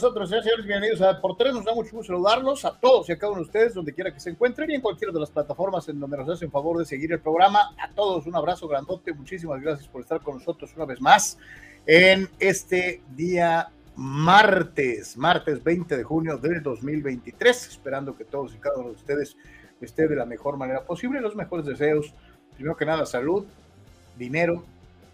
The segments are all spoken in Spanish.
nosotros, señores, bienvenidos a Por Tres. Nos da mucho gusto saludarlos a todos y a cada uno de ustedes, donde quiera que se encuentren y en cualquiera de las plataformas en donde nos hacen favor de seguir el programa. A todos un abrazo grandote, muchísimas gracias por estar con nosotros una vez más en este día martes, martes 20 de junio del 2023, esperando que todos y cada uno de ustedes esté de la mejor manera posible. Los mejores deseos, primero que nada, salud, dinero,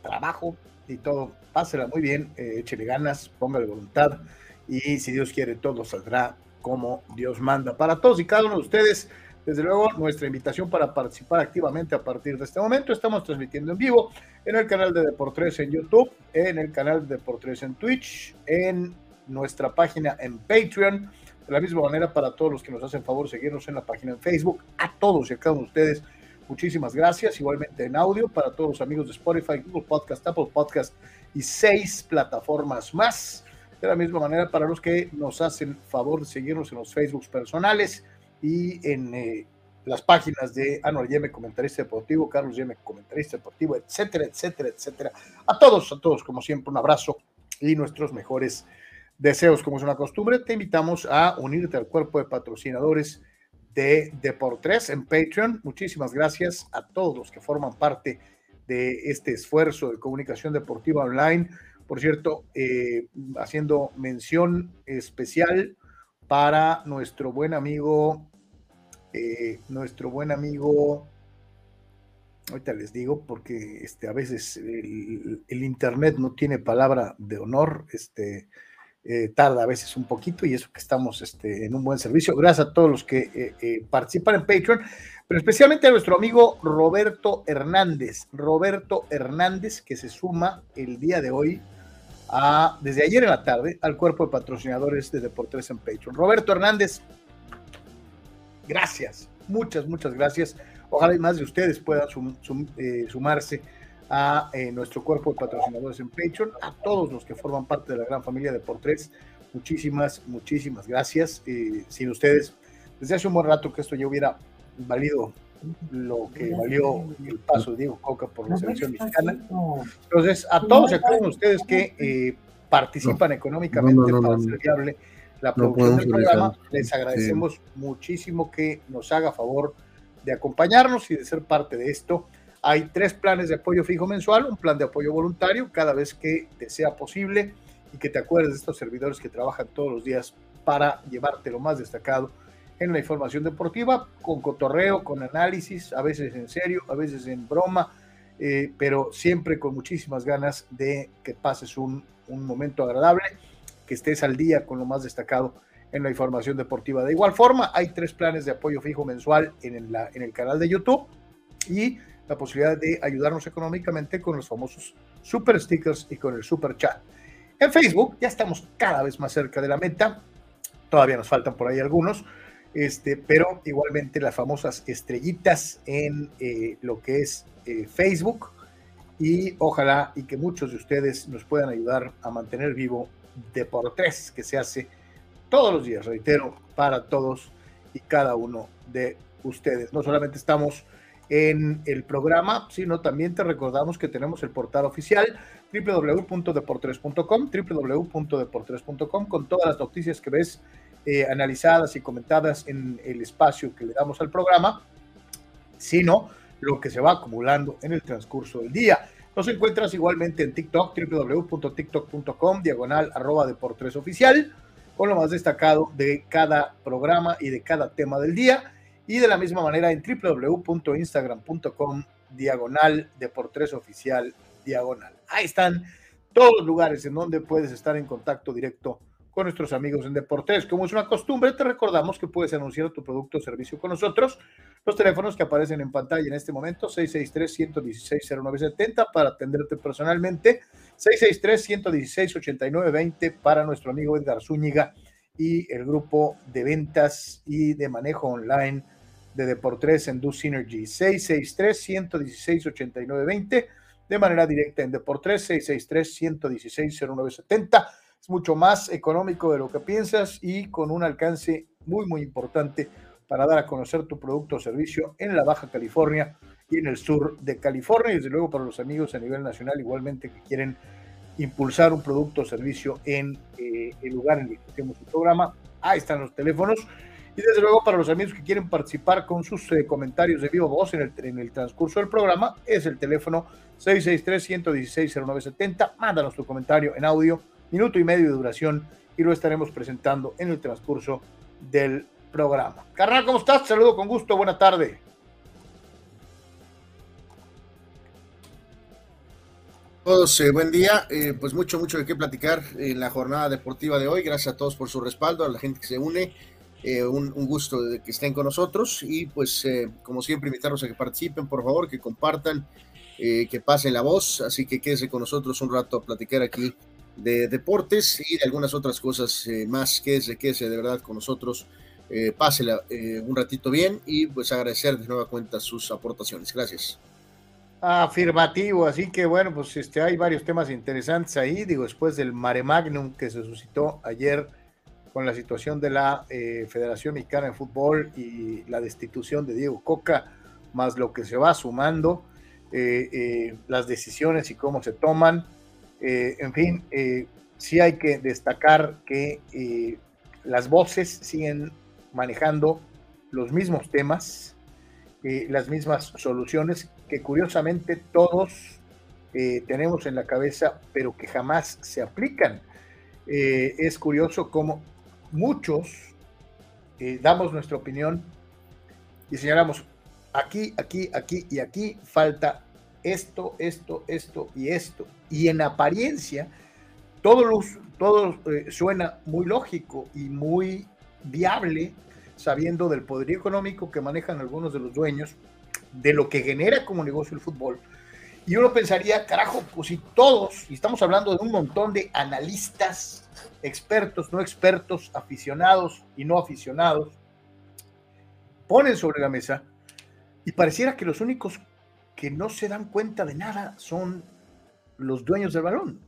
trabajo y todo pásela muy bien, eh, échele ganas, póngale voluntad y si Dios quiere todo saldrá como Dios manda. Para todos y cada uno de ustedes, desde luego, nuestra invitación para participar activamente a partir de este momento. Estamos transmitiendo en vivo en el canal de Deportes en YouTube, en el canal de Deportes en Twitch, en nuestra página en Patreon. De la misma manera, para todos los que nos hacen favor seguirnos en la página en Facebook, a todos y a cada uno de ustedes, muchísimas gracias. Igualmente en audio, para todos los amigos de Spotify, Google Podcast, Apple Podcast y seis plataformas más. De la misma manera, para los que nos hacen favor de seguirnos en los Facebooks personales y en eh, las páginas de Anual Yeme, comentarista deportivo, Carlos Yeme, comentarista deportivo, etcétera, etcétera, etcétera. A todos, a todos, como siempre, un abrazo y nuestros mejores deseos. Como es una costumbre, te invitamos a unirte al cuerpo de patrocinadores de Deportes en Patreon. Muchísimas gracias a todos los que forman parte de este esfuerzo de comunicación deportiva online. Por cierto, eh, haciendo mención especial para nuestro buen amigo, eh, nuestro buen amigo, ahorita les digo, porque este, a veces el, Internet no tiene palabra de honor, este, eh, tarda a veces un poquito y eso que estamos este, en un buen servicio. Gracias a todos los que participan en Patreon pero especialmente a nuestro amigo Roberto Hernández. Roberto Hernández, que se suma el día de hoy, a, desde ayer en la tarde, al cuerpo de patrocinadores de Deportes en Patreon. Roberto Hernández, gracias, muchas, muchas gracias. Ojalá y más de ustedes puedan eh, sumarse a eh, nuestro cuerpo de patrocinadores en Patreon, a todos los que forman parte de la gran familia de Deportes. Muchísimas, muchísimas gracias. Eh, sin ustedes, desde hace un buen rato que esto ya hubiera valido lo que valió el paso de Diego Coca por la selección mexicana. Entonces, a todos y a cada uno de ustedes que eh, participan económicamente para ser viable la producción del programa, les agradecemos muchísimo que nos haga favor de acompañarnos y de ser parte de esto. Hay tres planes de apoyo fijo mensual, un plan de apoyo voluntario cada vez que te sea posible y que te acuerdes de estos servidores que trabajan todos los días para llevarte lo más destacado en la información deportiva, con cotorreo, con análisis, a veces en serio, a veces en broma, eh, pero siempre con muchísimas ganas de que pases un, un, momento agradable, que estés al día con lo más destacado en la información deportiva. De igual forma, hay tres planes de apoyo fijo mensual en, la, en el canal de YouTube y la posibilidad de ayudarnos económicamente con los famosos super stickers y con el super chat. En Facebook ya estamos cada vez más cerca de la meta, todavía nos faltan por ahí algunos, este, pero igualmente las famosas estrellitas en eh, lo que es eh, Facebook y ojalá y que muchos de ustedes nos puedan ayudar a mantener vivo Deportes que se hace todos los días, reitero, para todos y cada uno de ustedes. No solamente estamos en el programa, sino también te recordamos que tenemos el portal oficial www.deportres.com, www.deportres.com con todas las noticias que ves eh, analizadas y comentadas en el espacio que le damos al programa, sino lo que se va acumulando en el transcurso del día. Nos encuentras igualmente en TikTok, www.tiktok.com, diagonal arroba oficial, con lo más destacado de cada programa y de cada tema del día. Y de la misma manera en www.instagram.com, diagonal deportes oficial, diagonal. Ahí están todos los lugares en donde puedes estar en contacto directo con nuestros amigos en Deportes. Como es una costumbre, te recordamos que puedes anunciar tu producto o servicio con nosotros. Los teléfonos que aparecen en pantalla en este momento, 663-116-0970 para atenderte personalmente, 663-116-8920 para nuestro amigo Edgar Zúñiga y el grupo de ventas y de manejo online de Deportes en Do Synergy, 663-116-8920 de manera directa en Deportes, 663-116-0970 es mucho más económico de lo que piensas y con un alcance muy, muy importante para dar a conocer tu producto o servicio en la Baja California y en el sur de California y desde luego para los amigos a nivel nacional igualmente que quieren impulsar un producto o servicio en eh, el lugar en el que hacemos el programa. Ahí están los teléfonos. Y desde luego para los amigos que quieren participar con sus eh, comentarios de vivo voz en el, en el transcurso del programa, es el teléfono 663-116-0970. Mándanos tu comentario en audio, minuto y medio de duración, y lo estaremos presentando en el transcurso del programa. Carnal, ¿cómo estás? Saludo con gusto, buena tarde. Todos, eh, buen día. Eh, pues mucho, mucho de qué platicar en la jornada deportiva de hoy. Gracias a todos por su respaldo, a la gente que se une. Eh, un, gusto que estén con nosotros y pues como siempre invitarlos a que participen, por favor, que compartan, que pasen la voz. Así que quédese con nosotros un rato a platicar aquí de deportes y de algunas otras cosas más. Quédese, quédese de verdad con nosotros. pásela un ratito bien y pues agradecer de nueva cuenta sus aportaciones. Gracias. Afirmativo, así que bueno, pues este, hay varios temas interesantes ahí, digo, después del mare magnum que se suscitó ayer con la situación de la eh, Federación Mexicana de Fútbol y la destitución de Diego Coca, más lo que se va sumando, eh, eh, las decisiones y cómo se toman, en fin, sí hay que destacar que las voces siguen manejando los mismos temas, las mismas soluciones que curiosamente todos eh, tenemos en la cabeza, pero que jamás se aplican. Eh, es curioso cómo muchos eh, damos nuestra opinión y señalamos aquí, aquí, aquí y aquí falta esto, esto, esto y esto. Y en apariencia, todo, todo suena muy lógico y muy viable, sabiendo del poderío económico que manejan algunos de los dueños de lo que genera como negocio el fútbol. Y uno pensaría, carajo, pues si todos, y estamos hablando de un montón de analistas, expertos, no expertos, aficionados y no aficionados, ponen sobre la mesa y pareciera que los únicos que no se dan cuenta de nada son los dueños del balón.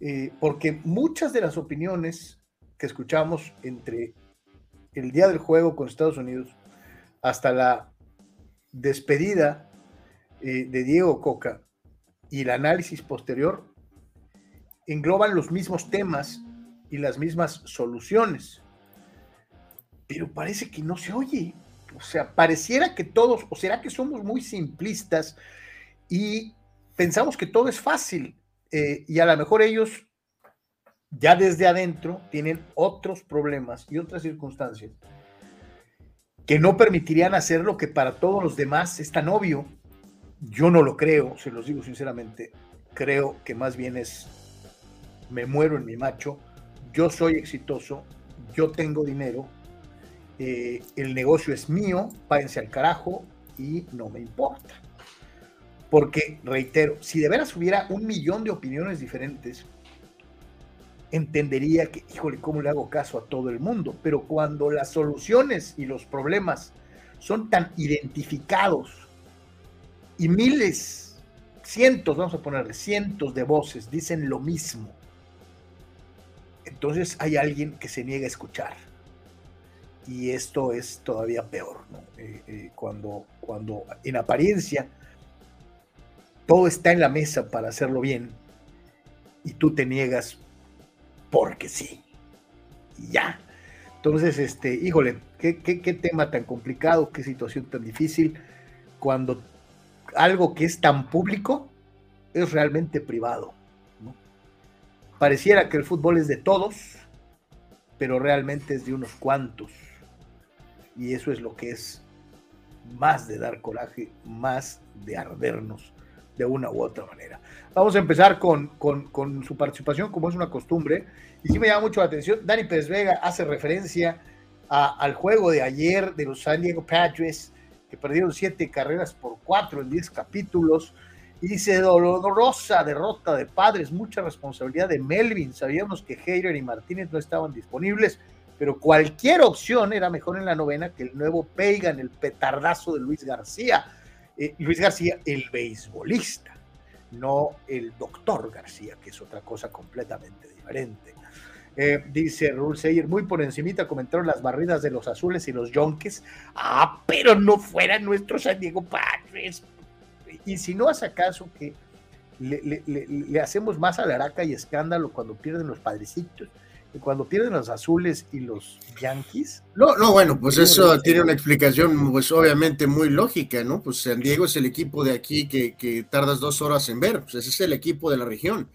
Eh, porque muchas de las opiniones que escuchamos entre el día del juego con Estados Unidos hasta la despedida eh, de Diego Coca y el análisis posterior engloban los mismos temas y las mismas soluciones. Pero parece que no se oye. O sea, pareciera que todos, o será que somos muy simplistas y pensamos que todo es fácil. Eh, y a lo mejor ellos ya desde adentro tienen otros problemas y otras circunstancias que no permitirían hacer lo que para todos los demás es tan obvio. Yo no lo creo, se los digo sinceramente. Creo que más bien es, me muero en mi macho, yo soy exitoso, yo tengo dinero, eh, el negocio es mío, páguense al carajo y no me importa. Porque, reitero, si de veras hubiera un millón de opiniones diferentes, entendería que, híjole, ¿cómo le hago caso a todo el mundo? Pero cuando las soluciones y los problemas son tan identificados y miles, cientos, vamos a ponerle, cientos de voces dicen lo mismo, entonces hay alguien que se niega a escuchar. Y esto es todavía peor, ¿no? Eh, eh, cuando, cuando en apariencia todo está en la mesa para hacerlo bien y tú te niegas porque sí. Ya. Entonces, este, híjole, qué, tema tan complicado, qué situación tan difícil, cuando algo que es tan público es realmente privado. Pareciera que el fútbol es de todos, pero realmente es de unos cuantos. Y eso es lo que es más de dar coraje, más de ardernos de una u otra manera. Vamos a empezar con, con, su participación, como es una costumbre, y sí me llama mucho la atención. Dani Pérez Vega hace referencia al juego de ayer de los San Diego Padres, que perdieron siete carreras por cuatro en diez capítulos, y dice dolorosa derrota de padres, mucha responsabilidad de Melvin. Sabíamos que Heider y Martínez no estaban disponibles, pero cualquier opción era mejor en la novena que el nuevo Peigan, el petardazo de Luis García eh, Luis García, el beisbolista, no el doctor García, que es otra cosa completamente diferente. Eh, dice Rul Seyer, muy por encimita comentaron las barridas de los azules y los yonques. Ah, pero no fueran nuestros San Diego Padres. Y si no hace acaso que le, hacemos más alaraca y escándalo cuando pierden los padrecitos cuando pierden los azules y los yankees. No, no, bueno, pues eso tiene una explicación, pues obviamente muy lógica, ¿no? Pues San Diego es el equipo de aquí que, que tardas dos horas en ver, pues ese es el equipo de la región.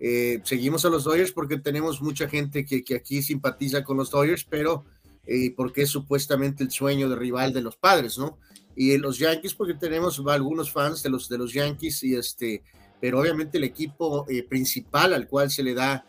Eh, seguimos a los Dodgers porque tenemos mucha gente que, que aquí simpatiza con los Dodgers, pero eh, porque es supuestamente el sueño de rival de los padres, ¿no? Y los Yankees porque tenemos algunos fans de los, de los Yankees y este, pero obviamente el equipo eh, principal al cual se le da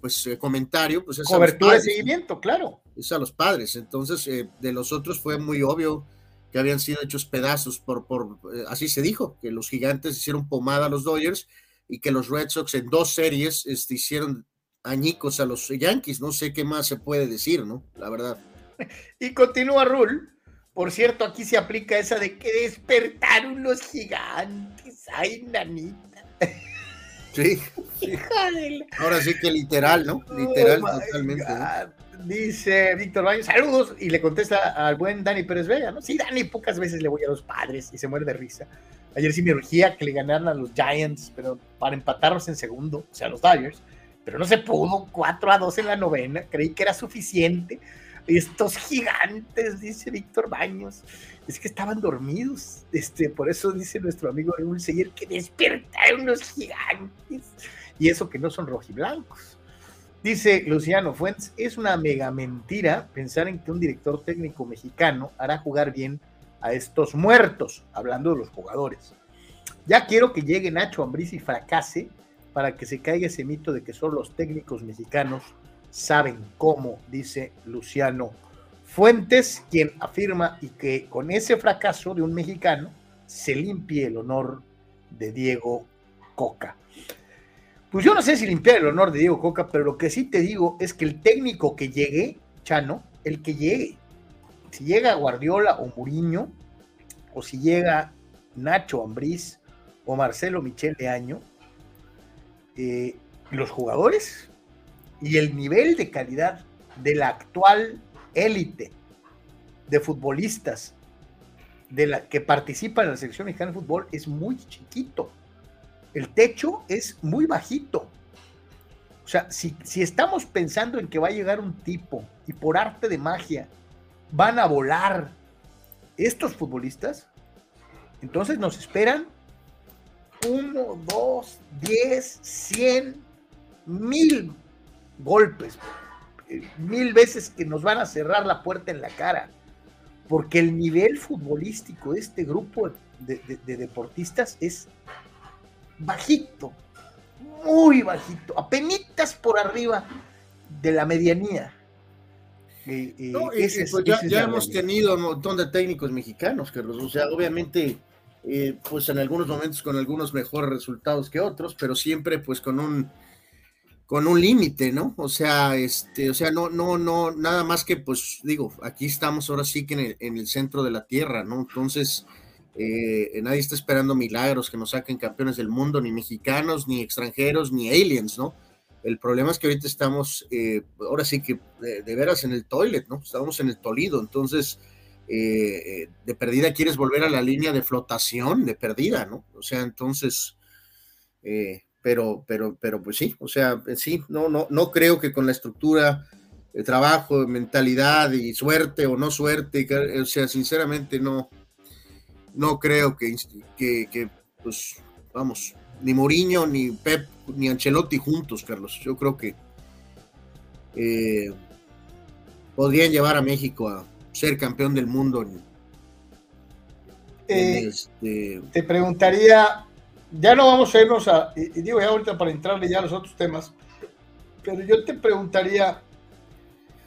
pues comentario, pues es cobertura de seguimiento, claro. Es a los padres. Entonces, de los otros fue muy obvio que habían sido hechos pedazos por, por así se dijo, que los gigantes hicieron pomada a los Dodgers y que los Red Sox en dos series este, hicieron añicos a los Yankees. No sé qué más se puede decir, ¿no? La verdad. Y continúa Rule. Por cierto, aquí se aplica esa de que despertaron los gigantes. Ay, nanita. Sí. Ahora sí que literal, ¿no? Literal, oh totalmente. Dice Víctor Baños, saludos, y le contesta al buen Dani Pérez Vega, ¿no? Sí, Dani, pocas veces le voy a los padres y se muere de risa. Ayer sí me urgía que le ganaran a los Giants, pero para empatarlos en segundo, o sea, los Dodgers, pero no se pudo, 4 a 2 en la novena, creí que era suficiente. Estos gigantes, dice Víctor Baños, es que estaban dormidos, este, por eso dice nuestro amigo Raúl Seguir que despertaron los gigantes, y eso que no son rojiblancos. Dice Luciano Fuentes, es una mega mentira pensar en que un director técnico mexicano hará jugar bien a estos muertos, hablando de los jugadores. Ya quiero que llegue Nacho Ambriz y fracase para que se caiga ese mito de que solo los técnicos mexicanos saben cómo, dice Luciano Fuentes, quien afirma y que con ese fracaso de un mexicano se limpie el honor de Diego Coca. Pues yo no sé si limpiar el honor de Diego Coca, pero lo que sí te digo es que el técnico que llegue, Chano, el que llegue, si llega Guardiola o Muriño, o si llega Nacho Ambriz o Marcelo Michel de Año, eh, los jugadores y el nivel de calidad de la actual élite de futbolistas de la que participa en la selección mexicana de fútbol es muy chiquito. El techo es muy bajito. O sea, si, si estamos pensando en que va a llegar un tipo y por arte de magia van a volar estos futbolistas, entonces nos esperan uno, dos, diez, cien, mil golpes, mil veces que nos van a cerrar la puerta en la cara, porque el nivel futbolístico de este grupo de, deportistas es bajito, muy bajito, apenas por arriba de la medianía. Eh, eh, pues ya, hemos tenido un montón de técnicos mexicanos, Carlos. O sea, obviamente, eh, pues en algunos momentos con algunos mejores resultados que otros, pero siempre pues con un con un límite, ¿no? O sea, este, o sea, no, no, no, nada más que, pues, digo, aquí estamos ahora sí que en el, en el centro de la tierra, ¿no? Entonces, nadie está esperando milagros que nos saquen campeones del mundo, ni mexicanos, ni extranjeros, ni aliens, ¿no? El problema es que ahorita estamos, eh, ahora sí que de, veras en el toilet, ¿no? Estamos en el Tolido, entonces eh, eh, de perdida quieres volver a la línea de flotación, de perdida, ¿no? O sea, entonces, pero, pero, pero pues sí, o sea, sí, no, no, no creo que con la estructura de trabajo, mentalidad y suerte o no suerte, o sea, sinceramente no, no creo que, que, que pues, vamos, ni Mourinho, ni Pep, ni Ancelotti juntos, Carlos. Yo creo que eh, podrían llevar a México a ser campeón del mundo. Eh, este te preguntaría, ya no vamos a irnos a, y digo ya ahorita para entrarle ya a los otros temas, pero yo te preguntaría,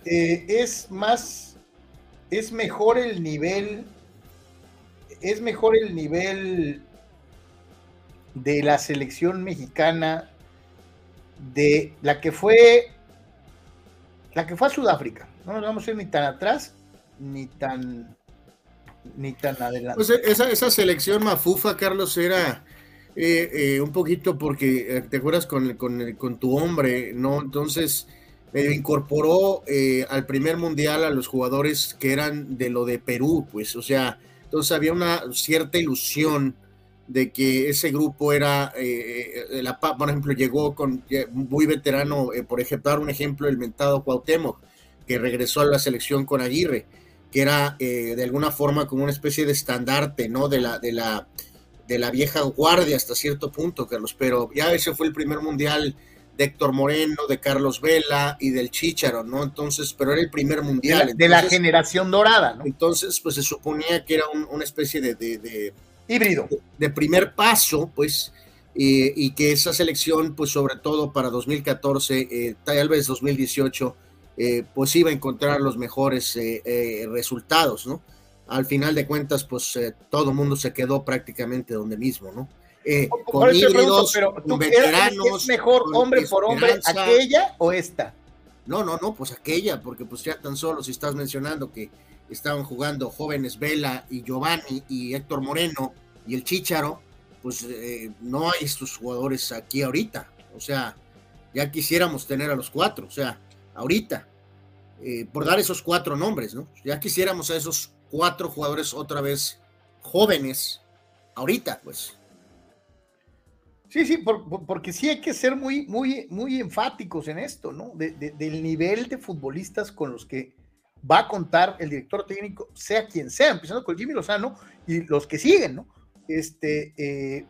eh, ¿es más, es mejor el nivel, es mejor el nivel de la selección mexicana de la que fue la que fue a Sudáfrica. No nos vamos a ir ni tan atrás ni tan ni tan adelante. Pues esa, esa selección mafufa, Carlos, era eh, eh, un poquito porque eh, te acuerdas con, con, con, tu hombre, ¿no? Entonces incorporó al primer mundial a los jugadores que eran de lo de Perú, pues, o sea, entonces había una cierta ilusión de que ese grupo era, eh, eh, la, por ejemplo, llegó con muy veterano, por ejemplo, dar un ejemplo, el mentado Cuauhtémoc, que regresó a la selección con Aguirre, que era de alguna forma como una especie de estandarte, ¿no? De la, de la, de la vieja guardia hasta cierto punto, Carlos, pero ya ese fue el primer mundial de Héctor Moreno, de Carlos Vela y del Chicharo, ¿no? Entonces, pero era el primer mundial. De la, generación dorada, ¿no? Entonces, pues se suponía que era una especie de, híbrido. De, primer paso, pues, y que esa selección, pues sobre todo para 2014, eh, tal vez 2018, eh, pues iba a encontrar los mejores eh, resultados, ¿no? Al final de cuentas, pues todo el mundo se quedó prácticamente donde mismo, ¿no? eh, con pero ¿tú veteranos. ¿Es mejor hombre por hombre aquella o esta? No, no, no, pues aquella, porque pues ya tan solo si estás mencionando que estaban jugando jóvenes Vela y Giovanni y Héctor Moreno y el Chicharo, pues eh, no hay estos jugadores aquí ahorita. O sea, ya quisiéramos tener a los cuatro, o sea, ahorita, eh, por dar esos cuatro nombres, ¿no? Ya quisiéramos a esos cuatro jugadores otra vez jóvenes, ahorita, pues. Sí, sí, porque sí hay que ser muy, muy, muy enfáticos en esto, ¿no? del nivel de futbolistas con los que va a contar el director técnico, sea quien sea, empezando con Jimmy Lozano y los que siguen, ¿no? Este. Eh,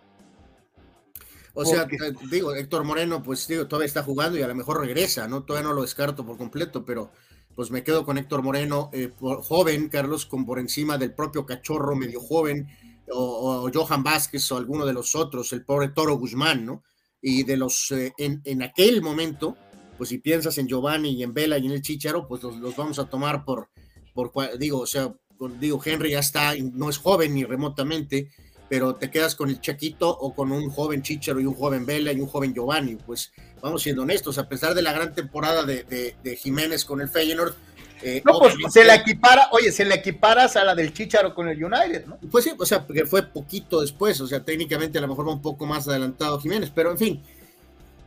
o sea, digo, Héctor Moreno, pues digo, todavía está jugando y a lo mejor regresa, ¿no? Todavía no lo descarto por completo, pero pues me quedo con Héctor Moreno, eh, joven, Carlos, con por encima del propio cachorro, medio joven, o, Johan Vázquez o alguno de los otros, el pobre Toro Guzmán, ¿no? Y de los, eh, en, aquel momento, pues si piensas en Giovanni y en Vela y en el Chicharo, pues los, vamos a tomar por, por, digo, o sea, digo, Henry ya está, no es joven ni remotamente, pero te quedas con el Chaquito o con un joven Chicharo y un joven Vela y un joven Giovanni, pues vamos siendo honestos, a pesar de la gran temporada de, de, de Jiménez con el Feyenoord, eh, no, pues se la equipara, oye, se la equiparas a la del Chicharo con el United, ¿no? Pues sí, o sea, porque fue poquito después, o sea, técnicamente a lo mejor va un poco más adelantado Jiménez, pero en fin,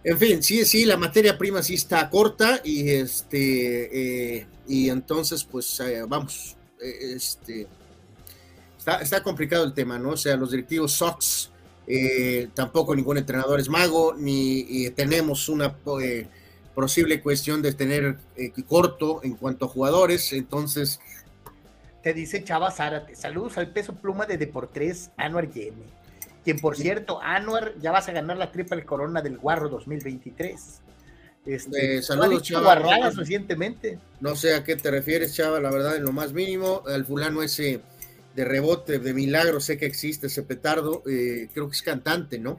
en fin, sí, sí, la materia prima sí está corta y este, eh, y entonces, pues eh, vamos, este, está, está, complicado el tema, ¿no? O sea, los directivos Sox, tampoco ningún entrenador es mago, ni tenemos una posible cuestión de tener eh, corto en cuanto a jugadores, entonces... Te dice Chava Zárate, saludos al peso pluma de Deportes Anuar Yeme, quien por cierto, Anuar, ya vas a ganar la triple corona del Guarro 2023. Este, eh, saludos, Chava. recientemente. No sé a qué te refieres, Chava, la verdad, en lo más mínimo, al fulano ese de rebote, de milagro, sé que existe ese petardo, eh, creo que es cantante, ¿no?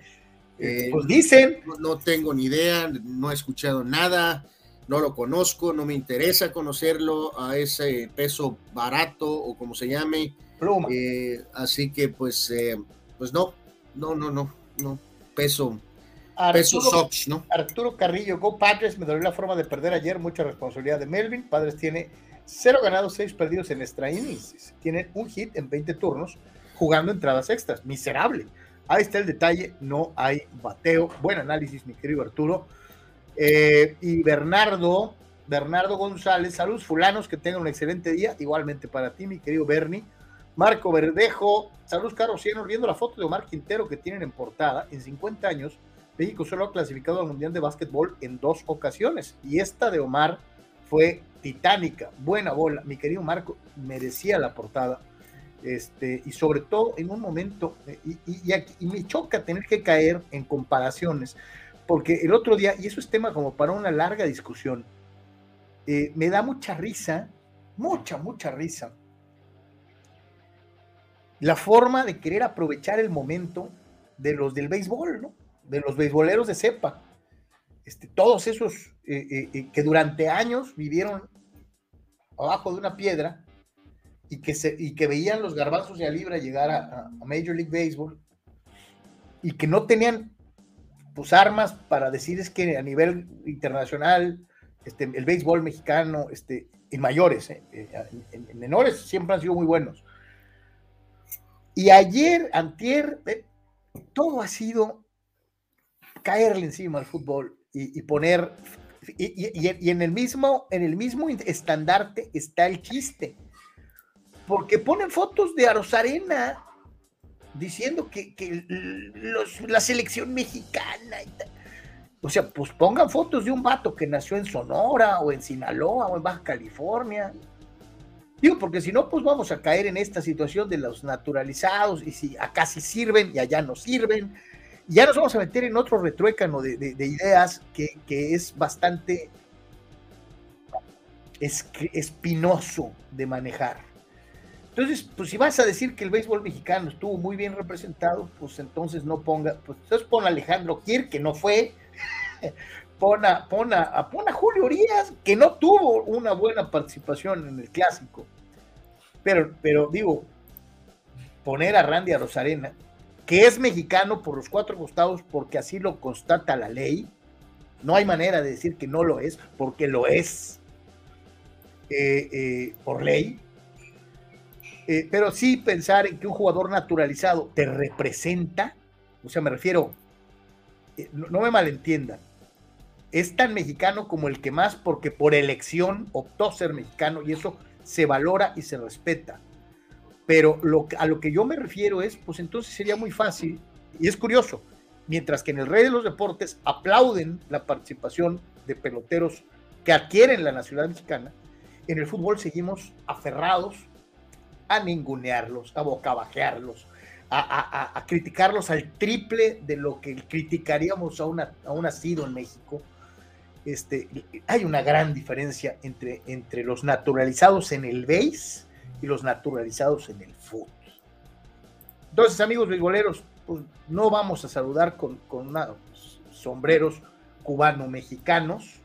Eh, pues dicen. No, tengo ni idea, no he escuchado nada, no lo conozco, no me interesa conocerlo a ese peso barato o como se llame. Eh, así que pues, eh, pues no, no, no, no, no, peso. peso Sox, ¿no? Arturo Carrillo, Go Padres, me dolió la forma de perder ayer, mucha responsabilidad de Melvin. Padres tiene cero ganados, seis perdidos en extra innings. Tienen un hit en 20 turnos jugando entradas extras. Miserable. Ahí está el detalle, no hay bateo. Buen análisis, mi querido Arturo. Eh, y Bernardo, Bernardo González, saludos fulanos, que tengan un excelente día. Igualmente para ti, mi querido Bernie. Marco Verdejo, saludos Carlos viendo la foto de Omar Quintero que tienen en portada. En 50 años, México solo ha clasificado al Mundial de Básquetbol en dos ocasiones. Y esta de Omar fue titánica. Buena bola. Mi querido Marco merecía la portada este, y sobre todo en un momento, eh, y, me choca tener que caer en comparaciones, porque el otro día, y eso es tema como para una larga discusión, eh, me da mucha risa, mucha, mucha risa, la forma de querer aprovechar el momento de los del béisbol, ¿no? De los beisboleros de cepa. Este, todos esos eh, que durante años vivieron abajo de una piedra y que, se, y que veían los garbanzos de a Libra llegar a, Major League Baseball y que no tenían pues armas para decir es que a nivel internacional este, el béisbol mexicano este, en mayores, eh, eh, en, menores siempre han sido muy buenos. Y ayer, antier, todo ha sido caerle encima al fútbol y, poner, y, en, el mismo, en el mismo estandarte está el chiste porque ponen fotos de Arosarena, diciendo que, la selección mexicana. O sea, pues pongan fotos de un vato que nació en Sonora o en Sinaloa o en Baja California. Digo, porque si no, pues vamos a caer en esta situación de los naturalizados y si acá sí sirven y allá no sirven. Ya nos vamos a meter en otro retruécano de, ideas que, es bastante espinoso de manejar. Entonces, pues si vas a decir que el béisbol mexicano estuvo muy bien representado, pues entonces no ponga, pues entonces pon a Alejandro Kier, que no fue, pon a, pon, pon a Julio Urias, que no tuvo una buena participación en el clásico. Pero, pero digo, poner a Randy a Rosarena, que es mexicano por los cuatro costados, porque así lo constata la ley. No hay manera de decir que no lo es, porque lo es eh, eh, por ley. Eh, pero sí pensar en que un jugador naturalizado te representa, o sea, me refiero, no me malentiendan, es tan mexicano como el que más porque por elección optó ser mexicano y eso se valora y se respeta. Pero a lo que yo me refiero es, pues entonces sería muy fácil, y es curioso, mientras que en el Rey de los Deportes aplauden la participación de peloteros que adquieren la nacionalidad mexicana, en el fútbol seguimos aferrados a ningunearlos, a bocabajearlos, a, a, criticarlos al triple de lo que criticaríamos a un nacido en México. Este, hay una gran diferencia entre, entre los naturalizados en el base y los naturalizados en el fútbol. Entonces, amigos beisboleros, pues no vamos a saludar con, con sombreros cubano-mexicanos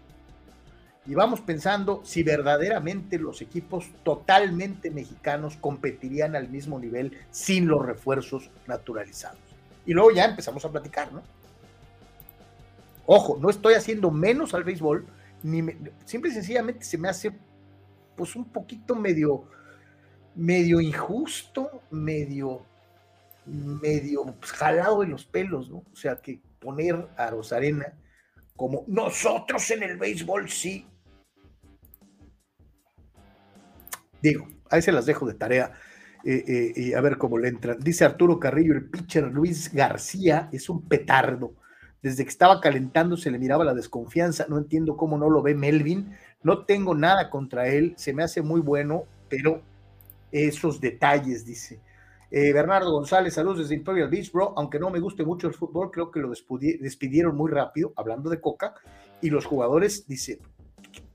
y vamos pensando si verdaderamente los equipos totalmente mexicanos competirían al mismo nivel sin los refuerzos naturalizados. Y luego ya empezamos a platicar, ¿no? Ojo, no estoy haciendo menos al béisbol, ni simple y sencillamente se me hace pues un poquito medio, medio injusto, medio, medio pues, jalado de los pelos, ¿no? O sea, que poner a Rosarena como nosotros en el béisbol sí. Digo, ahí se las dejo de tarea eh, eh, y a ver cómo le entran. Dice Arturo Carrillo, el pitcher Luis García es un petardo desde que estaba calentando se le miraba la desconfianza. No entiendo cómo no lo ve Melvin. No tengo nada contra él. Se me hace muy bueno, pero esos detalles, dice. Eh, Bernardo González, saludos desde Imperial Beach, bro. Aunque no me guste mucho el fútbol, creo que lo despidieron muy rápido, hablando de Coca. Y los jugadores, dice,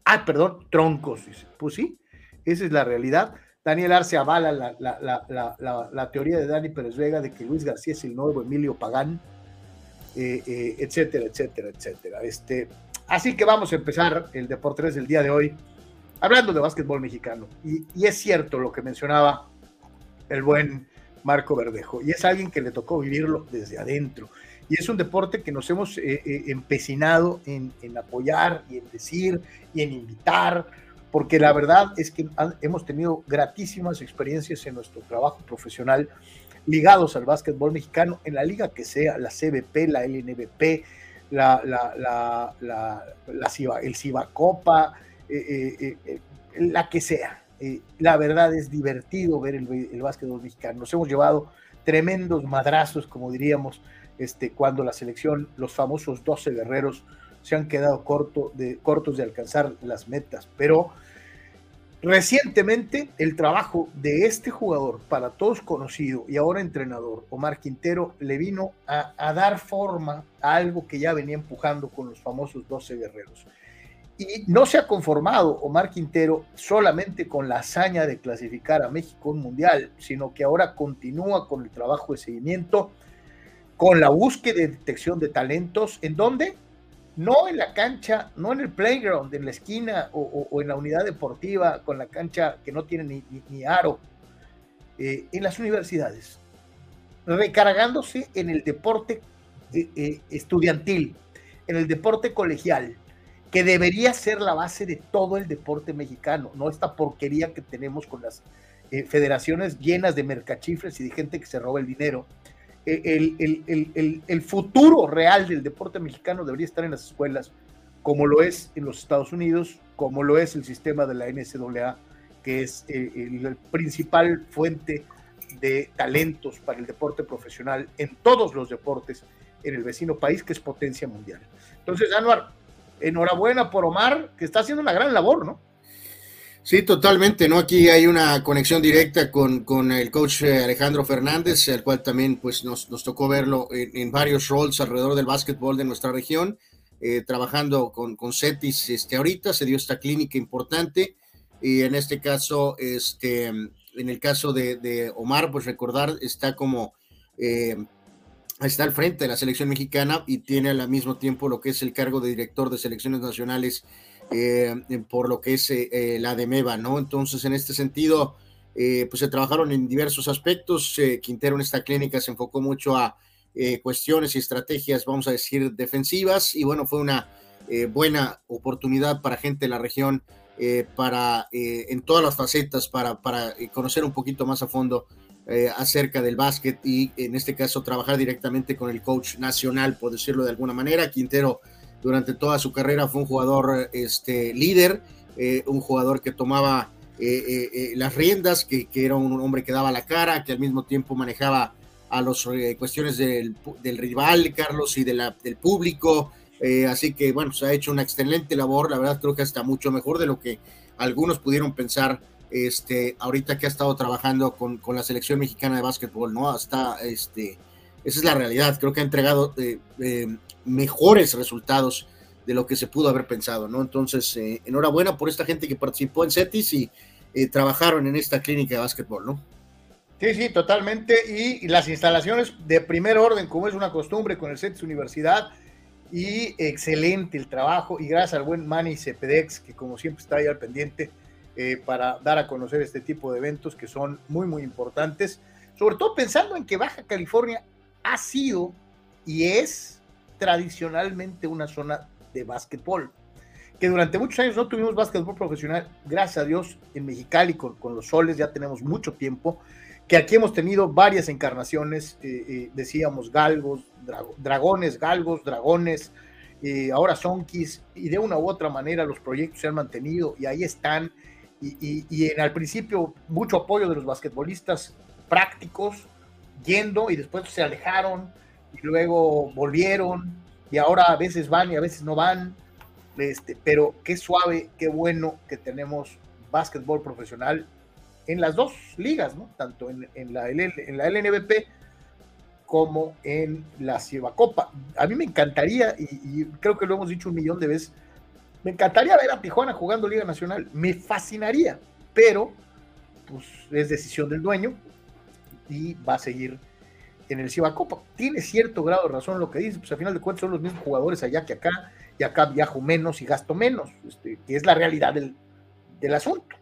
ah, perdón, troncos, dice. Pues sí, esa es la realidad. Daniel Arce avala la, la teoría de Dani Pérez Vega de que Luis García es el nuevo Emilio Pagán eh, eh, etcétera, etcétera, etcétera. Este, así que vamos a empezar el Deportes del día de hoy hablando de básquetbol mexicano. Y, es cierto lo que mencionaba el buen Marco Verdejo, y es alguien que le tocó vivirlo desde adentro. Y es un deporte que nos hemos eh, empecinado en, apoyar y en decir y en invitar, porque la verdad es que hemos tenido gratísimas experiencias en nuestro trabajo profesional ligados al básquetbol mexicano en la liga que sea, la CBP, la LNBP, la, la, la, el Cibacopa, eh, eh, eh, la que sea. la verdad es divertido ver el, el, básquetbol mexicano. Nos hemos llevado tremendos madrazos, como diríamos, este, cuando la selección, los famosos 12 guerreros, se han quedado de, cortos de alcanzar las metas. Pero Recientemente, el trabajo de este jugador, para todos conocido y ahora entrenador, Omar Quintero, le vino a, dar forma a algo que ya venía empujando con los famosos 12 guerreros. Y no se ha conformado Omar Quintero solamente con la hazaña de clasificar a México un mundial, sino que ahora continúa con el trabajo de seguimiento, con la búsqueda de detección de talentos, ¿en dónde? no en la cancha, no en el playground, en la esquina o, en la unidad deportiva con la cancha que no tiene ni, aro, eh, en las universidades, recargándose en el deporte eh, eh, estudiantil, en el deporte colegial, que debería ser la base de todo el deporte mexicano, no esta porquería que tenemos con las federaciones llenas de mercachifres y de gente que se roba el dinero el, futuro real del deporte mexicano debería estar en las escuelas, como lo es en los Estados Unidos, como lo es el sistema de la NCAA, que es eh, la principal fuente de talentos para el deporte profesional en todos los deportes en el vecino país que es potencia mundial. Entonces, Anuar, enhorabuena por Omar, que está haciendo una gran labor, ¿no? Sí, totalmente, ¿no? Aquí hay una conexión directa con, con el coach eh, Alejandro Fernández, al cual también pues nos, nos tocó verlo en, varios roles alrededor del básquetbol de nuestra región, eh, trabajando con, con CETIS este, ahorita, se dio esta clínica importante y en este caso, este, en el caso de, de Omar, pues recordar, está como... Eh, está al frente de la selección mexicana y tiene al mismo tiempo lo que es el cargo de director de selecciones nacionales eh, por lo que es eh, eh, la de MEVA, ¿no? Entonces, en este sentido, pues se trabajaron en diversos aspectos. Quintero en esta clínica se enfocó mucho a cuestiones y estrategias, vamos a decir, defensivas, y bueno, fue una buena oportunidad para gente de la región, para, en todas las facetas, para, para conocer un poquito más a fondo acerca del básquet y en este caso trabajar directamente con el coach nacional, por decirlo de alguna manera. Quintero durante toda su carrera fue un jugador este, líder, eh, un jugador que tomaba eh, eh, las riendas, que, era un hombre que daba la cara, que al mismo tiempo manejaba a las cuestiones del, rival, Carlos, y de la, del público. así que, bueno, se ha hecho una excelente labor, la verdad creo que hasta mucho mejor de lo que algunos pudieron pensar este, ahorita que ha estado trabajando con, con la selección mexicana de básquetbol, ¿no? Hasta, este, esa es la realidad, creo que ha entregado mejores resultados de lo que se pudo haber pensado, ¿no? Entonces, eh, enhorabuena por esta gente que participó en CETIS y eh, trabajaron en esta clínica de básquetbol, ¿no? Sí, sí, totalmente. Y, las instalaciones de primer orden, como es una costumbre con el CETIS Universidad, y excelente el trabajo, y gracias al buen Manny Cepedex, que como siempre está ahí al pendiente eh, para dar a conocer este tipo de eventos que son muy, muy importantes, sobre todo pensando en que Baja California ha sido y es tradicionalmente una zona de básquetbol, que durante muchos años no tuvimos básquetbol profesional, gracias a Dios en Mexicali con, con los soles ya tenemos mucho tiempo, que aquí hemos tenido varias encarnaciones, eh, eh, decíamos galgos, dragones, galgos, dragones, eh, ahora sonkis, y de una u otra manera los proyectos se han mantenido y ahí están, y, en al principio mucho apoyo de los basquetbolistas prácticos, yendo y después se alejaron, y luego volvieron y ahora a veces van y a veces no van. Este, pero qué suave, qué bueno que tenemos básquetbol profesional en las dos ligas, ¿no? Tanto en, la, en la LNBP como en la Copa. A mí me encantaría, y, creo que lo hemos dicho un millón de veces, me encantaría ver a Tijuana jugando Liga Nacional, me fascinaría, pero pues es decisión del dueño y va a seguir en el Copa. Tiene cierto grado de razón lo que dice, pues al final de cuentas son los mismos jugadores allá que acá, y acá viajo menos y gasto menos, este, que es la realidad del, asunto.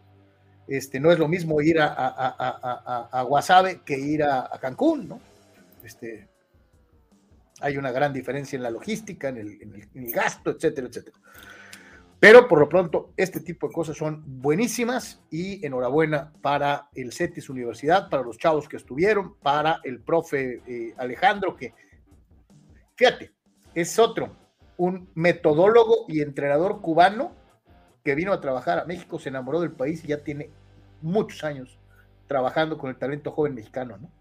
Este, no es lo mismo ir a, a, a, Guasave que ir a, Cancún, ¿no? Este, hay una gran diferencia en la logística, en el gasto, etcétera, etcétera. Pero por lo pronto, este tipo de cosas son buenísimas y enhorabuena para el CETIS Universidad, para los chavos que estuvieron, para el profe eh, Alejandro, que, fíjate, es otro, un metodólogo y entrenador cubano que vino a trabajar a México, se enamoró del país y ya tiene muchos años trabajando con el talento joven mexicano, ¿no?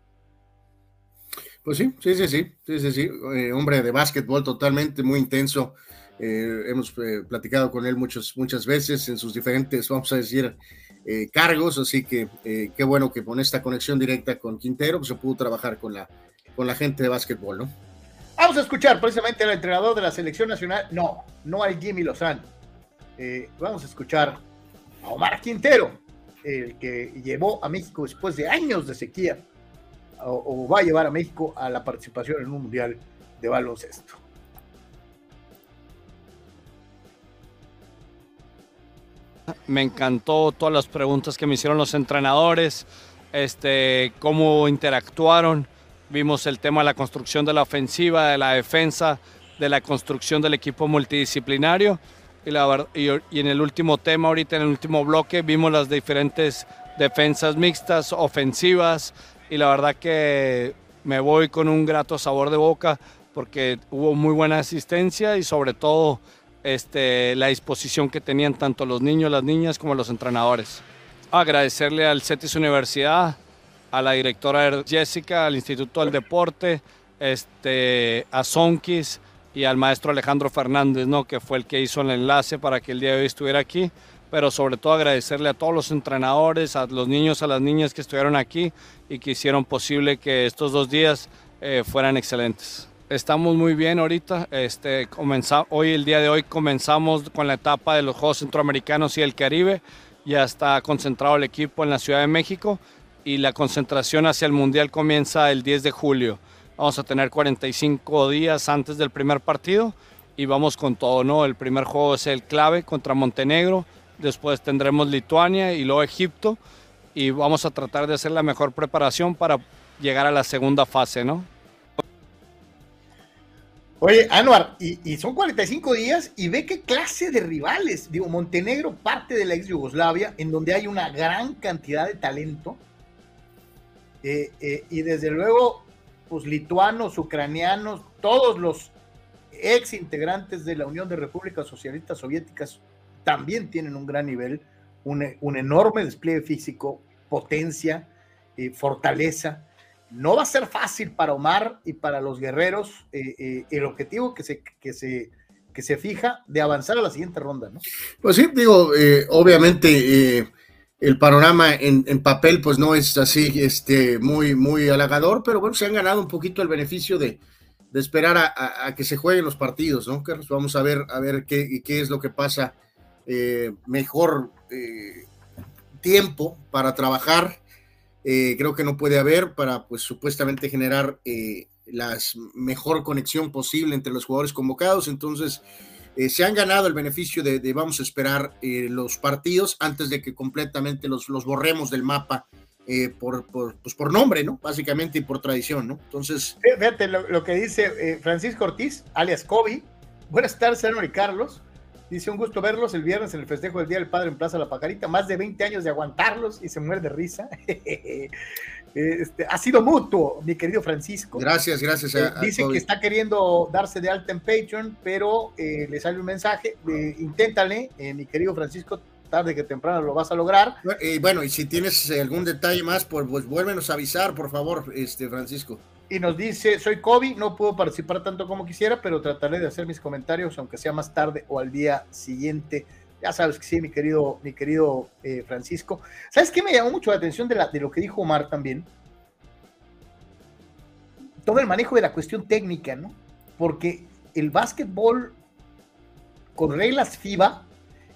Pues sí, sí, sí, sí, sí, sí, sí. Eh, hombre de básquetbol totalmente, muy intenso. Eh, hemos eh, platicado con él muchas, muchas veces en sus diferentes, vamos a decir, eh, cargos, así que qué bueno que con esta conexión directa con Quintero pues, se pudo trabajar con la, con la gente de básquetbol, ¿no? Vamos a escuchar precisamente al entrenador de la selección nacional, no, no al Jimmy Lozano, vamos a escuchar a Omar Quintero, el que llevó a México después de años de sequía, o va a llevar a México a la participación en un mundial de baloncesto. Me encantó todas las preguntas que me hicieron los entrenadores, este, cómo interactuaron. Vimos el tema de la construcción de la ofensiva, de la defensa, de la construcción del equipo multidisciplinario. Y, la, y, y en el último tema, ahorita en el último bloque, vimos las diferentes defensas mixtas, ofensivas. Y la verdad que me voy con un grato sabor de boca porque hubo muy buena asistencia y sobre todo este, la disposición que tenían tanto los niños, las niñas como los entrenadores. Agradecerle al CETIS Universidad, a la directora Jessica, al Instituto del Deporte, este, a Sonkis y al maestro Alejandro Fernández, ¿no? que fue el que hizo el enlace para que el día de hoy estuviera aquí. Pero sobre todo agradecerle a todos los entrenadores, a los niños, a las niñas que estuvieron aquí y que hicieron posible que estos dos días eh, fueran excelentes. Estamos muy bien ahorita. Este, comenzamos hoy, el día de hoy, comenzamos con la etapa de los Juegos Centroamericanos y el Caribe. Ya está concentrado el equipo en la Ciudad de México y la concentración hacia el Mundial comienza el 10 de julio. Vamos a tener 45 días antes del primer partido y vamos con todo, ¿no? El primer juego es el clave contra Montenegro, después tendremos Lituania y luego Egipto y vamos a tratar de hacer la mejor preparación para llegar a la segunda fase, ¿no? Oye, Anuar, y, son 45 días y ve qué clase de rivales. Digo, Montenegro, parte de la ex Yugoslavia, en donde hay una gran cantidad de talento. Eh, eh, y desde luego pues, lituanos, ucranianos, todos los ex integrantes de la Unión de Repúblicas Socialistas Soviéticas también tienen un gran nivel, un, enorme despliegue físico, potencia, eh, fortaleza. No va a ser fácil para Omar y para los guerreros eh, eh, el objetivo que se, que, se, que se fija de avanzar a la siguiente ronda, ¿no? Pues sí, digo, obviamente el panorama en, papel pues no es así este, muy, muy halagador, pero bueno, se han ganado un poquito el beneficio de, esperar a, que se jueguen los partidos, ¿no? Carlos, vamos a ver, a ver qué, qué es lo que pasa eh, mejor eh, tiempo para trabajar. Eh, creo que no puede haber para pues supuestamente generar la mejor conexión posible entre los jugadores convocados. Entonces, eh, se han ganado el beneficio de, vamos a esperar eh, los partidos antes de que completamente los, los borremos del mapa eh, por, por, pues por nombre, ¿no? Básicamente y por tradición, ¿no? Entonces. Fíjate lo, que dice Francisco Ortiz, alias Kobe. Buenas tardes, Senor y Carlos. Dice un gusto verlos el viernes en el festejo del Día del Padre en Plaza La Pacarita. Más de 20 años de aguantarlos y se muere de risa. Este, ha sido mutuo, mi querido Francisco. Gracias, gracias. A, dice que está queriendo darse de alta en Patreon, pero eh, le sale un mensaje. inténtale, eh, mi querido Francisco, tarde que temprano lo vas a lograr. Y bueno, y si tienes algún detalle más, pues, pues vuélvenos a avisar, por favor, este Francisco. Y nos dice, soy Kobe, no puedo participar tanto como quisiera, pero trataré de hacer mis comentarios, aunque sea más tarde o al día siguiente. Ya sabes que sí, mi querido, mi querido eh, Francisco. ¿Sabes qué me llamó mucho la atención de, de lo que dijo Omar también? Todo el manejo de la cuestión técnica, ¿no? Porque el básquetbol con reglas FIBA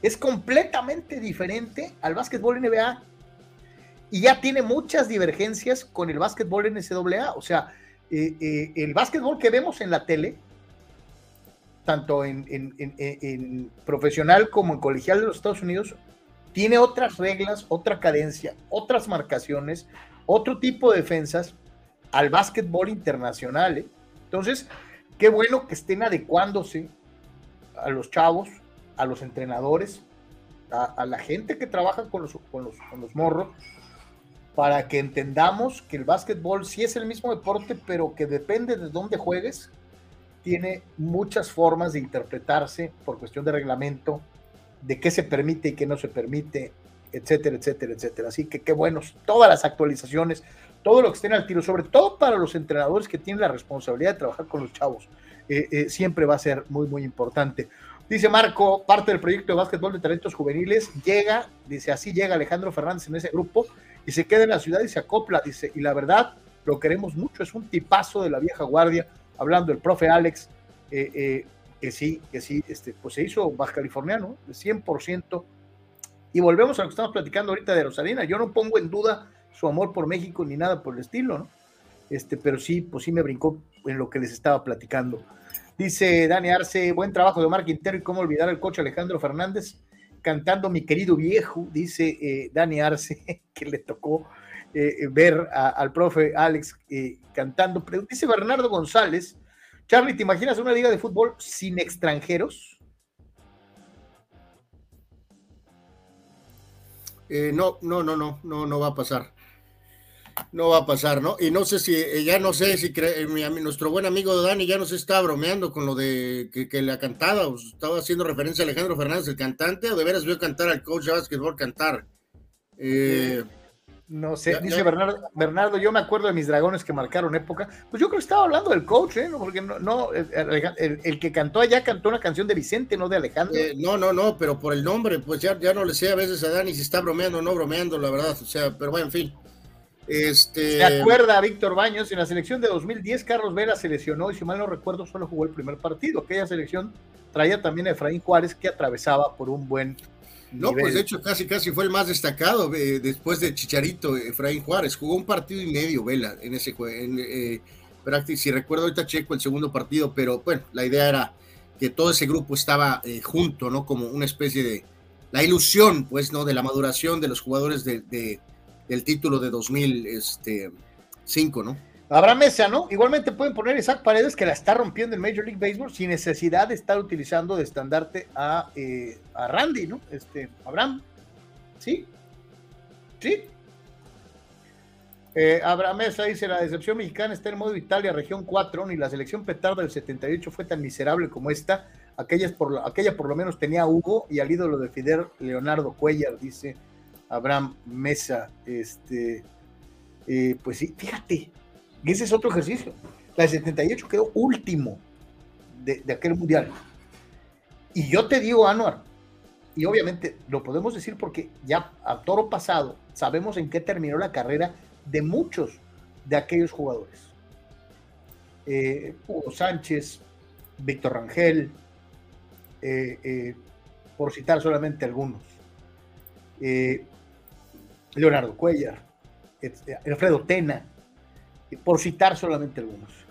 es completamente diferente al básquetbol NBA y ya tiene muchas divergencias con el básquetbol NCAA. O sea, eh, eh, el básquetbol que vemos en la tele tanto en, profesional como en colegial de los Estados Unidos, tiene otras reglas, otra cadencia, otras marcaciones, otro tipo de defensas al básquetbol internacional. ¿eh? Entonces, qué bueno que estén adecuándose a los chavos, a los entrenadores, a, la gente que trabaja con los, con los, con los morros, para que entendamos que el básquetbol sí es el mismo deporte, pero que depende de dónde juegues, tiene muchas formas de interpretarse por cuestión de reglamento, de qué se permite y qué no se permite, etcétera, etcétera, etcétera. Así que qué buenos, todas las actualizaciones, todo lo que estén al tiro, sobre todo para los entrenadores que tienen la responsabilidad de trabajar con los chavos, eh, eh, siempre va a ser muy, muy importante. Dice Marco, parte del proyecto de básquetbol de talentos juveniles, llega, dice, así llega Alejandro Fernández en ese grupo y se queda en la ciudad y se acopla, dice, y la verdad, lo queremos mucho, es un tipazo de la vieja guardia, hablando del profe Alex, eh, eh, que sí, que sí, este, pues se hizo baja californiano, 100%. Y volvemos a lo que estamos platicando ahorita de Rosalina. Yo no pongo en duda su amor por México ni nada por el estilo. Este, pero sí, pues sí me brincó en lo que les estaba platicando. Dice Dani Arce, buen trabajo de Omar Quintero y cómo olvidar al coche Alejandro Fernández cantando Mi querido viejo, dice eh, Dani Arce, que le tocó eh, ver al profe Alex eh, cantando. Dice Bernardo González, Charlie, ¿te imaginas una liga de fútbol sin extranjeros? No, no, no, no, no, no va a pasar. No va a pasar, ¿no? Y no sé si, ya no sé si nuestro buen amigo Dani ya nos está bromeando con lo de que, le ha cantado, estaba haciendo referencia a Alejandro Fernández, el cantante, o de veras vio cantar al coach de básquetbol cantar. Eh, No sé, dice Bernardo, Bernardo, yo me acuerdo de mis dragones que marcaron época. Pues yo creo que estaba hablando del coach, ¿eh? Porque no, no el, que cantó allá cantó una canción de Vicente, no de Alejandro. Eh, no, no, no, pero por el nombre, pues ya, ya no le sé a veces a Dani si está bromeando o no bromeando, la verdad. O sea, pero bueno, en fin. Este... Se acuerda Víctor Baños, en la selección de 2010 Carlos Vera se lesionó y si mal no recuerdo solo jugó el primer partido. Aquella selección traía también a Efraín Juárez que atravesaba por un buen no, pues de hecho casi casi fue el más destacado eh, después de Chicharito, Efraín Juárez. Jugó un partido y medio, Vela, en ese en, eh, Si recuerdo ahorita checo el segundo partido, pero bueno, la idea era que todo ese grupo estaba eh, junto, ¿no? Como una especie de la ilusión, pues, ¿no? De la maduración de los jugadores de, del título de 2005, este, ¿no? Habrá mesa, ¿no? Igualmente pueden poner Isaac Paredes que la está rompiendo en Major League Baseball sin necesidad de estar utilizando de estandarte a, eh, a Randy, ¿no? Este, Abraham. ¿Sí? ¿Sí? Eh, Abraham Mesa dice, la decepción mexicana está en modo Italia, región 4, ni la selección petarda del 78 fue tan miserable como esta. Aquella por, aquella por lo menos tenía a Hugo y al ídolo de Fidel Leonardo Cuellar, dice Abraham Mesa. Este, eh, pues sí, fíjate, ese es otro ejercicio. La de 78 quedó último de, aquel mundial. Y yo te digo, Anuar, y obviamente lo podemos decir porque ya a toro pasado sabemos en qué terminó la carrera de muchos de aquellos jugadores. Eh, Hugo Sánchez, Víctor Rangel, eh, eh, por citar solamente algunos. Leonardo Cuellar, Alfredo Tena, por citar solamente algunos.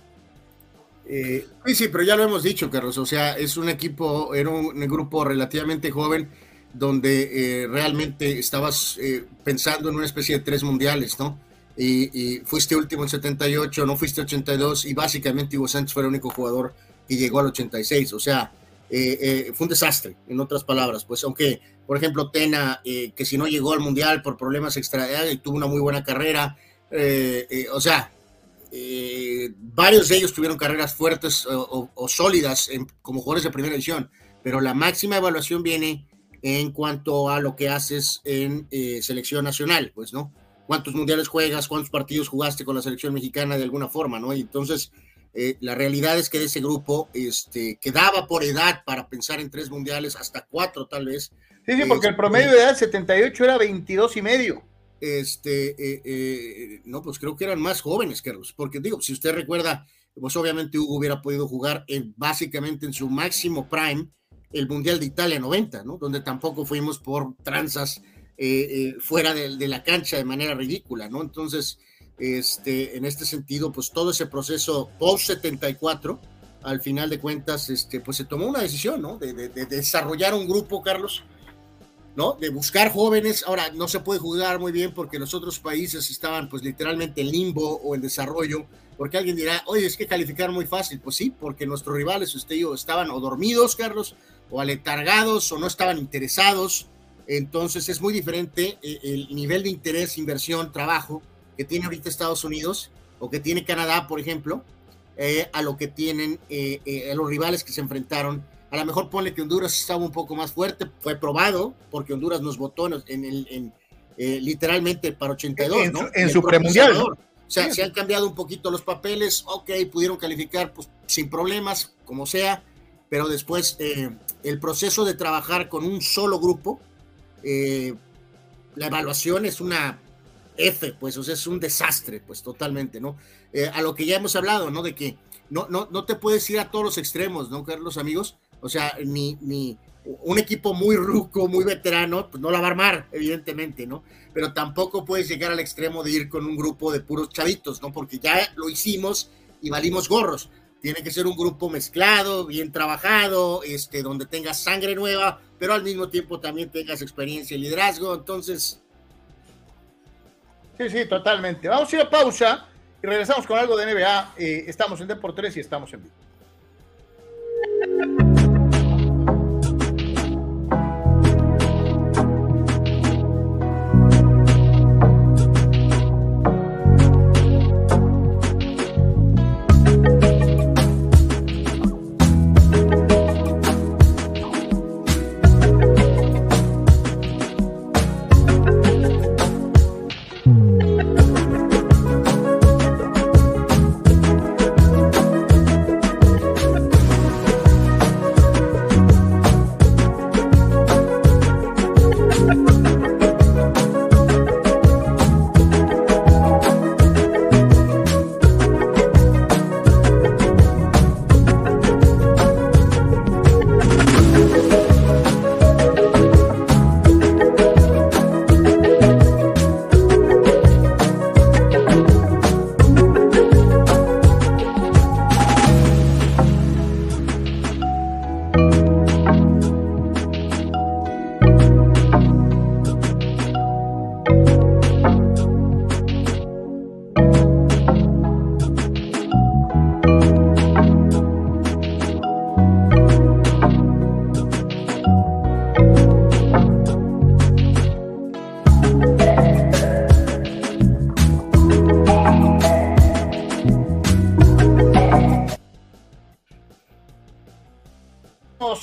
Eh, sí, sí, pero ya lo hemos dicho, Carlos. O sea, es un equipo, era un, grupo relativamente joven donde eh, realmente estabas eh, pensando en una especie de tres mundiales, ¿no? Y, fuiste último en 78, no fuiste 82 y básicamente Hugo Sánchez fue el único jugador que llegó al 86. O sea, fue un desastre, en otras palabras. Pues aunque, por ejemplo, Tena, que si no llegó al mundial por problemas extra, y tuvo una muy buena carrera, o sea, eh, varios de ellos tuvieron carreras fuertes o, sólidas como jugadores de primera división, pero la máxima evaluación viene en cuanto a lo que haces en eh, selección nacional, pues, ¿no? ¿Cuántos mundiales juegas? ¿Cuántos partidos jugaste con la selección mexicana de alguna forma, ¿no? Y entonces, eh, la realidad es que de ese grupo este, quedaba por edad para pensar en tres mundiales, hasta cuatro tal vez. Sí, sí, porque el promedio de edad 78 era 22 y medio este, eh, eh, no, pues creo que eran más jóvenes, Carlos, porque digo, si usted recuerda, pues obviamente Hugo hubiera podido jugar en, básicamente en su máximo prime el Mundial de Italia 90, ¿no? Donde tampoco fuimos por tranzas eh, fuera de, la cancha de manera ridícula, ¿no? Entonces, este, en este sentido, pues todo ese proceso post 74, al final de cuentas, este, pues se tomó una decisión, ¿no? de desarrollar un grupo, Carlos, ¿no? De buscar jóvenes. Ahora, no se puede jugar muy bien porque los otros países estaban pues literalmente en limbo o en desarrollo, porque alguien dirá, oye, es que calificar muy fácil. Pues sí, porque nuestros rivales, usted y yo, estaban o dormidos, Carlos, o aletargados, o no estaban interesados. Entonces es muy diferente eh, el nivel de interés, inversión, trabajo que tiene ahorita Estados Unidos o que tiene Canadá, por ejemplo, eh, a lo que tienen eh, los rivales que se enfrentaron a lo mejor pone que Honduras estaba un poco más fuerte, fue probado, porque Honduras nos votó en, el, en, eh, literalmente para 82, en, ¿no? En, su premundial. O sea, se han cambiado un poquito los papeles, ok, pudieron calificar pues, sin problemas, como sea, pero después eh, el proceso de trabajar con un solo grupo, eh, la evaluación es una F, pues, o sea, es un desastre, pues, totalmente, ¿no? a lo que ya hemos hablado, ¿no? De que no, no, no te puedes ir a todos los extremos, ¿no, Carlos, amigos? O sea, ni, ni un equipo muy ruco, muy veterano, pues no la va a armar, evidentemente, ¿no? Pero tampoco puedes llegar al extremo de ir con un grupo de puros chavitos, ¿no? Porque ya lo hicimos y valimos gorros. Tiene que ser un grupo mezclado, bien trabajado, este, donde tengas sangre nueva, pero al mismo tiempo también tengas experiencia y liderazgo. Entonces. Sí, sí, totalmente. Vamos a ir a pausa y regresamos con algo de NBA. Eh, estamos en Deportes y estamos en vivo.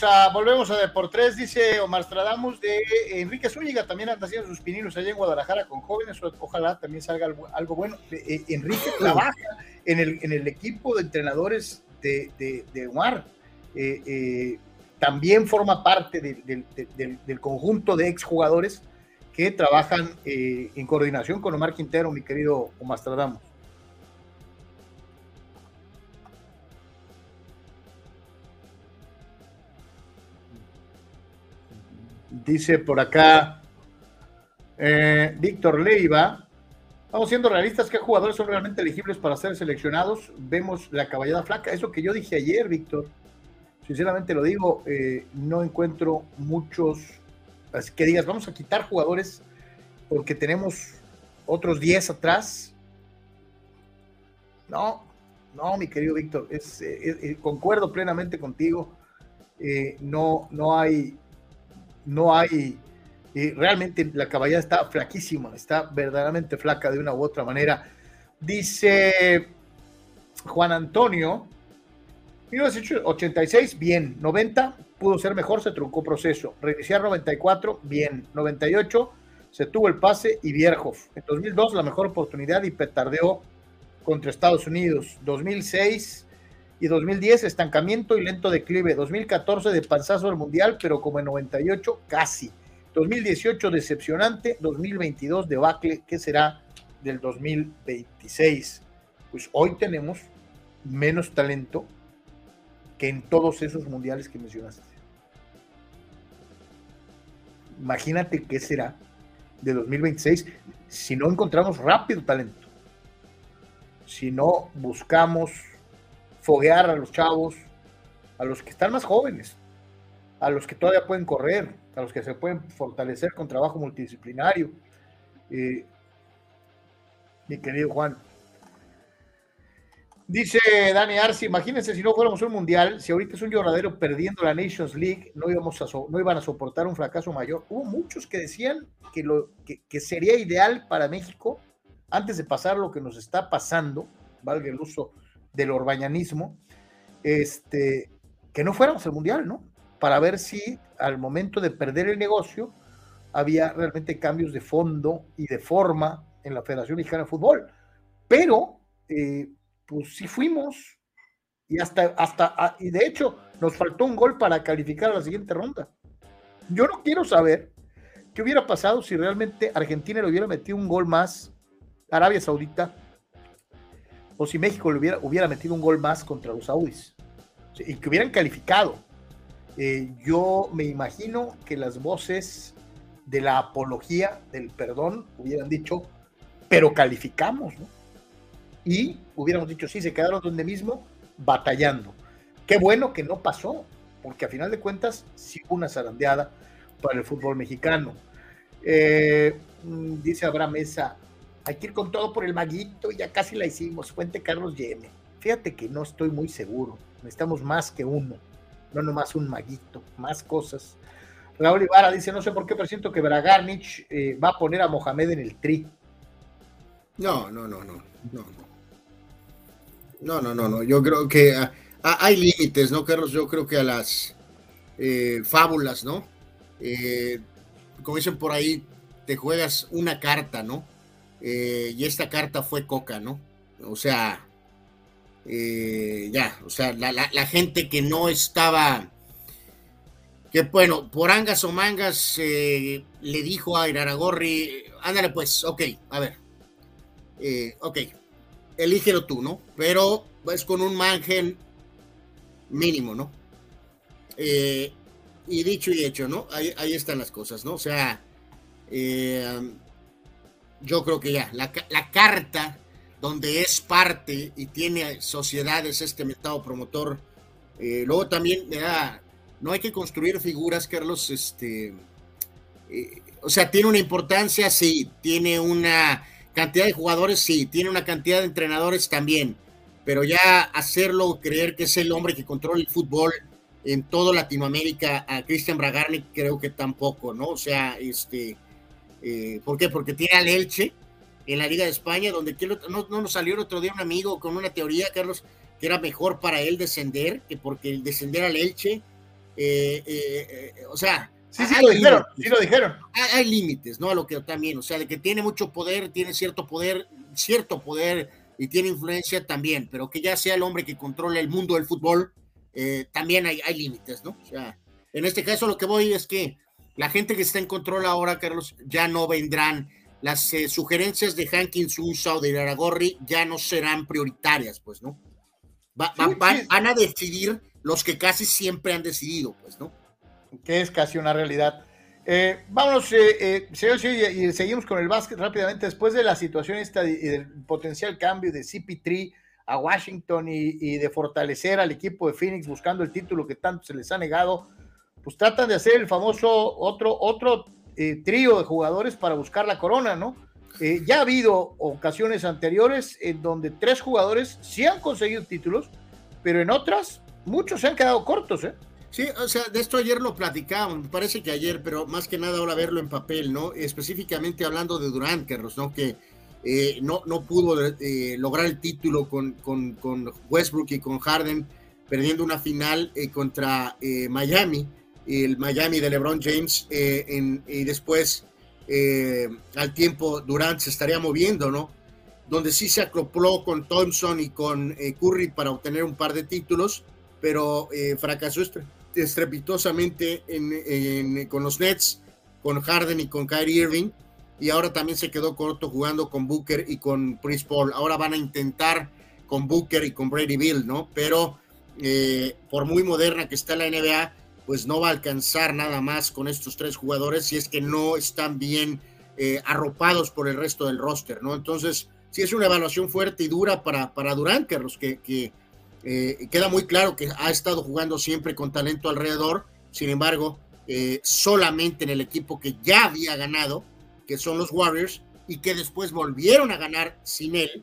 A, volvemos a Deportes, dice Omar Stradamus de Enrique Zúñiga, también anda haciendo sus pininos allá en Guadalajara con jóvenes, ojalá también salga algo, bueno. Eh, Enrique trabaja en el, en el equipo de entrenadores de, de, Omar, eh, eh, también forma parte del conjunto de exjugadores que trabajan en coordinación con Omar Quintero, mi querido Omar Stradamus. Dice por acá eh, Víctor Leiva. Vamos siendo realistas, ¿qué jugadores son realmente elegibles para ser seleccionados? Vemos la caballada flaca. Eso que yo dije ayer, Víctor. Sinceramente lo digo, eh, no encuentro muchos que digas, vamos a quitar jugadores porque tenemos otros 10 atrás. No, no, mi querido Víctor, eh, concuerdo plenamente contigo. no, no hay no hay, realmente la caballada está flaquísima, está verdaderamente flaca de una u otra manera. Dice Juan Antonio, 1986, bien, 90 pudo ser mejor, se truncó proceso. Reiniciar 94, bien, 98 se tuvo el pase y Vierhoff. En 2002 la mejor oportunidad y petardeó contra Estados Unidos. 2006 y 2010 estancamiento y lento declive, 2014 de panzazo al mundial, pero como en 98 casi, 2018 decepcionante, 2022 debacle, ¿qué será del 2026? Pues hoy tenemos menos talento que en todos esos mundiales que mencionaste. Imagínate qué será de 2026 si no encontramos rápido talento, si no buscamos foguear a los chavos, a los que están más jóvenes, a los que todavía pueden correr, a los que se pueden fortalecer con trabajo multidisciplinario. Eh, mi querido Juan. Dice Dani Arce, imagínense si no fuéramos un mundial, si ahorita es un lloradero perdiendo la Nations League, no, íbamos a no iban a soportar un fracaso mayor. Hubo muchos que decían que, lo, que sería ideal para México, antes de pasar lo que nos está pasando, valga el uso del orbañanismo, este, que no fuéramos al mundial, ¿no? Para ver si al momento de perder el negocio había realmente cambios de fondo y de forma en la Federación Mexicana de Fútbol. Pero, eh, pues sí fuimos, y hasta, hasta, ah, y de hecho, nos faltó un gol para calificar a la siguiente ronda. Yo no quiero saber qué hubiera pasado si realmente Argentina le hubiera metido un gol más, Arabia Saudita, o si México hubiera, hubiera metido un gol más contra los Saudis y que hubieran calificado. Eh, yo me imagino que las voces de la apología del perdón hubieran dicho, pero calificamos, ¿no? Y hubiéramos dicho, sí, se quedaron donde mismo batallando. Qué bueno que no pasó, porque a final de cuentas sí una zarandeada para el fútbol mexicano. Eh, mm, dice Abraham Mesa, hay que ir con todo por el maguito, ya casi la hicimos. Fuente Carlos Yeme. Fíjate que no estoy muy seguro. Necesitamos más que uno. No nomás un maguito, más cosas. Raúl Ibarra dice, no sé por qué, pero siento que Bragarnich eh, va a poner a Mohamed en el tri. No, no, no, no, no. No, no, no, no. Yo creo que ah, ah, hay límites, ¿no, Carlos? Yo creo que a las eh, fábulas, ¿no? Eh, como dicen por ahí, te juegas una carta, ¿no? Eh, y esta carta fue Coca, ¿no? O sea, eh, ya, o sea, la, gente que no estaba, que bueno, por angas o mangas eh, le dijo a Iraragorri, ándale pues, ok, a ver, ok, elígelo tú, ¿no? Pero es con un margen mínimo, ¿no? y dicho y hecho, ¿no? Ahí, ahí están las cosas, ¿no? O sea, yo creo que ya, la, carta donde es parte y tiene sociedades este metado promotor, eh, luego también, no hay que construir figuras, Carlos, este, eh, o sea, tiene una importancia, sí, tiene una cantidad de jugadores, sí, tiene una cantidad de entrenadores también, pero ya hacerlo creer que es el hombre que controla el fútbol en toda Latinoamérica, a Cristian Bragarnik creo que tampoco, ¿no? O sea, este, eh, ¿Por qué? Porque tiene al Elche en la Liga de España, donde no, no nos salió el otro día un amigo con una teoría, Carlos, que era mejor para él descender que porque el descender al Elche o sea, Sí, sí, lo dijeron, sí lo dijeron. Hay, límites, ¿no? A lo que también, o sea, de que tiene mucho poder, tiene cierto poder, cierto poder y tiene influencia también, pero que ya sea el hombre que controla el mundo del fútbol, eh, también hay, hay límites, ¿no? O sea, en este caso lo que voy es que la gente que está en control ahora, Carlos, ya no vendrán. Las eh, sugerencias de Hankins Usa o de Aragorri ya no serán prioritarias, pues, ¿no? van a decidir los que casi siempre han decidido, pues, ¿no? que es casi una realidad. Eh, vámonos, eh, eh y seguimos con el básquet rápidamente. Después de la situación esta y del potencial cambio de CP3 a Washington y, de fortalecer al equipo de Phoenix buscando el título que tanto se les ha negado, pues tratan de hacer el famoso otro, otro eh, trío de jugadores para buscar la corona, ¿no? ya ha habido ocasiones anteriores en donde tres jugadores sí han conseguido títulos, pero en otras muchos se han quedado cortos, ¿eh? Sí, o sea, de esto ayer lo platicábamos, me parece que ayer, pero más que nada ahora verlo en papel, ¿no? Específicamente hablando de Durant, Carlos, ¿no? Que eh, no, no pudo eh, lograr el título con, con, Westbrook y con Harden, perdiendo una final eh, contra Miami, el Miami de LeBron James, y después al tiempo Durant se estaría moviendo, ¿no? Donde sí se acopló con Thompson y con Curry para obtener un par de títulos, pero fracasó estrepitosamente con los Nets, con Harden y con Kyrie Irving, y ahora también se quedó corto jugando con Booker y con Chris Paul. Ahora van a intentar con Booker y con Brady Bill, ¿no? Pero eh, por muy moderna que está la NBA, pues no va a alcanzar nada más con estos tres jugadores si es que no están bien eh, arropados por el resto del roster, ¿no? Entonces, sí es una evaluación fuerte y dura para, para Durant, Carlos, que, que eh, queda muy claro que ha estado jugando siempre con talento alrededor, sin embargo, eh, solamente en el equipo que ya había ganado, que son los Warriors, y que después volvieron a ganar sin él,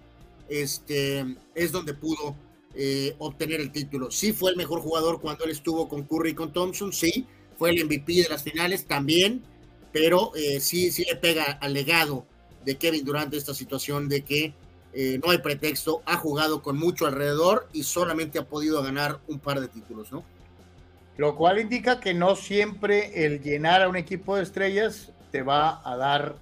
este, es donde pudo eh, obtener el título. Sí fue el mejor jugador cuando él estuvo con Curry y con Thompson, sí, fue el MVP de las finales también, pero sí, sí le pega al legado de Kevin durante esta situación de que eh, no hay pretexto, ha jugado con mucho alrededor y solamente ha podido ganar un par de títulos, ¿no? Lo cual indica que no siempre el llenar a un equipo de estrellas te va a dar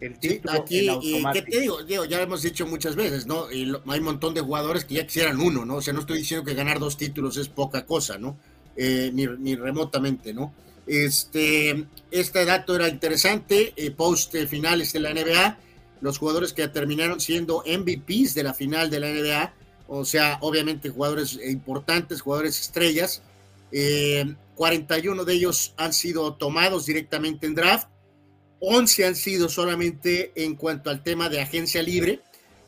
el título. aquí, ¿qué te digo? Ya hemos dicho muchas veces, ¿no? hay un montón de jugadores que ya quisieran uno, ¿no? O sea, no estoy diciendo que ganar dos títulos es poca cosa, ¿no? Eh, ni, remotamente, ¿no? Este, este dato era interesante, eh, post finales de la NBA los jugadores que terminaron siendo MVPs de la final de la NBA, o sea, obviamente jugadores importantes, jugadores estrellas. 41 eh, de ellos han sido tomados directamente en draft, 11 han sido solamente en cuanto al tema de agencia libre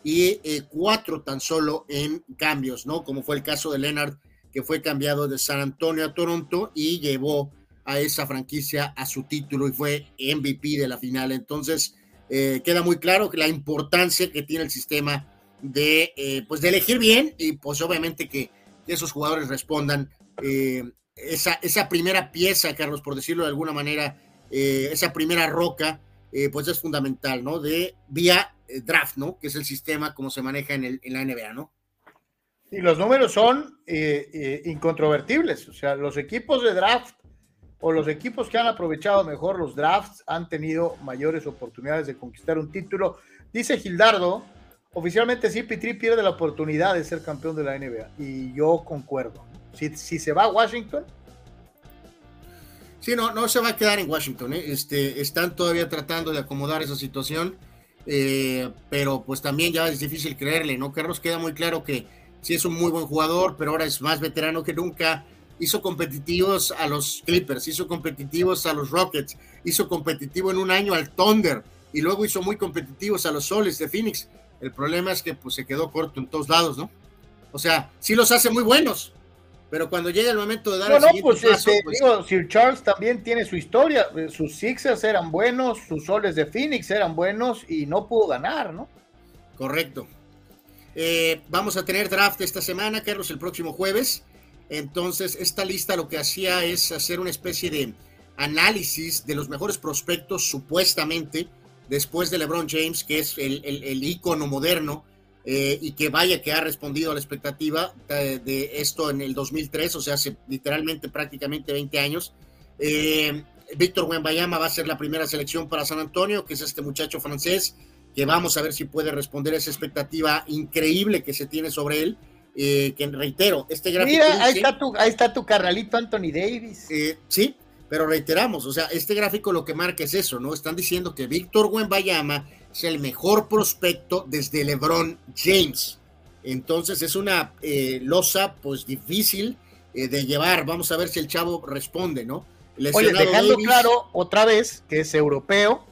y eh, cuatro tan solo en cambios, ¿no? Como fue el caso de Leonard, que fue cambiado de San Antonio a Toronto y llevó a esa franquicia a su título y fue MVP de la final. Entonces, eh, queda muy claro que la importancia que tiene el sistema de, eh, pues de elegir bien y pues obviamente que, esos jugadores respondan. Eh, esa, esa primera pieza, Carlos, por decirlo de alguna manera, esa primera roca, pues es fundamental, ¿no? De vía draft, ¿no? Que es el sistema como se maneja en, el, en la NBA, ¿no? Y los números son incontrovertibles, o sea, los equipos de draft o los equipos que han aprovechado mejor los drafts han tenido mayores oportunidades de conquistar un título. Dice Gildardo, oficialmente sí, Pitri pierde la oportunidad de ser campeón de la NBA y yo concuerdo. Si, si se va a Washington. Sí, no, no se va a quedar en Washington. ¿eh? Este, están todavía tratando de acomodar esa situación, eh, pero pues también ya es difícil creerle, ¿no? Carlos queda muy claro que sí es un muy buen jugador, pero ahora es más veterano que nunca hizo competitivos a los Clippers, hizo competitivos a los Rockets, hizo competitivo en un año al Thunder y luego hizo muy competitivos a los Soles de Phoenix. El problema es que pues se quedó corto en todos lados, ¿no? O sea, sí los hace muy buenos, pero cuando llega el momento de dar el siguiente pues, este, pues, Sir Charles también tiene su historia. Sus Sixers eran buenos, sus Soles de Phoenix eran buenos y no pudo ganar, ¿no? Correcto. Eh, vamos a tener draft esta semana, Carlos, el próximo jueves. Entonces, esta lista lo que hacía es hacer una especie de análisis de los mejores prospectos, supuestamente, después de LeBron James, que es el, el, icono moderno eh, y que vaya que ha respondido a la expectativa de, esto en el 2003, o sea, hace literalmente prácticamente 20 años. Eh, Víctor Wembayama va a ser la primera selección para San Antonio, que es este muchacho francés, que vamos a ver si puede responder a esa expectativa increíble que se tiene sobre él. Eh, que reitero, este gráfico. Mira, ahí, está tu, ahí está tu carnalito Anthony Davis. sí, pero reiteramos, o sea, este gráfico lo que marca es eso, ¿no? Están diciendo que Víctor Wembayama es el mejor prospecto desde LeBron James. Entonces es una eh, losa pues difícil eh, de llevar. Vamos a ver si el chavo responde, ¿no? Oye, dejando claro otra vez que es europeo.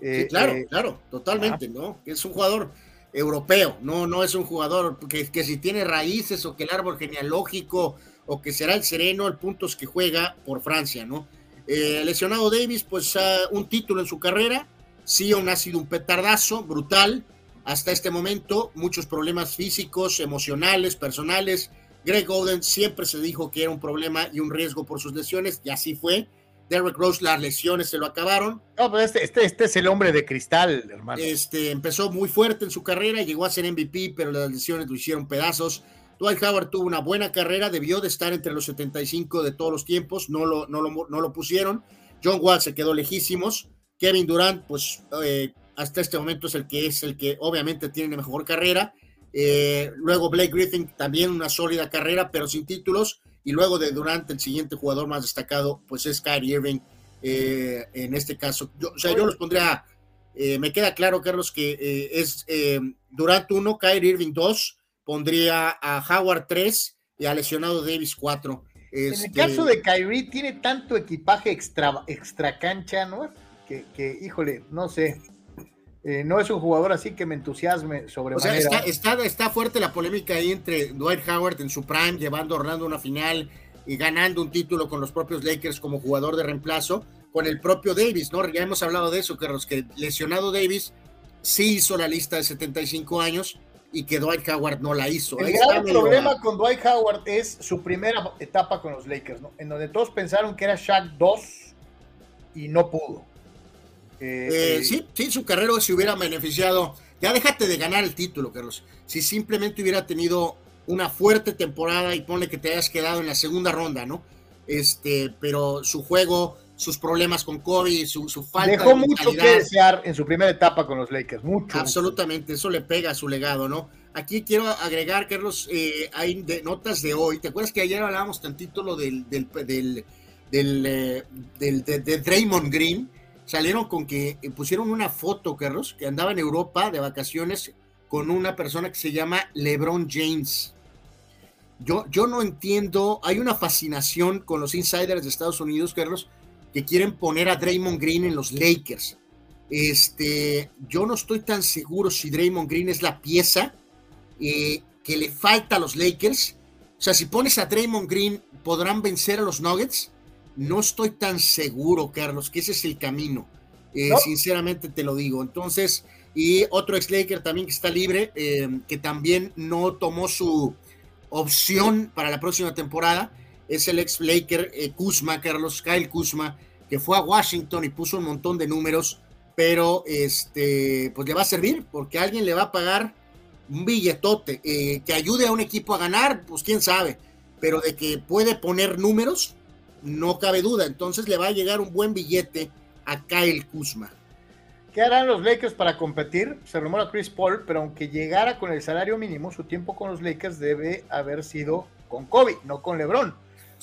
sí, eh, claro, claro, totalmente, ¿no? Es un jugador europeo, no, no es un jugador que, que si tiene raíces o que el árbol genealógico o que será el sereno, el punto es que juega por Francia, ¿no? lesionado Davis, pues un título en su carrera, Sion ha sido un petardazo brutal hasta este momento, muchos problemas físicos, emocionales, personales. Greg Oden siempre se dijo que era un problema y un riesgo por sus lesiones, y así fue. Derrick Rose, las lesiones se lo acabaron. No, pero este, este, este, es el hombre de cristal, hermano. Este, empezó muy fuerte en su carrera, llegó a ser MVP, pero las lesiones lo hicieron pedazos. Dwight Howard tuvo una buena carrera, debió de estar entre los 75 de todos los tiempos, no lo, no lo, no lo pusieron. John Wall se quedó lejísimos. Kevin Durant, pues eh, hasta este momento es el que es el que obviamente tiene mejor carrera. Eh, luego Blake Griffin, también una sólida carrera, pero sin títulos. Y luego de Durant, el siguiente jugador más destacado, pues es Kyrie Irving. Eh, en este caso, yo, o sea, yo los pondría, me queda claro, Carlos, que es Durant 1, Kyrie Irving 2, pondría a Howard 3 y a lesionado Davis 4. En el caso de Kyrie, tiene tanto equipaje extra, extra cancha, ¿no? Que, híjole, no sé, eh, no es un jugador así que me entusiasme sobre. O sea, está, está, fuerte la polémica ahí entre Dwight Howard en su prime, llevando a Orlando a una final y ganando un título con los propios Lakers como jugador de reemplazo, con el propio Davis, ¿no? Ya hemos hablado de eso, Carlos, que lesionado Davis sí hizo la lista de 75 años y que Dwight Howard no la hizo. El gran problema con Dwight Howard es su primera etapa con los Lakers, ¿no? En donde todos pensaron que era Shaq 2 y no pudo. Eh, eh, sí, sí, su carrera se hubiera beneficiado. Ya déjate de ganar el título, Carlos. Si simplemente hubiera tenido una fuerte temporada y pone que te hayas quedado en la segunda ronda, ¿no? Este, pero su juego, sus problemas con Kobe, su, su falta Dejó mucho que desear en su primera etapa con los Lakers, mucho. Absolutamente, eso le pega a su legado, ¿no? Aquí quiero agregar, Carlos, eh, hay de, notas de hoy. ¿Te acuerdas que ayer hablábamos tantito lo del, del, del, del, del de Draymond Green? Salieron con que eh, pusieron una foto, Carlos, que andaba en Europa de vacaciones con una persona que se llama LeBron James. Yo, yo no entiendo, hay una fascinación con los insiders de Estados Unidos, Carlos, que quieren poner a Draymond Green en los Lakers. Este, yo no estoy tan seguro si Draymond Green es la pieza eh, que le falta a los Lakers. O sea, si pones a Draymond Green, ¿podrán vencer a los Nuggets? No estoy tan seguro, Carlos, que ese es el camino. Eh, sinceramente te lo digo. Entonces, y otro ex Laker también que está libre, eh, que también no tomó su opción para la próxima temporada, es el ex Laker eh, Kuzma, Carlos Kyle Kuzma, que fue a Washington y puso un montón de números, pero este, pues le va a servir porque alguien le va a pagar un billetote que ayude a un equipo a ganar, pues quién sabe, pero de que puede poner números, no cabe duda. Entonces le va a llegar un buen billete a Kyle Kuzma. ¿Qué harán los Lakers para competir? Se rumora Chris Paul, pero aunque llegara con el salario mínimo, su tiempo con los Lakers debe haber sido con Kobe, no con LeBron.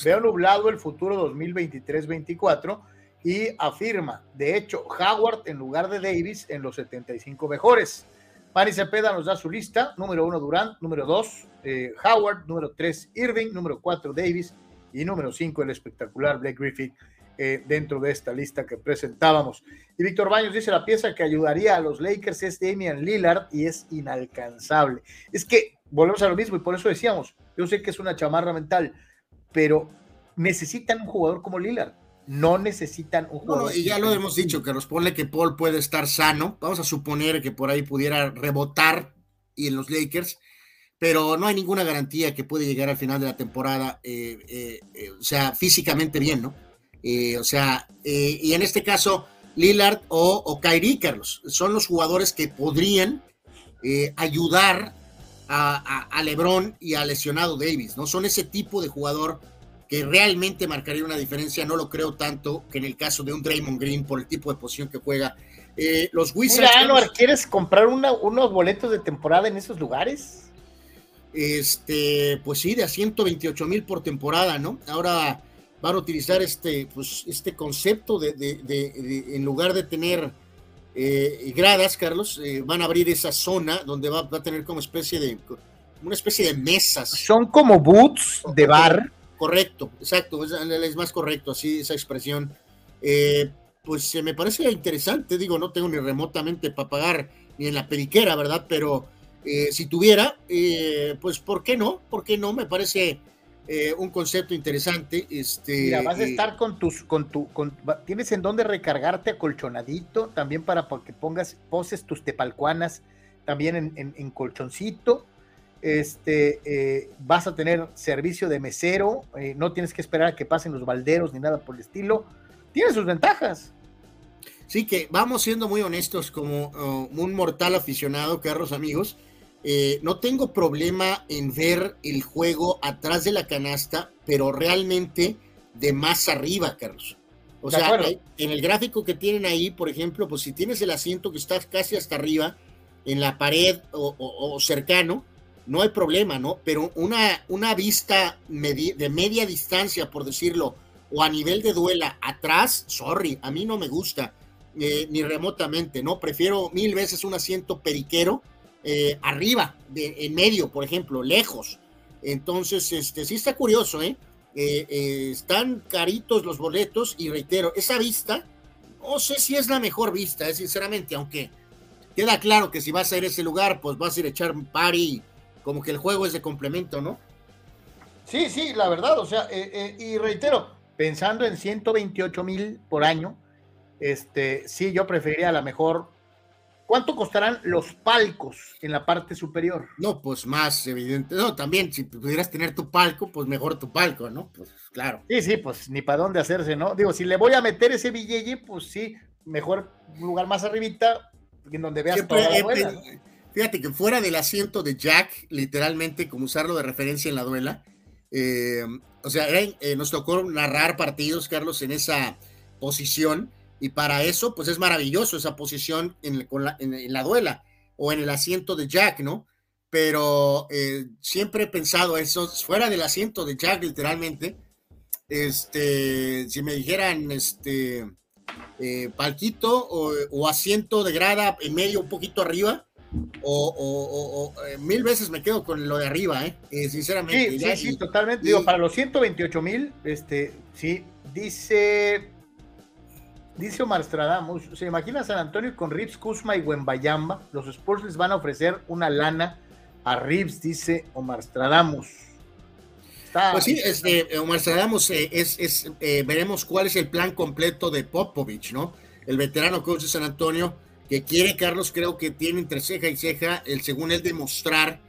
Veo nublado el futuro 2023-24 y afirma, de hecho, Howard en lugar de Davis en los 75 mejores. Mari Cepeda nos da su lista, número uno Durant, número dos eh, Howard, número tres Irving, número cuatro Davis, y número 5 el espectacular Blake Griffin eh, dentro de esta lista que presentábamos. Y Víctor Baños dice la pieza que ayudaría a los Lakers es Damian Lillard y es inalcanzable. Es que volvemos a lo mismo y por eso decíamos, yo sé que es una chamarra mental, pero necesitan un jugador como Lillard. No necesitan un jugador. y ya lo hemos dicho, que nos pone que Paul puede estar sano. Vamos a suponer que por ahí pudiera rebotar y en los Lakers pero no hay ninguna garantía que puede llegar al final de la temporada, eh, eh, eh, o sea, físicamente bien, ¿no? o sea, y en este caso, Lillard o, o Kyrie, Carlos, son los jugadores que podrían ayudar a, LeBron y a lesionado Davis, ¿no? Son ese tipo de jugador que realmente marcaría una diferencia, no lo creo tanto que en el caso de un Draymond Green por el tipo de posición que juega. Eh, los Wizards. ¿quieres comprar unos boletos de temporada en esos lugares? Este, pues sí, de a 128 mil por temporada, ¿no? Ahora van a utilizar este, pues, este concepto de, de, en lugar de tener eh, gradas, Carlos, eh, van a abrir esa zona donde va, a tener como especie de, una especie de mesas. Son como boots de bar. Correcto, exacto, es, más correcto así esa expresión. Eh, pues me parece interesante, digo, no tengo ni remotamente para pagar ni en la periquera, ¿verdad? Pero si tuviera, pues ¿por qué no? ¿Por qué no? Me parece eh, un concepto interesante. Este, Mira, vas a estar con tus, con tu, con, tienes en dónde recargarte acolchonadito, también para que pongas, poses tus tepalcuanas también en, colchoncito. Este, eh, vas a tener servicio de mesero, eh, no tienes que esperar a que pasen los balderos ni nada por el estilo. Tiene sus ventajas. Sí, que vamos siendo muy honestos, como uh, un mortal aficionado, Carlos amigos, eh, no tengo problema en ver el juego atrás de la canasta, pero realmente de más arriba, Carlos. O sea, en el gráfico que tienen ahí, por ejemplo, pues si tienes el asiento que está casi hasta arriba, en la pared o, cercano, no hay problema, ¿no? Pero una, una vista de media distancia, por decirlo, o a nivel de duela atrás, sorry, a mí no me gusta, eh, ni remotamente, ¿no? Prefiero mil veces un asiento periquero eh, arriba, en medio, por ejemplo, lejos. Entonces, este, sí está curioso, ¿eh? ¿eh? Eh, están caritos los boletos y reitero, esa vista, no sé si es la mejor vista, sinceramente, aunque queda claro que si vas a ir a ese lugar, pues vas a ir a echar un como que el juego es de complemento, ¿no? Sí, sí, la verdad, o sea, y reitero, pensando en 128 mil por año, este, sí, yo preferiría a la mejor ¿Cuánto costarán los palcos en la parte superior? No, pues más evidente. No, también, si pudieras tener tu palco, pues mejor tu palco, ¿no? Pues claro. Sí, sí, pues ni para dónde hacerse, ¿no? Digo, si le voy a meter ese billete, pues sí, mejor un lugar más arribita, en donde veas toda la duela, Fíjate que fuera del asiento de Jack, literalmente, como usarlo de referencia en la duela, eh, o sea, eh, nos tocó narrar partidos, Carlos, en esa posición y para eso, pues es maravilloso esa posición en, la, duela o en el asiento de Jack, ¿no? Pero eh, siempre he pensado eso, fuera del asiento de Jack, literalmente, este, si me dijeran, este, eh, palquito o, asiento de grada en medio, un poquito arriba, o, eh, mil veces me quedo con lo de arriba, ¿eh? sinceramente. Sí, sí, totalmente. Digo, para los 128 mil, este, sí, dice Dice Omar Stradamus, ¿se imagina San Antonio con Rips, Kuzma y Wembayamba? Los Spurs les van a ofrecer una lana a Rips, dice Omar Stradamus. pues sí, este, Omar Stradamus, eh, es, eh, veremos cuál es el plan completo de Popovich, ¿no? El veterano coach de San Antonio, que quiere, Carlos, creo que tiene entre ceja y ceja, el según él demostrar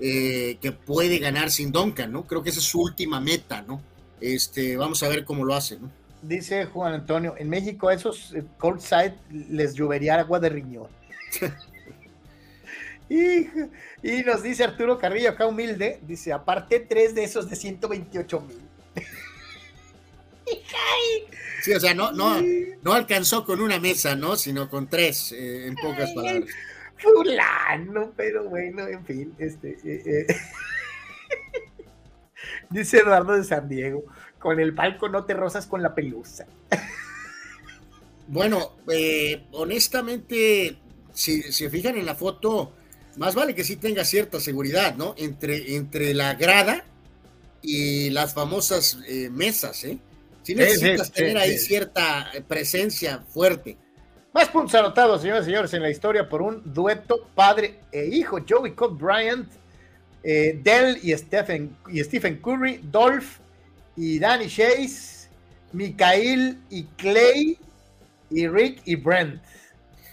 eh, que puede ganar sin Duncan, ¿no? Creo que esa es su última meta, ¿no? Este, vamos a ver cómo lo hace, ¿no? Dice Juan Antonio, en México a esos eh, cold side les llovería agua de riñón. y, y, nos dice Arturo Carrillo, acá humilde, dice, aparte tres de esos de 128 mil. sí, o sea, no, no, no alcanzó con una mesa, ¿no? Sino con tres, eh, en pocas palabras. Fulano, pero bueno, en fin, este... Eh, dice Eduardo de San Diego, con el palco no te rozas con la pelusa. Bueno, eh, honestamente, si se fijan en la foto, más vale que sí tenga cierta seguridad, ¿no? Entre, entre la grada y las famosas eh, mesas, ¿eh? Sí necesitas tener ahí cierta presencia fuerte. Más puntos anotados, señores y señores, en la historia por un dueto padre e hijo, Joey Cobb Bryant, eh, Dell y Stephen, y Stephen Curry, Dolph y Danny Chase, Mikael y Clay y Rick y Brent.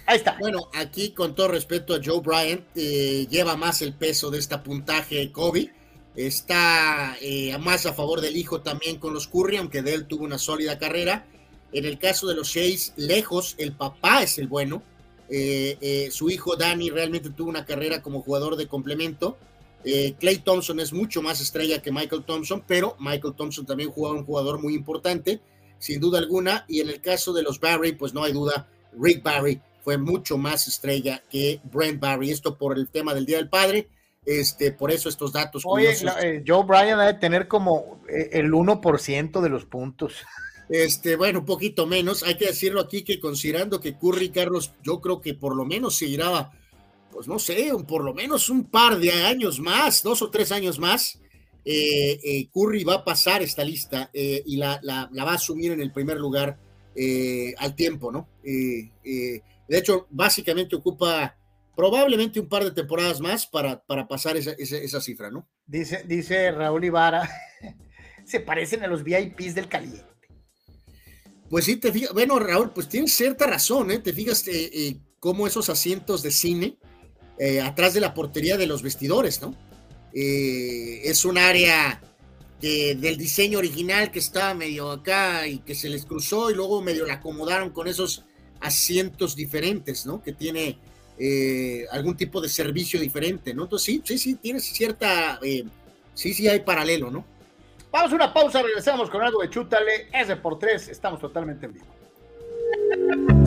Ahí está. Bueno, aquí con todo respeto a Joe Bryant, eh, lleva más el peso de esta puntaje Kobe. Está eh, más a favor del hijo también con los Curry, aunque de él tuvo una sólida carrera. En el caso de los Chase, lejos, el papá es el bueno. su hijo Danny realmente tuvo una carrera como jugador de complemento. Clay Thompson es mucho más estrella que Michael Thompson, pero Michael Thompson también jugó un jugador muy importante, sin duda alguna. Y en el caso de los Barry, pues no hay duda, Rick Barry fue mucho más estrella que Brent Barry. Esto por el tema del Día del Padre. Este, por eso estos datos. Oye, eh, Joe Bryan debe tener como eh, el 1% de los puntos. Este, bueno, un poquito menos. Hay que decirlo aquí que considerando que Curry Carlos, yo creo que por lo menos seguirá, pues no sé, por lo menos un par de años más, dos o tres años más. Eh, Curry va a pasar esta lista y la, la, va a asumir en el primer lugar al tiempo, ¿no? De hecho, básicamente ocupa probablemente un par de temporadas más para, para pasar esa, esa, cifra, ¿no? Dice, dice Raúl Ibarra, se parecen a los VIPs del caliente. Pues sí, te fijas, bueno, Raúl, pues tienes cierta razón, ¿eh? Te fijas eh, eh, cómo esos asientos de cine eh, atrás de la portería de los vestidores, ¿no? es un área del diseño original que estaba medio acá y que se les cruzó y luego medio la acomodaron con esos asientos diferentes, ¿no? Que tiene eh, algún tipo de servicio diferente, ¿no? Entonces sí, sí, sí, tienes cierta, eh, sí, sí hay paralelo, ¿no? Vamos a una pausa, regresamos con algo de Chútale, S por tres, estamos totalmente en vivo.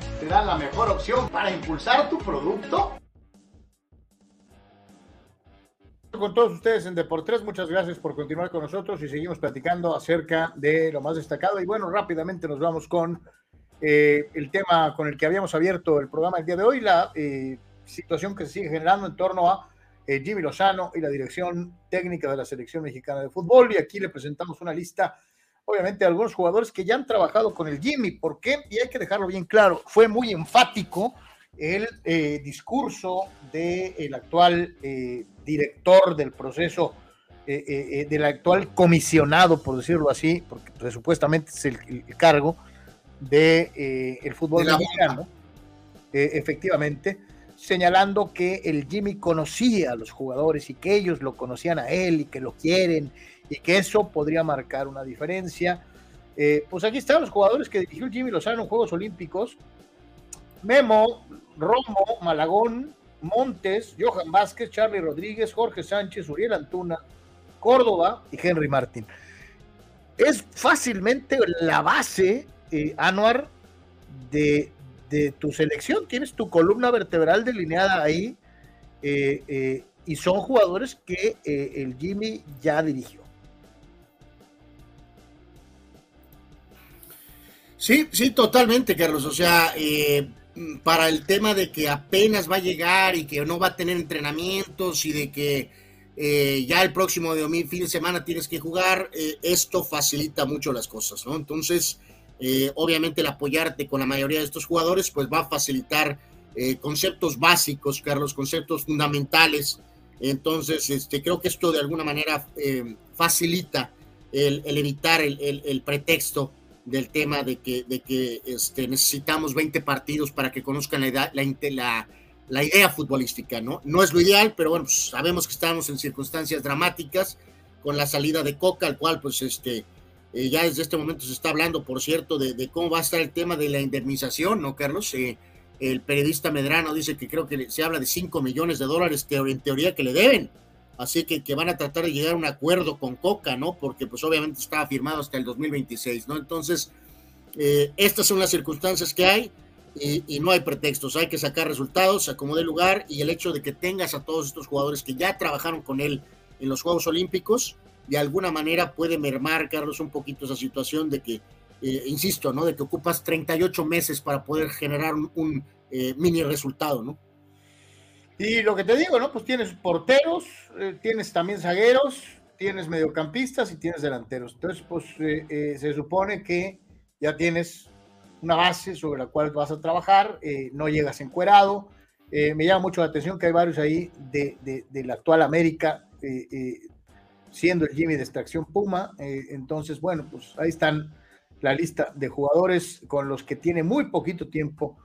te da la mejor opción para impulsar tu producto con todos ustedes en Deportes. Muchas gracias por continuar con nosotros y seguimos platicando acerca de lo más destacado. Y bueno, rápidamente nos vamos con eh, el tema con el que habíamos abierto el programa el día de hoy, la eh, situación que se sigue generando en torno a eh, Jimmy Lozano y la dirección técnica de la selección mexicana de fútbol. Y aquí le presentamos una lista, obviamente, de algunos jugadores que ya han trabajado con el Jimmy. ¿Por qué? Y hay que dejarlo bien claro, fue muy enfático el discurso del actual director del proceso, eh, eh, eh, del actual comisionado, por decirlo así, porque pues, supuestamente es el, cargo de el fútbol mexicano, efectivamente, señalando que el Jimmy conocía a los jugadores y que ellos lo conocían a él y que lo quieren y que eso podría marcar una diferencia. pues aquí están los jugadores que dirigió Jimmy Lozano en Juegos Olímpicos. Memo, Romo, Malagón, Montes, Johan Vázquez, Charlie Rodríguez, Jorge Sánchez, Uriel Antuna, Córdoba y Henry Martín. Es fácilmente la base, eh, Anuar, de, tu selección. Tienes tu columna vertebral delineada ahí eh, eh, y son jugadores que el Jimmy ya dirigió. Sí, sí, totalmente, Carlos. O sea, para el tema de que apenas va a llegar y que no va a tener entrenamientos y de que eh, ya el próximo fin de semana tienes que jugar, eh, esto facilita mucho las cosas, ¿no? Entonces, eh, obviamente el apoyarte con la mayoría de estos jugadores, pues va a facilitar conceptos básicos, Carlos, conceptos fundamentales. Entonces, este, creo que esto de alguna manera facilita el, evitar el, pretexto del tema de que, de que este, necesitamos 20 partidos para que conozcan la, la, la la idea futbolística, ¿no? No es lo ideal, pero bueno, pues sabemos que estamos en circunstancias dramáticas con la salida de Coca, al cual pues este, eh, ya desde este momento se está hablando, por cierto, de, cómo va a estar el tema de la indemnización, ¿no, Carlos? Eh, el periodista Medrano dice que creo que se habla de 5 millones de dólares en teoría que le deben, así que, que van a tratar de llegar a un acuerdo con Coca, ¿no? Porque pues obviamente estaba firmado hasta el 2026, ¿no? Entonces, eh, estas son las circunstancias que hay y, no hay pretextos, hay que sacar resultados, acomode lugar y el hecho de que tengas a todos estos jugadores que ya trabajaron con él en los Juegos Olímpicos, de alguna manera puede mermar, Carlos, un poquito esa situación de que, eh, insisto, ¿no? De que ocupas 38 meses para poder generar un, eh, mini resultado, ¿no? Y lo que te digo, ¿no? Pues tienes porteros, eh, tienes también zagueros, tienes mediocampistas y tienes delanteros. Entonces, pues se supone que ya tienes una base sobre la cual vas a trabajar, eh, no llegas encuerado. Eh, me llama mucho la atención que hay varios ahí de, de, la actual América, eh, siendo el Jimmy de extracción Puma. entonces, bueno, pues ahí están la lista de jugadores con los que tiene muy poquito tiempo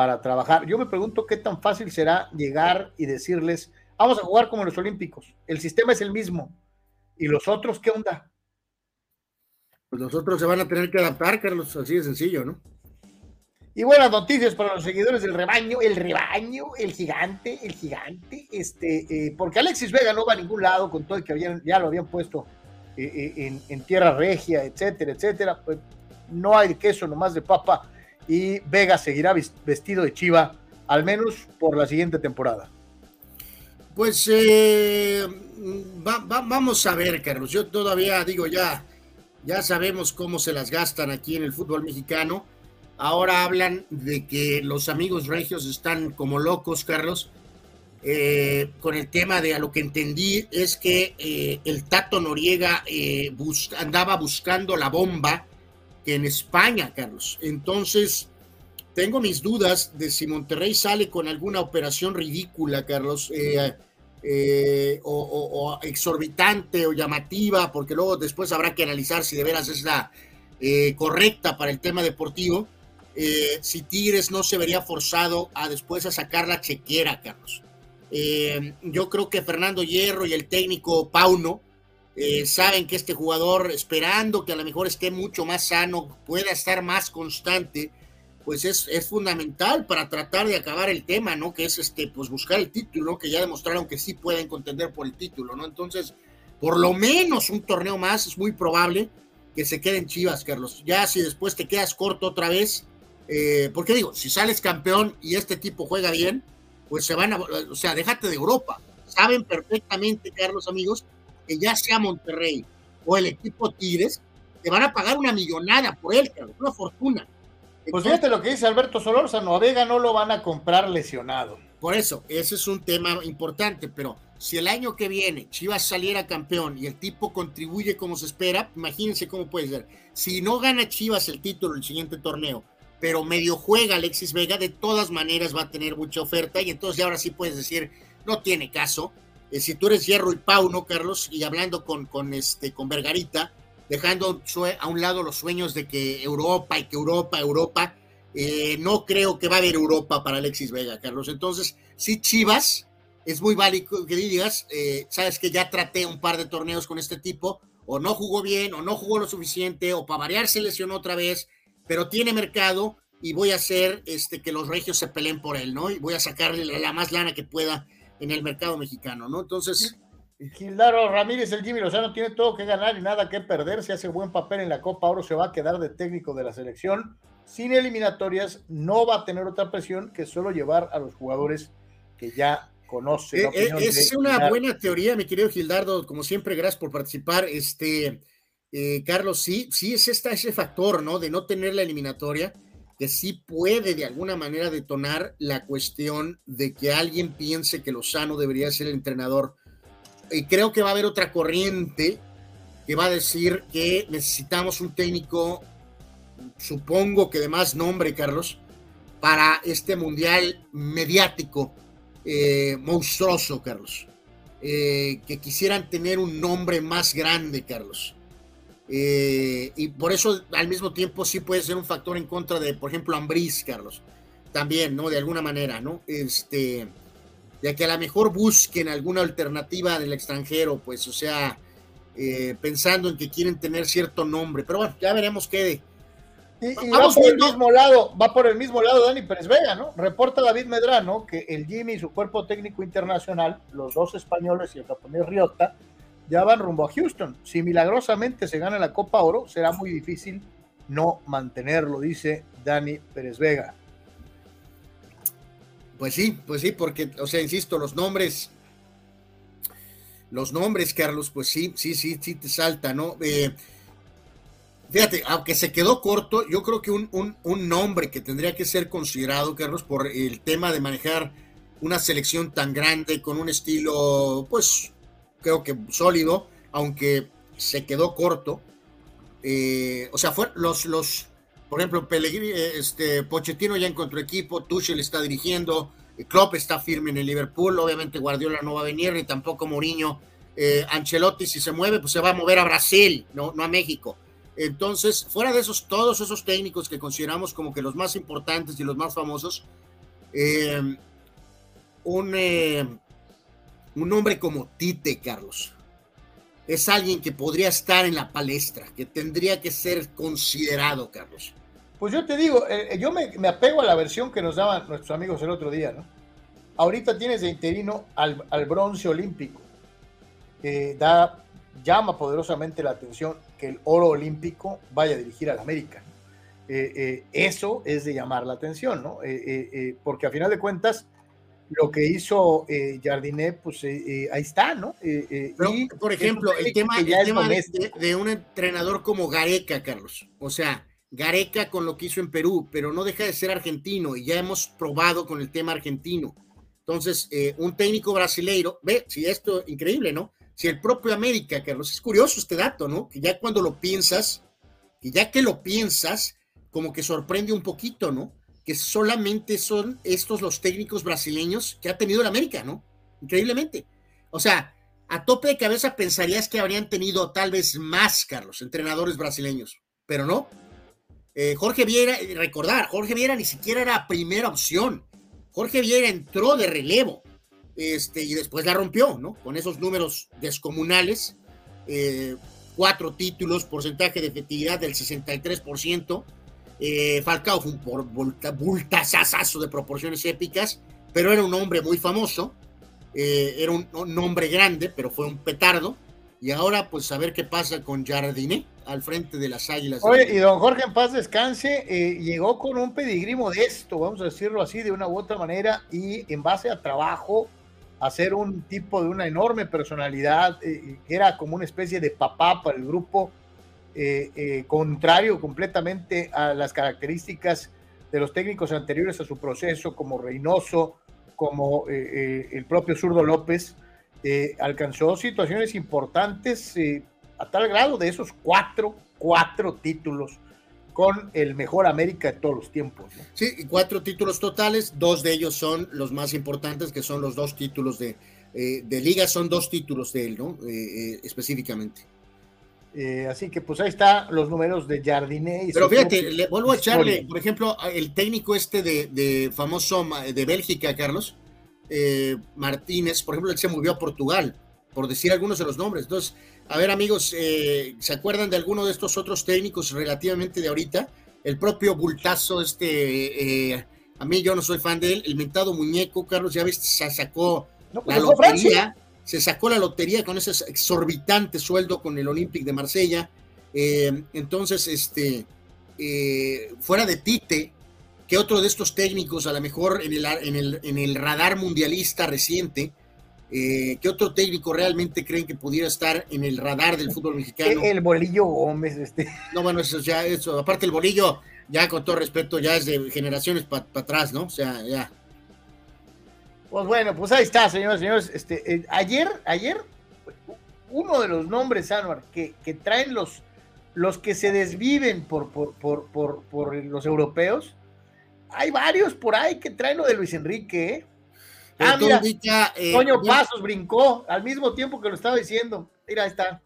para trabajar. Yo me pregunto qué tan fácil será llegar y decirles, vamos a jugar como los Olímpicos, el sistema es el mismo. ¿Y los otros qué onda? Pues los otros se van a tener que adaptar, Carlos, así de sencillo, ¿no? Y buenas noticias para los seguidores del rebaño, el rebaño, el gigante, el gigante, este, eh, porque Alexis Vega no va a ningún lado con todo el que habían, ya lo habían puesto eh, eh, en, tierra regia, etcétera, etcétera. Pues no hay queso nomás de papa y Vega seguirá vestido de chiva, al menos por la siguiente temporada. Pues vamos a ver, Carlos. Yo todavía digo ya, ya sabemos cómo se las gastan aquí en el fútbol mexicano Ahora hablan de que los amigos regios están como locos, Carlos, eh, con el tema de a lo que entendí es que eh, el Tato Noriega eh, andaba buscando la bomba en España, Carlos. Entonces, tengo mis dudas de si Monterrey sale con alguna operación ridícula, Carlos, o, exorbitante o llamativa, porque luego después habrá que analizar si de veras es la correcta para el tema deportivo eh, si Tigres no se vería forzado a después a sacar la chequera, Carlos. Eh, yo creo que Fernando Hierro y el técnico Pauno eh, saben que este jugador, esperando que a lo mejor esté mucho más sano, pueda estar más constante, pues es, es fundamental para tratar de acabar el tema, ¿no? Que es este, pues buscar el título, que ya demostraron que sí pueden contender por el título, ¿no? Entonces, por lo menos un torneo más es muy probable que se queden Chivas, Carlos. Ya si después te quedas corto otra vez, eh, porque digo, si sales campeón y este tipo juega bien, pues se van a, o sea, déjate de Europa. Saben perfectamente, Carlos, amigos, que ya sea Monterrey o el equipo Tigres, te van a pagar una millonada por él, Carlos, una fortuna. Pues fíjate lo que dice Alberto Solórzano, a Vega no lo van a comprar lesionado. Por eso, ese es un tema importante, pero si el año que viene Chivas saliera campeón y el tipo contribuye como se espera, imagínense cómo puede ser. Si no gana Chivas el título el siguiente torneo, pero medio juega Alexis Vega, de todas maneras va a tener mucha oferta y entonces ahora sí puedes decir, no tiene caso. Eh, si tú eres Hierro y Pau, ¿no, Carlos? Y hablando con, con, este, con Vergarita, dejando a un lado los sueños de que Europa y que Europa, Europa, eh, no creo que va a haber Europa para Alexis Vega, Carlos. Entonces, sí, Chivas, es muy válido que digas, eh, sabes que ya traté un par de torneos con este tipo, o no jugó bien, o no jugó lo suficiente, o para variar se lesionó otra vez, pero tiene mercado y voy a hacer este, que los regios se peleen por él, ¿no? Y voy a sacarle la, más lana que pueda en el mercado mexicano, ¿no? Entonces... Gildaro Ramírez, el Jimmy Lozano tiene todo que ganar y nada que perder. Si hace buen papel en la Copa Oro, se va a quedar de técnico de la selección. Sin eliminatorias, no va a tener otra presión que solo llevar a los jugadores que ya conoce. Eh, eh, es una buena teoría, mi querido Gildardo. Como siempre, gracias por participar. Este, eh, Carlos, sí, sí es esta, ese factor, ¿no? De no tener la eliminatoria, que sí puede de alguna manera detonar la cuestión de que alguien piense que Lozano debería ser el entrenador y creo que va a haber otra corriente que va a decir que necesitamos un técnico, supongo que de más nombre, Carlos, para este mundial mediático eh, monstruoso, Carlos. Eh, que quisieran tener un nombre más grande, Carlos. Eh, y por eso al mismo tiempo sí puede ser un factor en contra de, por ejemplo, Ambris, Carlos. También, ¿no? De alguna manera, ¿no? Este, ya que a lo mejor busquen alguna alternativa del extranjero, pues, o sea, eh, pensando en que quieren tener cierto nombre. Pero bueno, ya veremos qué. Y, va por el mismo lado, va por el mismo lado Dani Pérez Vega, ¿no? Reporta David Medrano que el Jimmy y su cuerpo técnico internacional, los dos españoles y el japonés Riota, ya van rumbo a Houston. Si milagrosamente se gana la Copa Oro, será muy difícil no mantenerlo, dice Dani Pérez Vega. Pues sí, pues sí, porque, o sea, insisto, los nombres, los nombres, Carlos, pues sí, sí, sí, sí te salta, ¿no? Eh, fíjate, aunque se quedó corto, yo creo que un, un, un, nombre que tendría que ser considerado, Carlos, por el tema de manejar una selección tan grande, con un estilo, pues, creo que sólido, aunque se quedó corto. Eh, o sea, fue los, los, por ejemplo, Pellegrini, eh, este, Pochettino ya encontró equipo, Tuchel está dirigiendo, Klopp está firme en el Liverpool, obviamente Guardiola no va a venir, ni tampoco Mourinho. Eh, Ancelotti, si se mueve, pues se va a mover a Brasil, no, no a México. Entonces, fuera de esos, todos esos técnicos que consideramos como que los más importantes y los más famosos, un, un hombre como Tite, Carlos, es alguien que podría estar en la palestra, que tendría que ser considerado, Carlos. Pues yo te digo, eh, yo me, apego a la versión que nos daban nuestros amigos el otro día, ¿no? Ahorita tienes de interino al, bronce olímpico. da, llama poderosamente la atención que el oro olímpico vaya a dirigir al América. Eh, eh, eso es de llamar la atención, ¿no? porque a final de cuentas, lo que hizo eh, Jardinet, pues eh, eh, ahí está, ¿no? y por ejemplo, el tema, de, un entrenador como Gareca, Carlos. O sea, Gareca con lo que hizo en Perú, pero no deja de ser argentino y ya hemos probado con el tema argentino. Entonces, un técnico brasileiro, ve, si esto increíble, ¿no? Si el propio América, Carlos, es curioso este dato, ¿no? Que ya cuando lo piensas, que ya que lo piensas, como que sorprende un poquito, ¿no? Solamente son estos los técnicos brasileños que ha tenido el América, ¿no? Increíblemente. O sea, a tope de cabeza pensarías que habrían tenido tal vez más, Carlos, entrenadores brasileños, pero no. Eh, Jorge Viera, recordar, Jorge Viera ni siquiera era primera opción. Jorge Viera entró de relevo este, y después la rompió, ¿no? Con esos números descomunales, eh, cuatro títulos, porcentaje de efectividad del 63%. Eh, Falcao fue un bultazazazo de proporciones épicas, pero era un hombre muy famoso, eh, era un, hombre grande, pero fue un petardo. Y ahora, pues a ver qué pasa con Jardiné al frente de las Águilas. Oye, y don Jorge en paz descanse, eh, llegó con un pedigrí modesto, vamos a decirlo así, de una u otra manera, y en base a trabajo, a ser un tipo de una enorme personalidad, que era como una especie de papá para el grupo eh, eh, contrario completamente a las características de los técnicos anteriores a su proceso, como Reynoso, como eh, el propio Zurdo López, alcanzó situaciones importantes a tal grado de esos cuatro, cuatro títulos con el mejor América de todos los tiempos. Sí, cuatro títulos totales, dos de ellos son los más importantes, que son los dos títulos de, de liga, son dos títulos de él, ¿no? específicamente. Eh, así que pues ahí están los números de Jardiné. Pero fíjate, le vuelvo a echarle, por ejemplo, el técnico este de, famoso de Bélgica, Carlos, eh, Martínez, por ejemplo, él se movió a Portugal, por decir algunos de los nombres. Entonces, a ver amigos, eh, ¿se acuerdan de alguno de estos otros técnicos relativamente de ahorita? El propio Bultazo, este, a mí yo no soy fan de él, el mentado muñeco, Carlos, ya ves, se sacó pues la lotería se sacó la lotería con ese exorbitante sueldo con el Olympique de Marsella. Eh, entonces, este, eh, fuera de Tite, que otro de estos técnicos, a lo mejor en el, en el, en el radar mundialista reciente, eh, ¿qué otro técnico realmente creen que pudiera estar en el radar del fútbol mexicano? El Bolillo Gómez, este. No, bueno, eso ya, eso, aparte el Bolillo, ya con todo respeto, ya es de generaciones para atrás, ¿no? O sea, ya. Pues bueno, pues ahí está, señores, señores. Este, eh, ayer, ayer uno de los nombres, Anuar, que, que traen los, los que se desviven por, por, por, por, los europeos, hay varios por ahí que traen lo de Luis Enrique. ¿eh? Ah, mira, eh, Toño Pasos brincó al mismo tiempo que lo estaba diciendo. Mira, ahí está.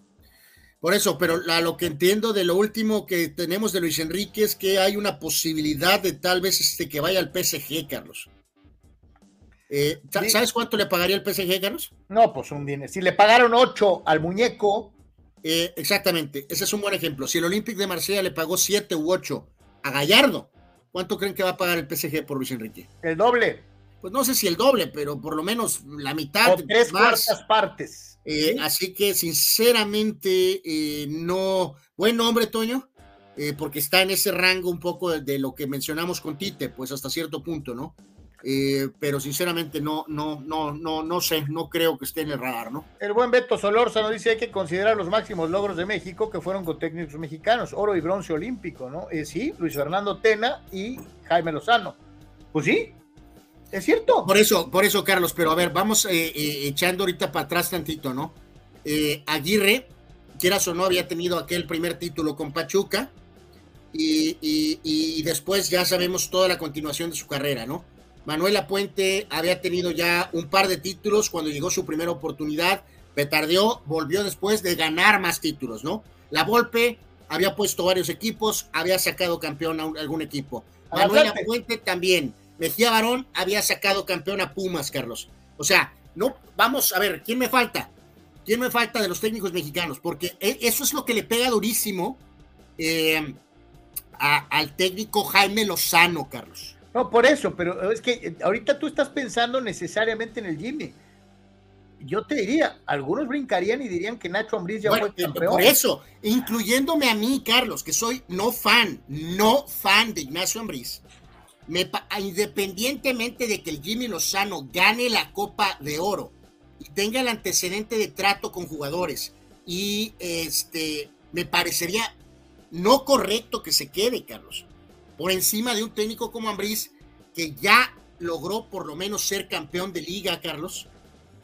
Por eso, pero lo que entiendo de lo último que tenemos de Luis Enrique es que hay una posibilidad de tal vez este, que vaya al PSG, Carlos. Eh, ¿Sabes cuánto le pagaría el PSG, Carlos? No, pues un dinero. Si le pagaron 8 al muñeco. Eh, exactamente, ese es un buen ejemplo. Si el Olympique de Marsella le pagó 7 u 8 a Gallardo, ¿cuánto creen que va a pagar el PSG por Luis Enrique? El doble. Pues no sé si el doble, pero por lo menos la mitad. O tres cuartas partes. Eh, así que sinceramente no, buen nombre Toño, eh, porque está en ese rango un poco de, lo que mencionamos con Tite, pues hasta cierto punto, ¿no? Pero sinceramente no, no, no, no, no sé, no creo que esté en el radar, ¿no? El buen Beto Solórzano dice hay que considerar los máximos logros de México que fueron con técnicos mexicanos, oro y bronce olímpico, ¿no? sí, Luis Fernando Tena y Jaime Lozano. Pues sí, es cierto. Por eso, por eso, Carlos, pero a ver, vamos eh, eh, echando ahorita para atrás tantito, ¿no? Eh, Aguirre, quieras o no, había tenido aquel primer título con Pachuca y, después ya sabemos toda la continuación de su carrera, ¿no? Manuela Puente había tenido ya un par de títulos cuando llegó su primera oportunidad, petardeó, volvió después de ganar más títulos, ¿no? La Volpe había puesto varios equipos, había sacado campeón a algún equipo. Manuela Puente también Mejía Barón había sacado campeón a Pumas, Carlos. O sea, no, vamos a ver, ¿quién me falta? ¿Quién me falta de los técnicos mexicanos? Porque e, eso es lo que le pega durísimo eh, al técnico Jaime Lozano, Carlos. No, por eso, pero es que eh, ahorita tú estás pensando necesariamente en el Jimmy. Yo te diría, algunos brincarían y dirían que Nacho Ambriz ya fue campeón. Por eso, incluyéndome a mí, Carlos, que soy no fan, no fan de Ignacio Ambriz independientemente de que el Jimmy Lozano gane la Copa de Oro y tenga el antecedente de trato con jugadores y este me parecería no correcto que se quede, Carlos, por encima de un técnico como Ambriz que ya logró por lo menos ser campeón de liga, Carlos,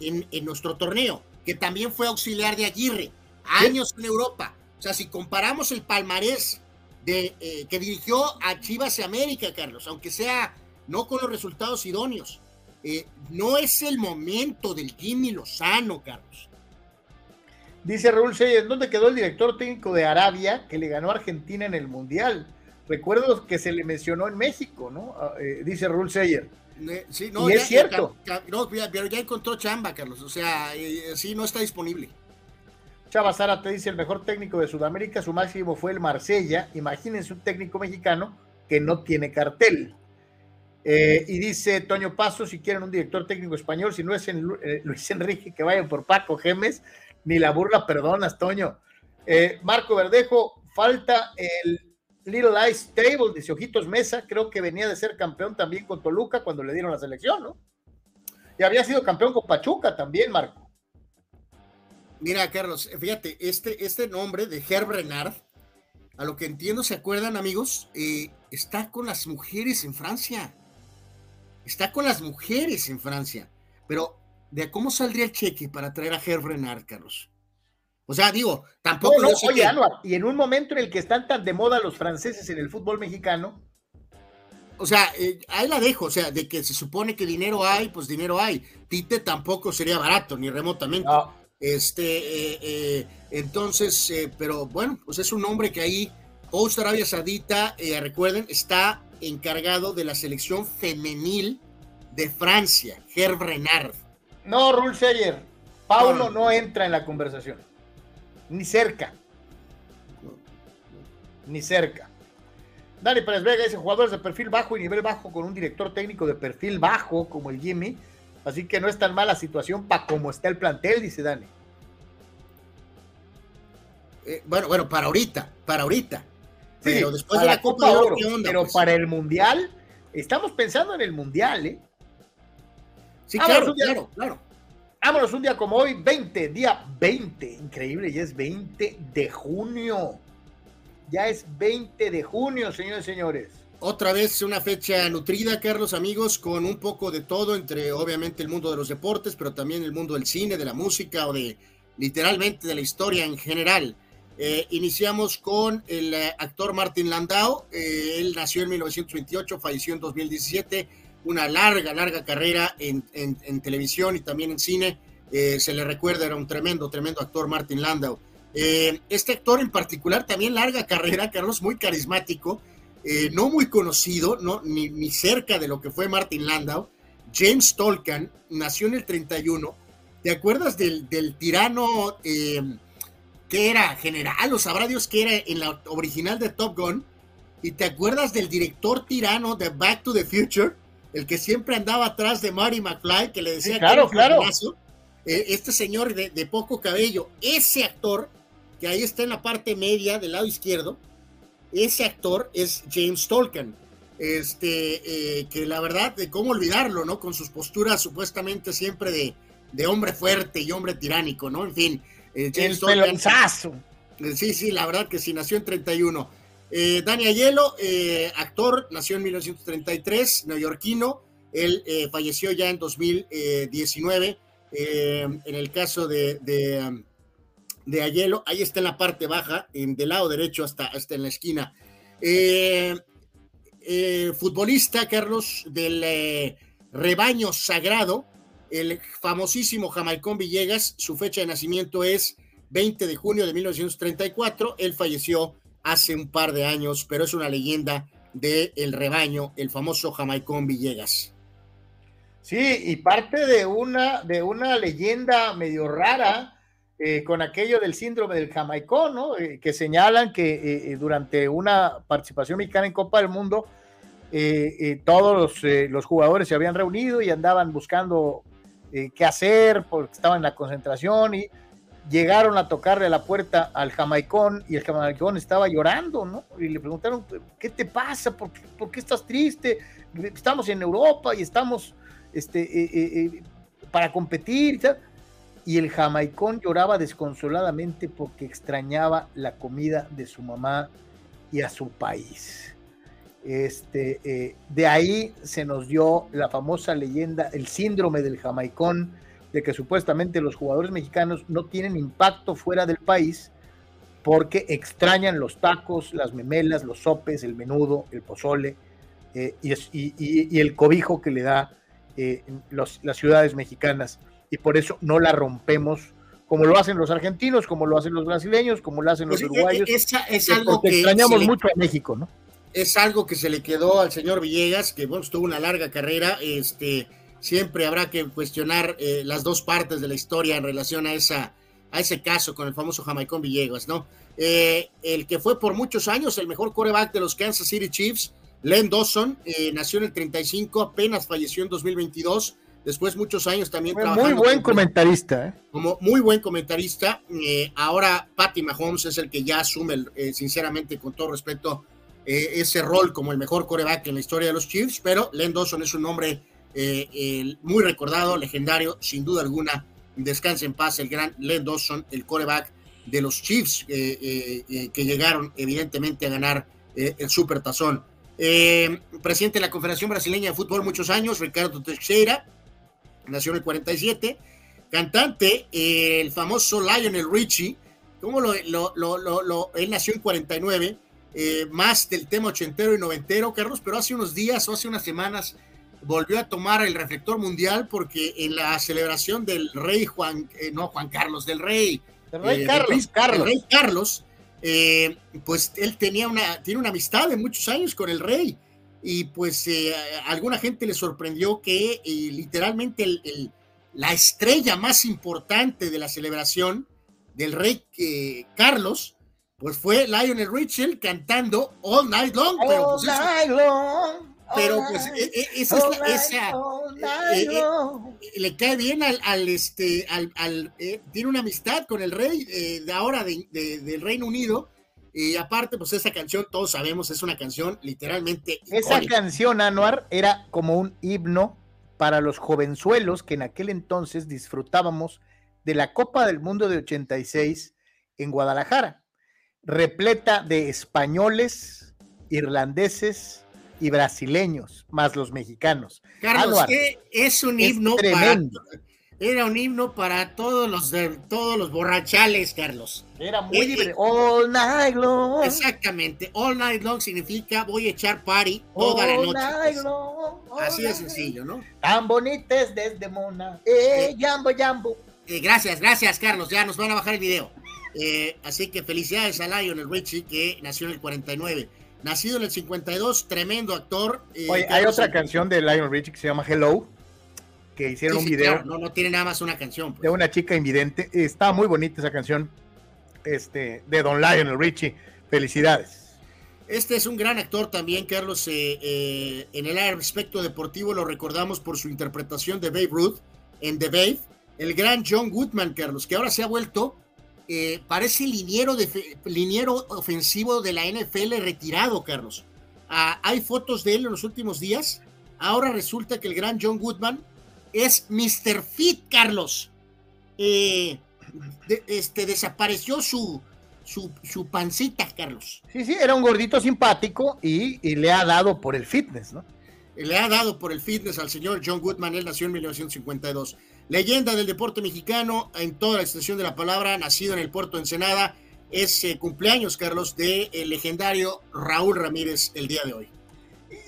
en, en nuestro torneo, que también fue auxiliar de Aguirre, años en Europa. O sea, si comparamos el palmarés de, eh, que dirigió a Chivas y América, Carlos, aunque sea no con los resultados idóneos. Eh, no es el momento del Jimmy Lozano, Carlos. Dice Raúl Seyer, ¿dónde quedó el director técnico de Arabia que le ganó a Argentina en el Mundial? Recuerdo que se le mencionó en México, ¿no? Ah, eh, dice Seyer. Sí, no, y es cierto. no, pero ya encontró chamba, Carlos. O sea, sí, no está disponible. Chava Sara te dice el mejor técnico de Sudamérica, su máximo fue el Marsella. Imagínense un técnico mexicano que no tiene cartel. Eh, y dice Toño Paso, si quieren un director técnico español, si no es en, eh, Luis Enrique, que vayan por Paco Gemes, ni la burla perdonas, Toño. Eh, Marco Verdejo, falta el Little Ice Table, dice Ojitos Mesa, creo que venía de ser campeón también con Toluca cuando le dieron la selección, ¿no? Y había sido campeón con Pachuca también, Marco. Mira, Carlos, fíjate, este, este nombre de Herb Renard, a lo que entiendo, ¿se acuerdan, amigos? Eh, está con las mujeres en Francia. Está con las mujeres en Francia. Pero, ¿de cómo saldría el cheque para traer a Herb Renard, Carlos? O sea, digo, tampoco. oye, y en un momento en el que están tan de moda los franceses en el fútbol mexicano. O sea, eh, ahí la dejo, o sea, de que se supone que dinero hay, pues dinero hay. Tite tampoco sería barato, ni remotamente. Este, eh, eh, entonces, pero bueno, pues es un hombre que ahí, Post Arabia Saudita, recuerden, está encargado de la selección femenil de Francia, Herb Renard. No, Rul Seyer, Paulo no, entra en la conversación, ni cerca. Ni cerca. Dani Pérez Vega dice jugadores de perfil bajo y nivel bajo con un director técnico de perfil bajo como el Jimmy Así que no es tan mala situación para como está el plantel, dice Dani. Eh, bueno, bueno, para ahorita, para ahorita. pero después de la, Copa, de Oro, pero pues? para el Mundial, estamos pensando en el Mundial, ¿eh? Sí, claro, claro, claro. Vámonos un día como hoy, 20, día 20, increíble, ya es 20 de junio. Ya es 20 de junio, señores y señores. Otra vez una fecha nutrida, Carlos, amigos, con un poco de todo entre obviamente el mundo de los deportes, pero también el mundo del cine, de la música o de, literalmente de la historia en general. Eh, iniciamos con el eh, actor Martin Landau. Eh, él nació en 1928, falleció en 2017. Una larga, larga carrera en, televisión y también en cine. se le recuerda, era un tremendo, tremendo actor Martin Landau. este actor en particular, también larga carrera, Carlos, muy carismático, no muy conocido, no, ni, ni, cerca de lo que fue Martin Landau. James Tolkien nació en el 31. ¿Te acuerdas del, del tirano? que era general, o sabrá Dios que era en la original de Top Gun. ¿Y te acuerdas del director tirano de Back to the Future? El que siempre andaba atrás de Marty McFly, que le decía claro, que claro. Eh, este señor de, poco cabello, ese actor, que ahí está en la parte media del lado izquierdo, ese actor es James Tolkien. Este, eh, que la verdad, de cómo olvidarlo, ¿no? Con sus posturas supuestamente siempre de, de hombre fuerte y hombre tiránico, ¿no? En fin, eh, el pelonzazo. Eh, sí, sí, la verdad que sí, nació en 31. Eh, Dani Ayelo, eh, actor, nació en 1933, neoyorquino. Él falleció ya en 2019. en el caso de, de, Ayelo, ahí está en la parte baja, en, del lado derecho hasta, hasta en la esquina. futbolista, Carlos, del rebaño sagrado, el famosísimo Jamaicón Villegas, su fecha de nacimiento es 20 de junio de 1934. Él falleció hace un par de años, pero es una leyenda del el rebaño, el famoso Jamaicón Villegas. Sí, y parte de una, de una leyenda medio rara eh, con aquello del síndrome del Jamaicón, ¿no? Eh, que señalan que eh, durante una participación mexicana en Copa del Mundo, todos los, los, jugadores se habían reunido y andaban buscando qué hacer porque estaban en la concentración y llegaron a tocarle la puerta al jamaicón y el jamaicón estaba llorando, ¿no? Y le preguntaron, ¿qué te pasa? ¿Por qué, estás triste? Estamos en Europa y estamos este, eh, eh, para competir y el jamaicón lloraba desconsoladamente porque extrañaba la comida de su mamá y a su país. Este, eh, de ahí se nos dio la famosa leyenda, el síndrome del jamaicón, de que supuestamente los jugadores mexicanos no tienen impacto fuera del país porque extrañan los tacos, las memelas, los sopes, el menudo, el pozole eh, y, el cobijo que le da eh, las ciudades mexicanas. Y por eso no la rompemos como lo hacen los argentinos, como lo hacen los brasileños, como lo hacen los pues uruguayos. Es, algo que extrañamos mucho a México, ¿no? es algo que se le quedó al señor Villegas, que bueno, tuvo una larga carrera, este, siempre habrá que cuestionar eh, las dos partes de la historia en relación a, esa, a ese caso con el famoso Jamaicón Villegas, ¿no? Eh, el que fue por muchos años el mejor coreback de los Kansas City Chiefs, Len Dawson, eh, nació en el 35, apenas falleció en 2022, después muchos años también Muy buen comentarista, Como muy buen comentarista, ahora Patty Mahomes es el que ya asume, sinceramente, con todo respeto, eh, ese rol como el mejor coreback en la historia de los Chiefs, pero Len Dawson es un hombre eh, muy recordado, legendario, sin duda alguna. Descanse en paz el gran Len Dawson, el coreback de los Chiefs, eh, que llegaron evidentemente a ganar el Super Tazón. presidente de la Confederación Brasileña de Fútbol muchos años, Ricardo Teixeira, nació en el 47. Cantante, el famoso Lionel Richie, ¿cómo lo, lo, lo, él nació en 49 eh, más del tema ochentero y noventero, Carlos, pero hace unos días o hace unas semanas volvió a tomar el reflector mundial porque en la celebración del rey Juan, eh, no Juan Carlos, del rey, rey eh, Carlos, Carlos. rey Carlos, pues él tenía una, tiene una amistad de muchos años con el rey y pues a alguna gente le sorprendió que literalmente la estrella más importante de la celebración del rey Carlos, pues fue Lionel Richie cantando All Night Long. Pero pues, night long. Pero pues esa es esa eh, eh, le cae bien al, este al, eh, tiene una amistad con el rey de ahora del Reino Unido y aparte pues esa canción todos sabemos es una canción literalmente esa canción Anuar era como un himno para los jovenzuelos que en aquel entonces disfrutábamos de la Copa del Mundo de 86 en Guadalajara repleta de españoles, irlandeses y brasileños, más los mexicanos. Carlos, es un himno tremendo. Era un himno para todos los de, todos los borrachales, Carlos. Era muy libre. Eh, all night long. Exactamente. All night long significa voy a echar party toda la noche. Night pues. long, Así de sencillo, ¿no? Tan bonitas desde Mona. Eh, jambo, jambo. Eh, gracias, gracias, Carlos. Ya nos van a bajar el video. Eh, así que felicidades a Lionel Richie, que nació en el 49. Nacido en el 52, tremendo actor. Oye, hay otra canción de Lionel Richie que se llama Hello que hicieron un video. No, no tiene nada más una canción. Pues. De una chica invidente. Está muy bonita esa canción este, de Don Lionel Richie. Felicidades. Este es un gran actor también, Carlos. Eh, eh, en el aspecto deportivo lo recordamos por su interpretación de Babe Ruth en The Babe. El gran John Goodman, Carlos, que ahora se ha vuelto, eh, parece liniero, de, liniero ofensivo de la NFL retirado, Carlos. Ah, hay fotos de él en los últimos días. Ahora resulta que el gran John Goodman es Mr. Fit, Carlos. Eh, este, desapareció su, su, pancita, Carlos. Sí, sí, era un gordito simpático y, le ha dado por el fitness, ¿no? Le ha dado por el fitness al señor John Goodman, él nació en 1952. Leyenda del deporte mexicano en toda la extensión de la palabra, nacido en el puerto de Ensenada, es eh, cumpleaños, Carlos, del legendario Raúl Ramírez el día de hoy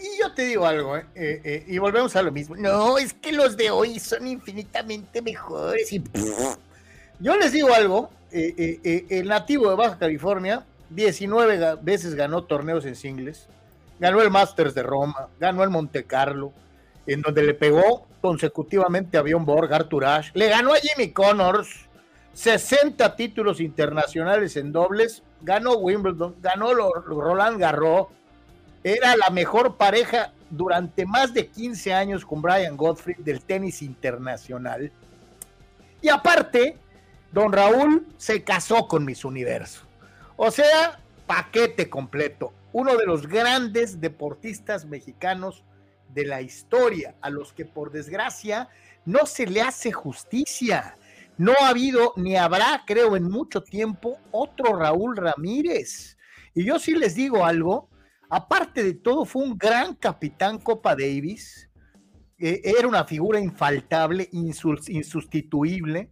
y yo te digo algo, ¿eh? Eh, y volvemos a lo mismo. No, es que los de hoy son infinitamente mejores. Yo les digo algo, el nativo de Baja California 19 veces ganó torneos en singles, ganó el Masters de Roma, ganó el Monte Carlo, en donde le pegó consecutivamente a Bjorn Borg, Arthur Ashe, le ganó a Jimmy Connors, 60 títulos internacionales en dobles, ganó Wimbledon, ganó Roland Garros, era la mejor pareja durante más de 15 años con Brian Godfrey del tenis internacional. Y aparte, don Raúl se casó con Miss Universo. O sea, paquete completo. Uno de los grandes deportistas mexicanos de la historia, a los que por desgracia no se le hace justicia. No ha habido ni habrá, creo, en mucho tiempo otro Raúl Ramírez. Y yo sí les digo algo, Aparte de todo, fue un gran capitán Copa Davis. Eh, era una figura infaltable, insustituible.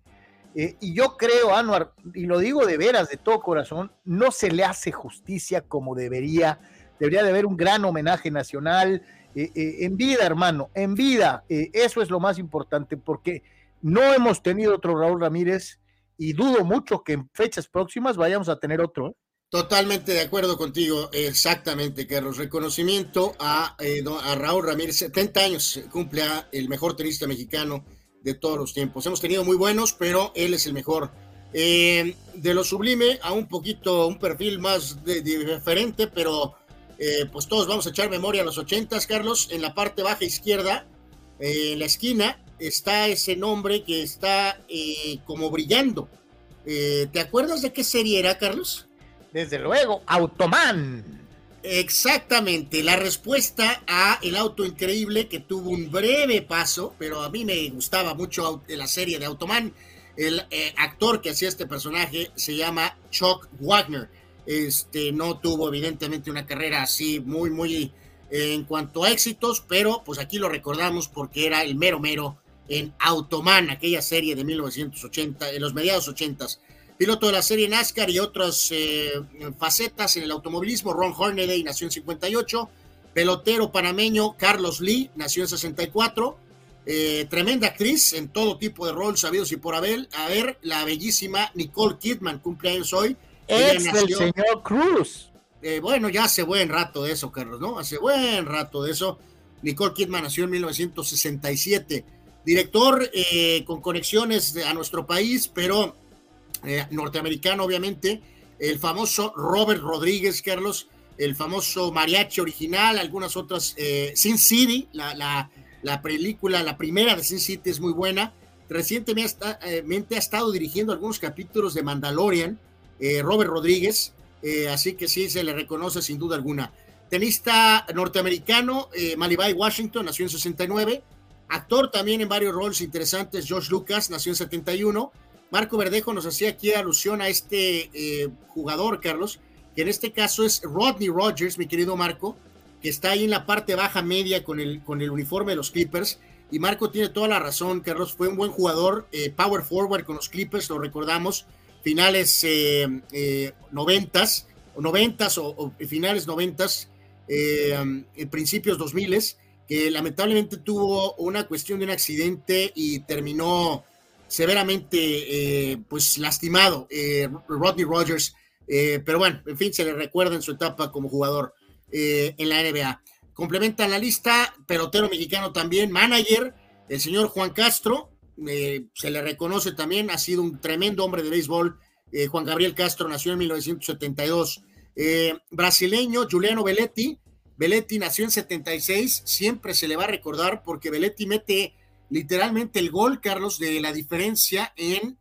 Eh, y yo creo, Anuar, y lo digo de veras, de todo corazón, no se le hace justicia como debería. Debería de haber un gran homenaje nacional. Eh, en vida, hermano, en vida. eso es lo más importante, porque no hemos tenido otro Raúl Ramírez y dudo mucho que en fechas próximas vayamos a tener otro. Totalmente de acuerdo contigo, exactamente, Carlos. Reconocimiento a, eh, Raúl Ramírez, 70 años cumple a el mejor tenista mexicano de todos los tiempos. Hemos tenido muy buenos, pero él es el mejor. Eh, de lo sublime a un poquito, un perfil más diferente, pero eh, pues todos vamos a echar memoria a los ochentas, Carlos. En la parte baja izquierda, en la esquina, está ese nombre que está como brillando. ¿Te acuerdas de qué serie era, Carlos? Desde luego, Automan. Exactamente, la respuesta a El Auto Increíble que tuvo un breve paso, pero a mí me gustaba mucho la serie de Automan. El eh, actor que hacía este personaje se llama Chuck Wagner. Este no tuvo evidentemente una carrera así muy muy eh, en cuanto a éxitos, pero pues aquí lo recordamos porque era el mero mero en Automan, aquella serie de 1980, en los mediados 80 piloto de la serie NASCAR y otras eh, facetas en el automovilismo. Ron Hornaday nació en 58, pelotero panameño Carlos Lee nació en 64, eh, tremenda actriz en todo tipo de rol sabidos y por haber, a ver, la bellísima Nicole Kidman cumpleaños hoy. Es el señor Cruz. Eh, bueno, ya hace buen rato de eso, Carlos, ¿no? Hace buen rato de eso. Nicole Kidman nació en 1967. Director con conexiones a nuestro país, pero eh, norteamericano, obviamente, el famoso Robert Rodríguez, Carlos, el famoso mariachi original, algunas otras, eh, Sin City, la, la, película, la primera de Sin City es muy buena. Recientemente ha estado dirigiendo algunos capítulos de Mandalorian, eh, Robert Rodríguez, así que sí, se le reconoce sin duda alguna. Tenista norteamericano, Malibay Washington, nació en 69. Actor también en varios roles interesantes, Josh Lucas, nació en 71 Marco Verdejo nos hacía aquí alusión a este eh, jugador, Carlos, que en este caso es Rodney Rogers, mi querido Marco, que está ahí en la parte baja media con el, con el uniforme de los Clippers. y Marco tiene toda la razón, Carlos, fue un buen jugador, eh, power forward con los Clippers, lo recordamos, finales eh, noventas, o noventas o, finales noventas, en principios dos miles, que lamentablemente tuvo una cuestión de un accidente y terminó severamente pues lastimado Rodney Rogers, pero bueno, en fin, se le recuerda en su etapa como jugador en la NBA. Complementa la lista, pelotero mexicano también, manager, el señor Juan Castro, eh, se le reconoce también, ha sido un tremendo hombre de béisbol. Eh, Juan Gabriel Castro nació en 1972. Eh, brasileño, Juliano Belletti. Belletti nació en 76, siempre se le va a recordar porque Belletti mete literalmente el gol, Carlos, de la diferencia en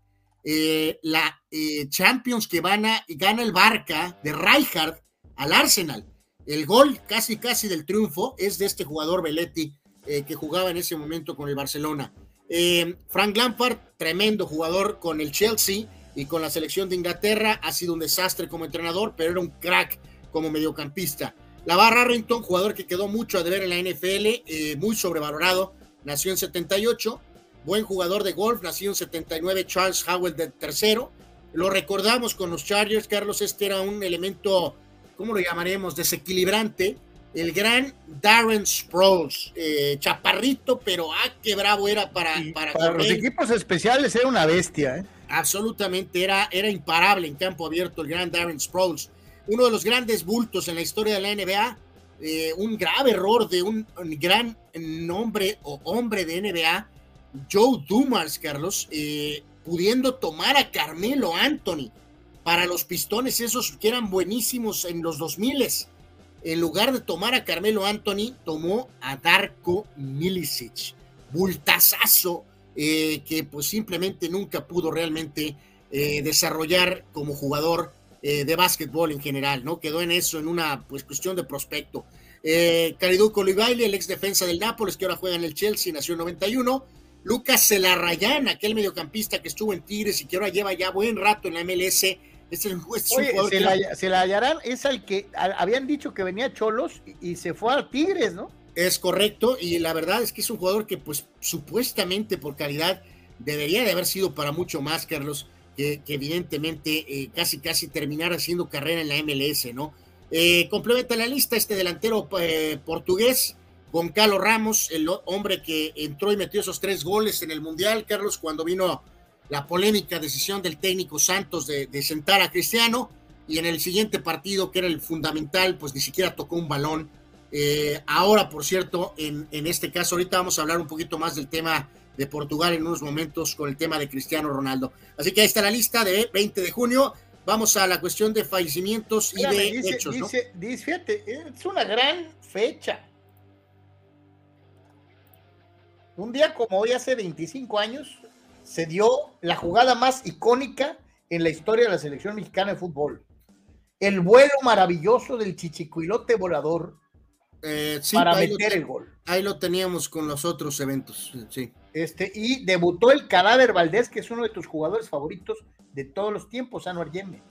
la Champions que van a, gana el Barca de Rijkaard al Arsenal. El gol casi casi del triunfo es de este jugador Belletti eh, que jugaba en ese momento con el Barcelona. Eh, Frank Lampard, tremendo jugador con el Chelsea y con la selección de Inglaterra, ha sido un desastre como entrenador, pero era un crack como mediocampista. Lavar Arrington, jugador que quedó mucho a deber en la NFL, eh, muy sobrevalorado, nació en 78, buen jugador de golf, nació en 79 Charles Howell de tercero. Lo recordamos con los Chargers, Carlos, este era un elemento ¿cómo lo llamaremos? Desequilibrante, el gran Darren Sproles, eh, chaparrito, pero ah, qué bravo era para... para, para los equipos especiales era una bestia. ¿eh? Absolutamente, era, era imparable en campo abierto el gran Darren Sproles. Uno de los grandes bultos en la historia de la NBA, eh, un grave error de un, gran nombre o hombre de NBA, Joe Dumas, Carlos, eh, pudiendo tomar a Carmelo Anthony para los pistones esos que eran buenísimos en los 2000 en lugar de tomar a Carmelo Anthony, tomó a Darko Milicic, bultazazo eh, que pues simplemente nunca pudo realmente eh, desarrollar como jugador eh, de básquetbol en general, ¿no? Quedó en eso, en una pues cuestión de prospecto. Eh, Caridu el ex defensa del Nápoles, que ahora juega en el Chelsea, nació en 91. Lucas Celarrayán, aquel mediocampista que estuvo en Tigres y que ahora lleva ya buen rato en la MLS, es el, se, la, se, hallarán, es al que habían dicho que venía Cholos y, se fue a Tigres, ¿no? Es correcto, y la verdad es que es un jugador que, pues, supuestamente por calidad debería de haber sido para mucho más, Carlos, que, evidentemente eh, casi casi terminar haciendo carrera en la MLS, ¿no? Eh, complementa la lista este delantero eh, portugués, Goncalo Ramos, el hombre que entró y metió esos tres goles en el Mundial, Carlos, cuando vino la polémica decisión del técnico Santos de, sentar a Cristiano y en el siguiente partido, que era el fundamental, pues ni siquiera tocó un balón. Eh, ahora, por cierto, en, este caso, ahorita vamos a hablar un poquito más del tema de Portugal en unos momentos con el tema de Cristiano Ronaldo. Así que ahí está la lista de 20 de junio. Vamos a la cuestión de fallecimientos y de hechos. Dice, fíjate, es una gran fecha. Un día como hoy, hace 25 años, se dio la jugada más icónica en la historia de la selección mexicana de fútbol. El vuelo maravilloso del chichicuilote volador eh, para meter el gol. Ahí lo teníamos con los otros eventos, sí. Este, y debutó el cadáver Valdés, que es uno de tus jugadores favoritos de todos los tiempos, Anuar Yeme.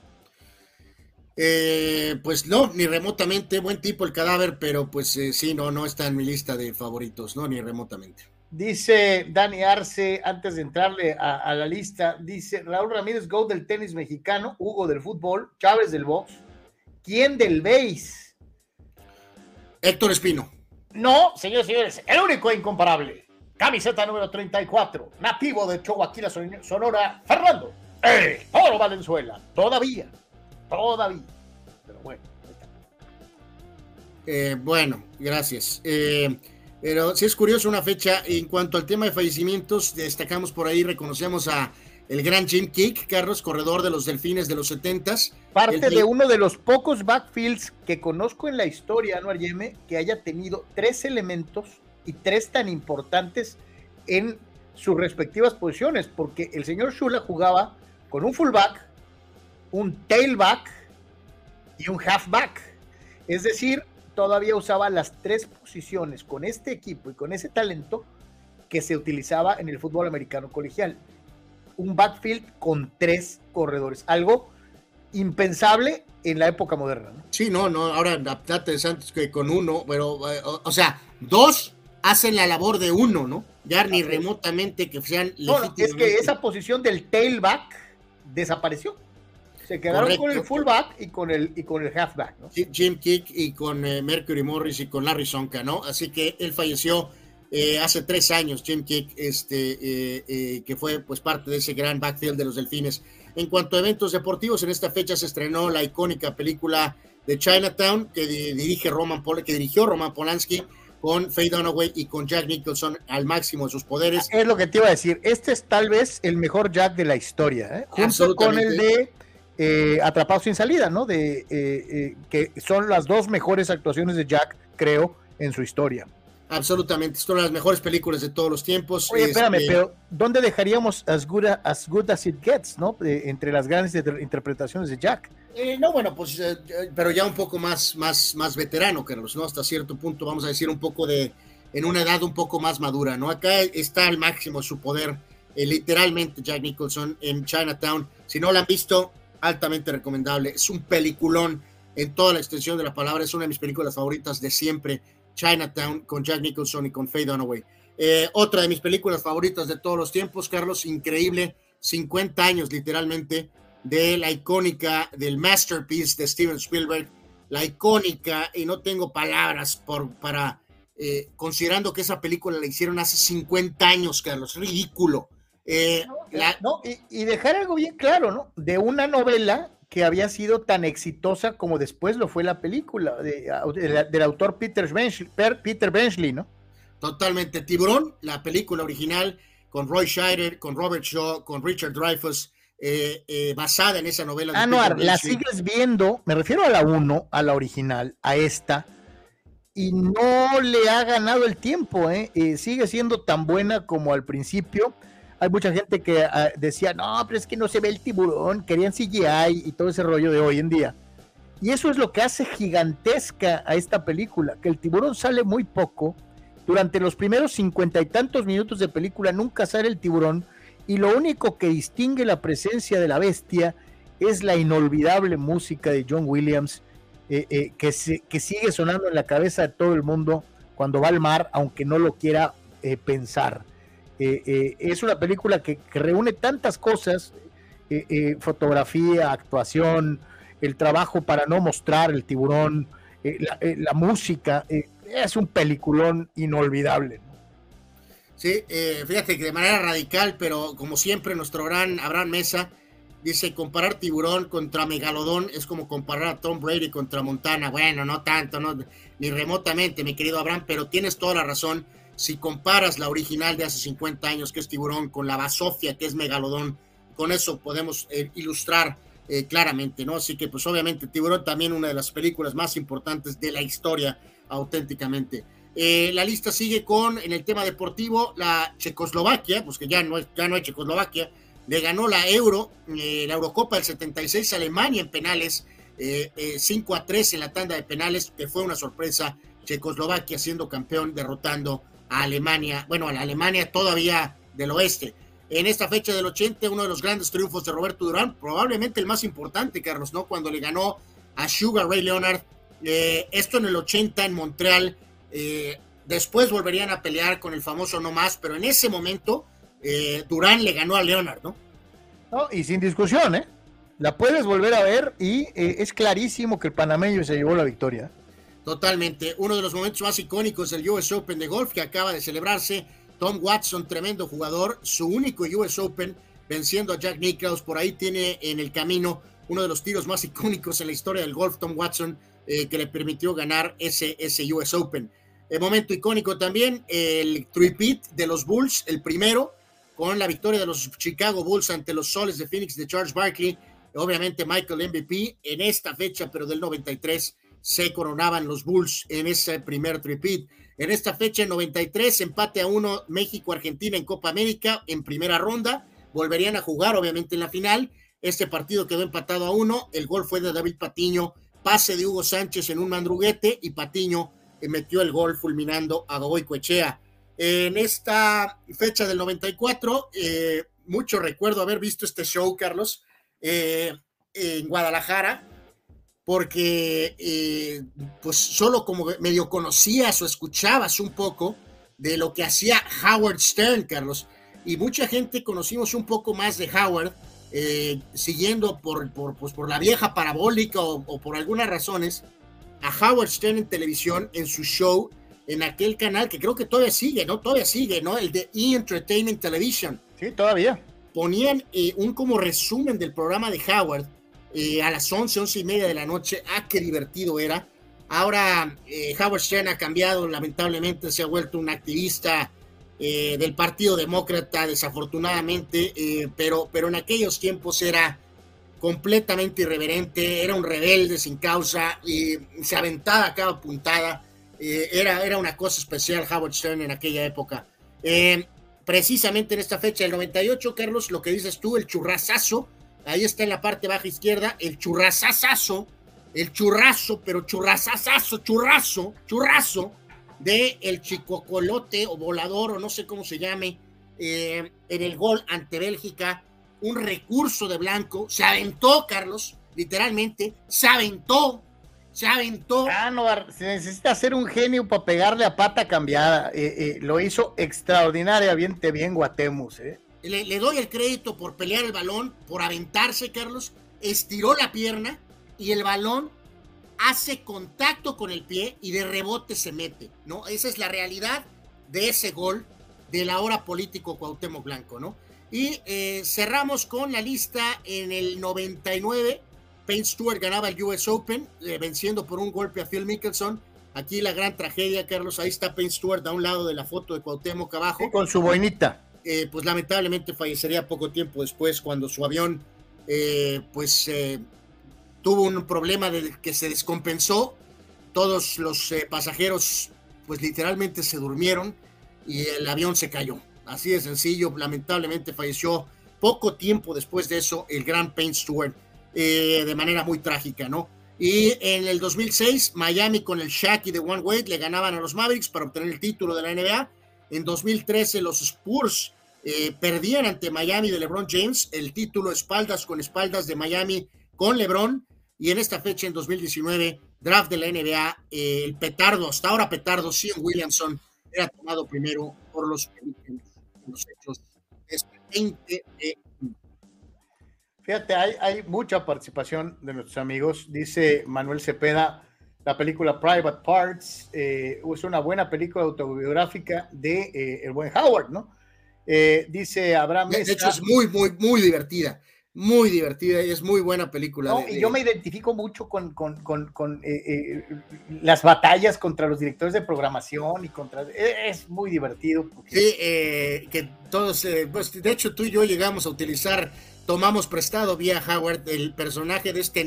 Eh, pues no, ni remotamente, buen tipo el cadáver, pero pues eh, sí, no, no está en mi lista de favoritos, no, ni remotamente. Dice Dani Arce, antes de entrarle a, la lista, dice Raúl Ramírez, Go del tenis mexicano, Hugo del fútbol, Chávez del box, ¿quién del base? Héctor Espino. No, señores y señores, el único e incomparable. Camiseta número 34, nativo de Chihuahua, Sonora, Fernando. ¡Eh! Toro Valenzuela. Todavía, todavía. Pero bueno. Eh, bueno, gracias. Eh, pero sí es curioso una fecha. En cuanto al tema de fallecimientos, destacamos por ahí, reconocemos a el gran Jim Kick, Carlos, corredor de los Delfines de los 70 Parte de uno de los pocos backfields que conozco en la historia, Anuar Yeme, que haya tenido tres elementos y tres tan importantes en sus respectivas posiciones, porque el señor Shula jugaba con un fullback, un tailback y un halfback. Es decir, todavía usaba las tres posiciones con este equipo y con ese talento que se utilizaba en el fútbol americano colegial. Un backfield con tres corredores, algo impensable en la época moderna. Sí, no, no, ahora date de Santos que con uno, pero, eh, o, sea, dos hacen la labor de uno, ¿no? Ya ni remotamente que sean no, es que esa posición del tailback desapareció. Se quedaron con el fullback y con el, y con el halfback, ¿no? Jim Kick y con eh, Mercury Morris y con Larry Sonka, ¿no? Así que él falleció eh, hace tres años, Jim Kick, este, eh, que fue pues parte de ese gran backfield de los Delfines. En cuanto a eventos deportivos, en esta fecha se estrenó la icónica película de Chinatown que dirige Roman que dirigió Roman Polanski con Faye Dunaway y con Jack Nicholson al máximo de sus poderes. Es lo que te iba a decir. Este es tal vez el mejor Jack de la historia, ¿eh? junto con el de eh, Atrapado sin salida, ¿no? De eh, que son las dos mejores actuaciones de Jack, creo, en su historia. Absolutamente, son las mejores películas de todos los tiempos. Oye, espérame, este, pero ¿dónde dejaríamos As Good as, good as It Gets, ¿no? entre las grandes interpretaciones de Jack. Eh, no, bueno, pues, eh, eh, pero ya un poco más, más, más veterano, Carlos, ¿no? Hasta cierto punto, vamos a decir, un poco de, en una edad un poco más madura, ¿no? Acá está al máximo su poder, literalmente, Jack Nicholson en Chinatown. Si no lo han visto, altamente recomendable. Es un peliculón en toda la extensión de la palabra, es una de mis películas favoritas de siempre Chinatown con Jack Nicholson y con Faye Dunaway. Eh, otra de mis películas favoritas de todos los tiempos, Carlos, increíble, 50 años literalmente de la icónica, del masterpiece de Steven Spielberg, la icónica, y no tengo palabras por, para, eh, considerando que esa película la hicieron hace 50 años, Carlos, ridículo. Eh, y, y, dejar algo bien claro, ¿no? De una novela que había sido tan exitosa como después lo fue la película del autor Peter Benchley, Peter Benchley, ¿no? Totalmente. Tiburón, la película original con Roy Scheider, con Robert Shaw, con Richard Dreyfuss, eh, eh, basada en esa novela. Ah, no, la sigues viendo, me refiero a la 1, a la original, a esta, y no le ha ganado el tiempo, ¿eh? eh sigue siendo tan buena como al principio hay mucha gente que ah, decía, no, pero es que no se ve el tiburón, querían CGI y todo ese rollo de hoy en día. Y eso es lo que hace gigantesca a esta película, que el tiburón sale muy poco. Durante los primeros cincuenta y tantos minutos de película nunca sale el tiburón y lo único que distingue la presencia de la bestia es la inolvidable música de John Williams eh, eh, que, que sigue sonando en la cabeza de todo el mundo cuando va al mar, aunque no lo quiera eh, pensar. Eh, eh, es una película que, reúne tantas cosas, eh, fotografía, actuación, el trabajo para no mostrar el tiburón, la, música, es un peliculón inolvidable. Sí, fíjate que de manera radical, pero como siempre nuestro gran Abraham Mesa dice, comparar tiburón contra megalodón es como comparar a Tom Brady contra Montana. Bueno, no tanto, no, ni remotamente, mi querido Abraham, pero tienes toda la razón si comparas la original de hace 50 años, que es Tiburón, con la Basofia, que es Megalodón, con eso podemos eh, ilustrar eh, claramente, ¿no? Así que, pues obviamente, Tiburón también una de las películas más importantes de la historia, auténticamente. Eh, la lista sigue con, en el tema deportivo, la Checoslovaquia, pues que ya no, ya no hay Checoslovaquia, le ganó la Euro, la Eurocopa del 76 a Alemania en penales, 5 a 3 en la tanda de penales, que fue una sorpresa, Checoslovaquia siendo campeón, derrotando a Alemania, bueno, a la Alemania todavía del oeste. En esta fecha del 80, uno de los grandes triunfos de Roberto Durán, probablemente el más importante, Carlos, ¿no? Cuando le ganó a Sugar Ray Leonard, eh, esto en el 80 en Montreal, eh, después volverían a pelear con el famoso no más, pero en ese momento eh, Durán le ganó a Leonard, ¿no? No, y sin discusión, ¿eh? La puedes volver a ver y es clarísimo que el panameño se llevó la victoria. Totalmente. Uno de los momentos más icónicos del US Open de golf que acaba de celebrarse. Tom Watson, tremendo jugador, su único US Open, venciendo a Jack Nicklaus. Por ahí tiene en el camino uno de los tiros más icónicos en la historia del golf, Tom Watson, eh, que le permitió ganar ese, ese US Open. El momento icónico también, el tripit de los Bulls, el primero, con la victoria de los Chicago Bulls ante los Soles de Phoenix de Charles Barkley. Obviamente Michael MVP en esta fecha, pero del 93 se coronaban los Bulls en ese primer tripit. En esta fecha, en 93, empate a uno México-Argentina en Copa América en primera ronda. Volverían a jugar, obviamente, en la final. Este partido quedó empatado a uno. El gol fue de David Patiño, pase de Hugo Sánchez en un mandruguete y Patiño metió el gol fulminando a Goico Echea. En esta fecha del 94, eh, mucho recuerdo haber visto este show, Carlos, eh, en Guadalajara porque eh, pues solo como medio conocías o escuchabas un poco de lo que hacía Howard Stern, Carlos. Y mucha gente conocimos un poco más de Howard, eh, siguiendo por, por, pues por la vieja parabólica o, por algunas razones, a Howard Stern en televisión, en su show, en aquel canal que creo que todavía sigue, ¿no? Todavía sigue, ¿no? El de E! Entertainment Television. Sí, todavía. Ponían eh, un como resumen del programa de Howard eh, a las 11, 11 y media de la noche. Ah, qué divertido era Ahora eh, Howard Stern ha cambiado, lamentablemente se ha vuelto un activista eh, del Partido Demócrata, desafortunadamente, pero, pero en aquellos tiempos era completamente irreverente, era un rebelde sin causa y se aventaba cada puntada. era, era una cosa especial Howard Stern en aquella época. precisamente en esta fecha del 98, Carlos, lo que dices tú, el churrasazo, ahí está en la parte baja izquierda, el churrasazazo el churrazo, pero churrazazazo, churrazo, churrazo de el chicocolote o volador o no sé cómo se llame eh, en el gol ante Bélgica, un recurso de Blanco, se aventó Carlos, literalmente, se aventó, se aventó. Ah, no, se necesita ser un genio para pegarle a pata cambiada, eh, eh, lo hizo extraordinariamente bien Guatemus. Le, doy el crédito por pelear el balón, por aventarse Carlos, estiró la pierna y el balón hace contacto con el pie y de rebote se mete, ¿no? Esa es la realidad de ese gol del ahora político Cuauhtémoc Blanco, ¿no? Y eh, cerramos con la lista en el 99. Payne Stewart ganaba el US Open, eh, venciendo por un golpe a Phil Mickelson. Aquí la gran tragedia, Carlos. Ahí está Payne Stewart a un lado de la foto de Cuauhtémoc abajo. con su boinita. Eh, pues lamentablemente fallecería poco tiempo después cuando su avión, pues tuvo un problema de que se descompensó, todos los eh, pasajeros pues literalmente se durmieron y el avión se cayó. Así de sencillo, lamentablemente falleció poco tiempo después de eso el gran Payne Stewart, eh, de manera muy trágica, ¿no? Y en el 2006, Miami con el Shaq y de One Wade le ganaban a los Mavericks para obtener el título de la NBA. En 2013, los Spurs eh, perdían ante Miami de LeBron James el título espaldas con espaldas de Miami con LeBron. Y en esta fecha, en 2019, draft de la NBA, eh, el petardo, hasta ahora petardo, Sion Williamson, era tomado primero por los, hechos este 20 de Fíjate, hay, hay mucha participación de nuestros amigos. Dice Manuel Cepeda, la película Private Parts eh, es una buena película autobiográfica de eh, el buen Howard, ¿no? dice Abraham. De hecho, es muy, muy, muy divertida muy divertida y es muy buena película. y yo me identifico mucho con, con, con, eh, eh, las batallas contra los directores de programación y contra... E, es muy divertido. Sí, eh, que todos, pues, de hecho tú y yo llegamos a utilizar, tomamos prestado vía Howard el personaje de este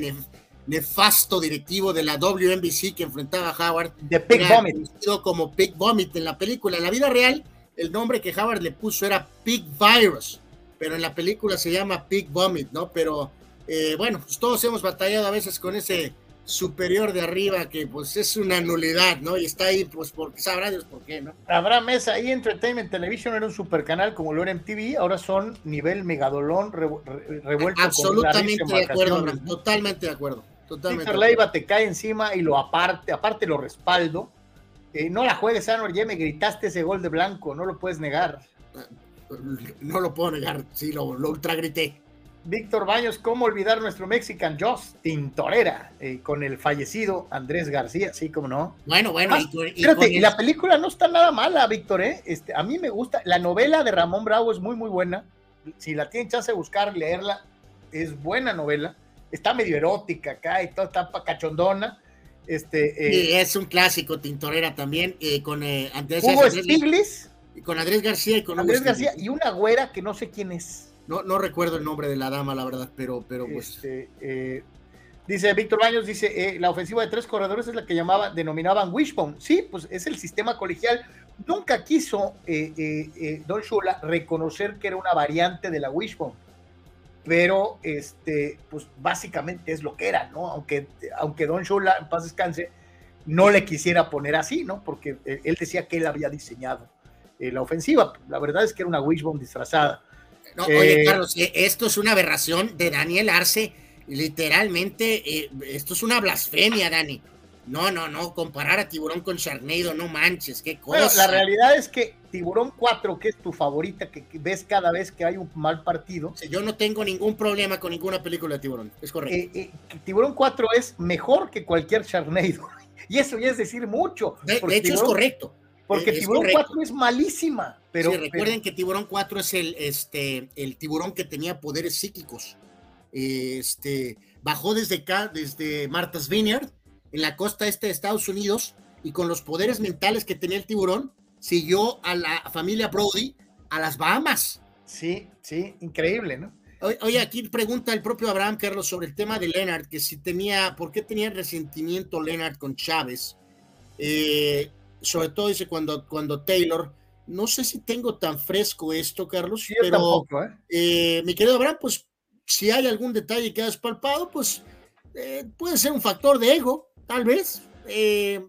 nefasto directivo de la WNBC que enfrentaba a Howard. De Pig Vomit. Como Pig Vomit en la película. En la vida real, el nombre que Howard le puso era Pig Virus pero en la película se llama Pig Vomit, ¿no? Pero eh, bueno, pues todos hemos batallado a veces con ese superior de arriba que pues es una nulidad, ¿no? Y está ahí pues porque sabrá Dios por qué, ¿no? Habrá mesa y Entertainment Television era un super canal como lo era MTV, ahora son nivel megadolón revuelto Absolutamente de acuerdo, totalmente de acuerdo. Totalmente Víctor Leiva te cae encima y lo aparte, aparte lo respaldo. Eh, no la juegues, Anor, ya me gritaste ese gol de blanco, no lo puedes negar. Ah, no lo puedo negar, sí, lo, ultra grité. Víctor Baños, ¿cómo olvidar nuestro Mexican Joss Tintorera eh, con el fallecido Andrés García? Sí, como no. Bueno, bueno. y, la película no está nada mala, Víctor, ¿eh? Este, a mí me gusta. La novela de Ramón Bravo es muy, muy buena. Si la tienen chance de buscar, leerla, es buena novela. Está medio erótica acá y toda está cachondona. Este, eh, es un clásico, Tintorera también, eh, con Andrés Hugo Stiglitz con Andrés García y con Andrés García y una güera que no sé quién es. No, no recuerdo el nombre de la dama, la verdad, pero, pero pues. Este, eh, dice Víctor Baños, dice, eh, la ofensiva de tres corredores es la que llamaban, denominaban Wishbone. Sí, pues es el sistema colegial. Nunca quiso eh, Don Shula reconocer que era una variante de la Wishbone. Pero, este, pues básicamente es lo que era, ¿no? Aunque, aunque Don Shula, en paz descanse, no le quisiera poner así, ¿no? Porque él decía que él había diseñado eh, la ofensiva. La verdad es que era una wishbone disfrazada. No, oye, eh, Carlos, eh, esto es una aberración de Daniel Arce. Literalmente, esto es una blasfemia, Dani. No, no, no, comparar a Tiburón con Sharknado, no manches, qué cosa. la realidad es que Tiburón 4, que es tu favorita, que, ves cada vez que hay un mal partido. yo no tengo ningún problema con ninguna película de Tiburón, es correcto. Eh, eh, tiburón 4 es mejor que cualquier Sharknado, y eso ya es decir mucho. De, hecho, es correcto. Porque Tiburón 4 es malísima. Pero, recuerden que Tiburón 4 es el, este, el tiburón que tenía poderes psíquicos. Este, bajó desde acá, desde Martha's Vineyard, en la costa este de Estados Unidos y con los poderes mentales que tenía el tiburón, siguió a la familia Brody a las Bahamas. Sí, sí, increíble, ¿no? Oye, aquí pregunta el propio Abraham Carlos sobre el tema de Leonard, que si tenía, ¿por qué tenía resentimiento Leonard con Chávez? Eh, sobre todo dice cuando, cuando Taylor, no sé si tengo tan fresco esto, Carlos, pero ¿eh? Eh, mi querido Abraham, pues si hay algún detalle que has palpado, pues puede ser un factor de ego, tal vez, eh,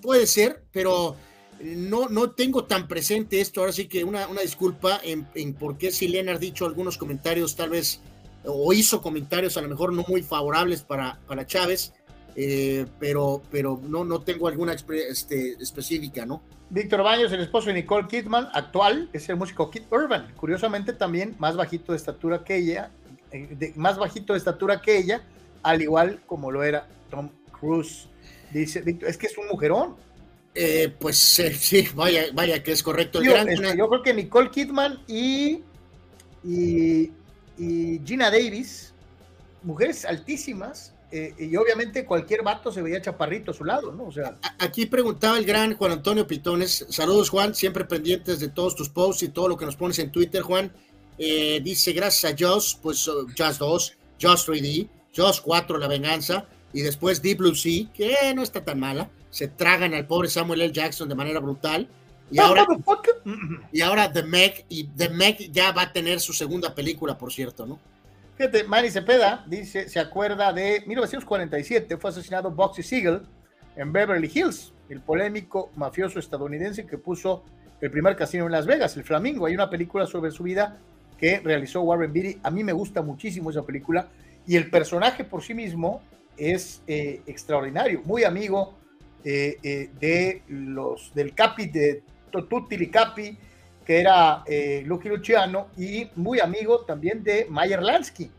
puede ser, pero no, no tengo tan presente esto, ahora sí que una, una disculpa en, en, por qué si Leonard ha dicho algunos comentarios tal vez, o hizo comentarios a lo mejor no muy favorables para, para Chávez, eh, pero, pero no, no tengo alguna este, específica, ¿no? Víctor Baños, el esposo de Nicole Kidman, actual, es el músico Kid Urban, curiosamente también más bajito de estatura que ella, eh, más bajito de estatura que ella, al igual como lo era Tom Cruz. Dice, es que es un mujerón. Eh, pues sí, vaya, vaya que es correcto. yo, creo que Nicole Kidman y, y, Gina Davis, mujeres altísimas, eh, y obviamente cualquier vato se veía chaparrito a su lado, ¿no? O sea. Aquí preguntaba el gran Juan Antonio Pitones. Saludos, Juan, siempre pendientes de todos tus posts y todo lo que nos pones en Twitter, Juan. Eh, dice, gracias a Joss, pues Just 2, Just 3D, Just 4, La Venganza y después Deep Blue Sea, que no está tan mala, se tragan al pobre Samuel L. Jackson de manera brutal. Y ahora, y ahora The Meg, y The Meg ya va a tener su segunda película, por cierto, ¿no? Fíjate, Manny Cepeda dice, se acuerda de 1947, fue asesinado Boxy Siegel en Beverly Hills, el polémico mafioso estadounidense que puso el primer casino en Las Vegas, el Flamingo. Hay una película sobre su vida que realizó Warren Beatty. A mí me gusta muchísimo esa película y el personaje por sí mismo es eh, extraordinario, muy amigo eh, eh, de los del Capi, de Tutti Capi, que era Lucky Luciano, y muy amigo también de Mayer Lansky,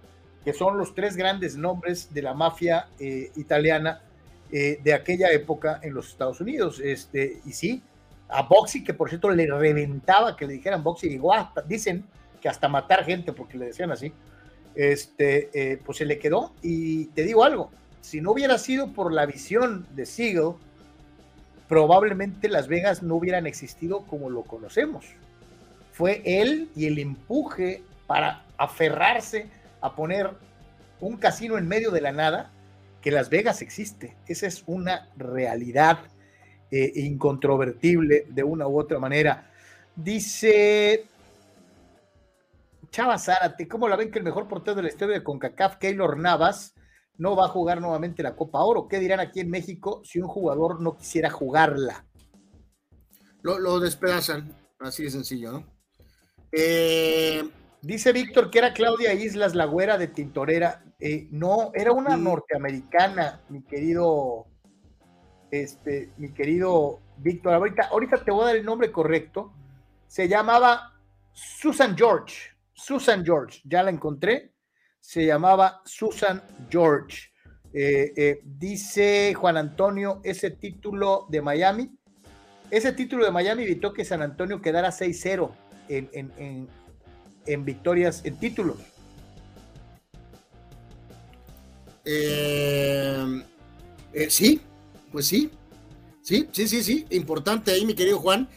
que son los tres grandes nombres de la mafia italiana de aquella época en los Estados Unidos. Este, y sí, a Boxy, que por cierto le reventaba que le dijeran Boxy, llegó hasta, dicen que hasta matar gente porque le decían así, este, pues se le quedó. Y te digo algo, si no hubiera sido por la visión de Siegel, probablemente Las Vegas no hubieran existido como lo conocemos. Fue él y el empuje para aferrarse a poner un casino en medio de la nada, que Las Vegas existe. Esa es una realidad eh, incontrovertible de una u otra manera. Dice Chava Zárate, ¿cómo la ven que el mejor portero de la historia de CONCACAF, Keylor Navas, no va a jugar nuevamente la Copa Oro. ¿Qué dirán aquí en México si un jugador no quisiera jugarla? Lo, despedazan, así de sencillo, ¿no? Eh, Dice Víctor que era Claudia Islas, la güera de Tintorera. Eh, no, era una norteamericana, mi querido, este, mi querido Víctor. Ahorita, ahorita te voy a dar el nombre correcto. Se llamaba Susan George. Susan George, ya la encontré se llamaba Susan George. Eh, eh, dice Juan Antonio, ese título de Miami, ese título de Miami evitó que San Antonio quedara 6-0 en, en, victorias, en títulos. Eh, sí, pues sí, sí, sí, sí, sí, importante ahí, mi querido Juan.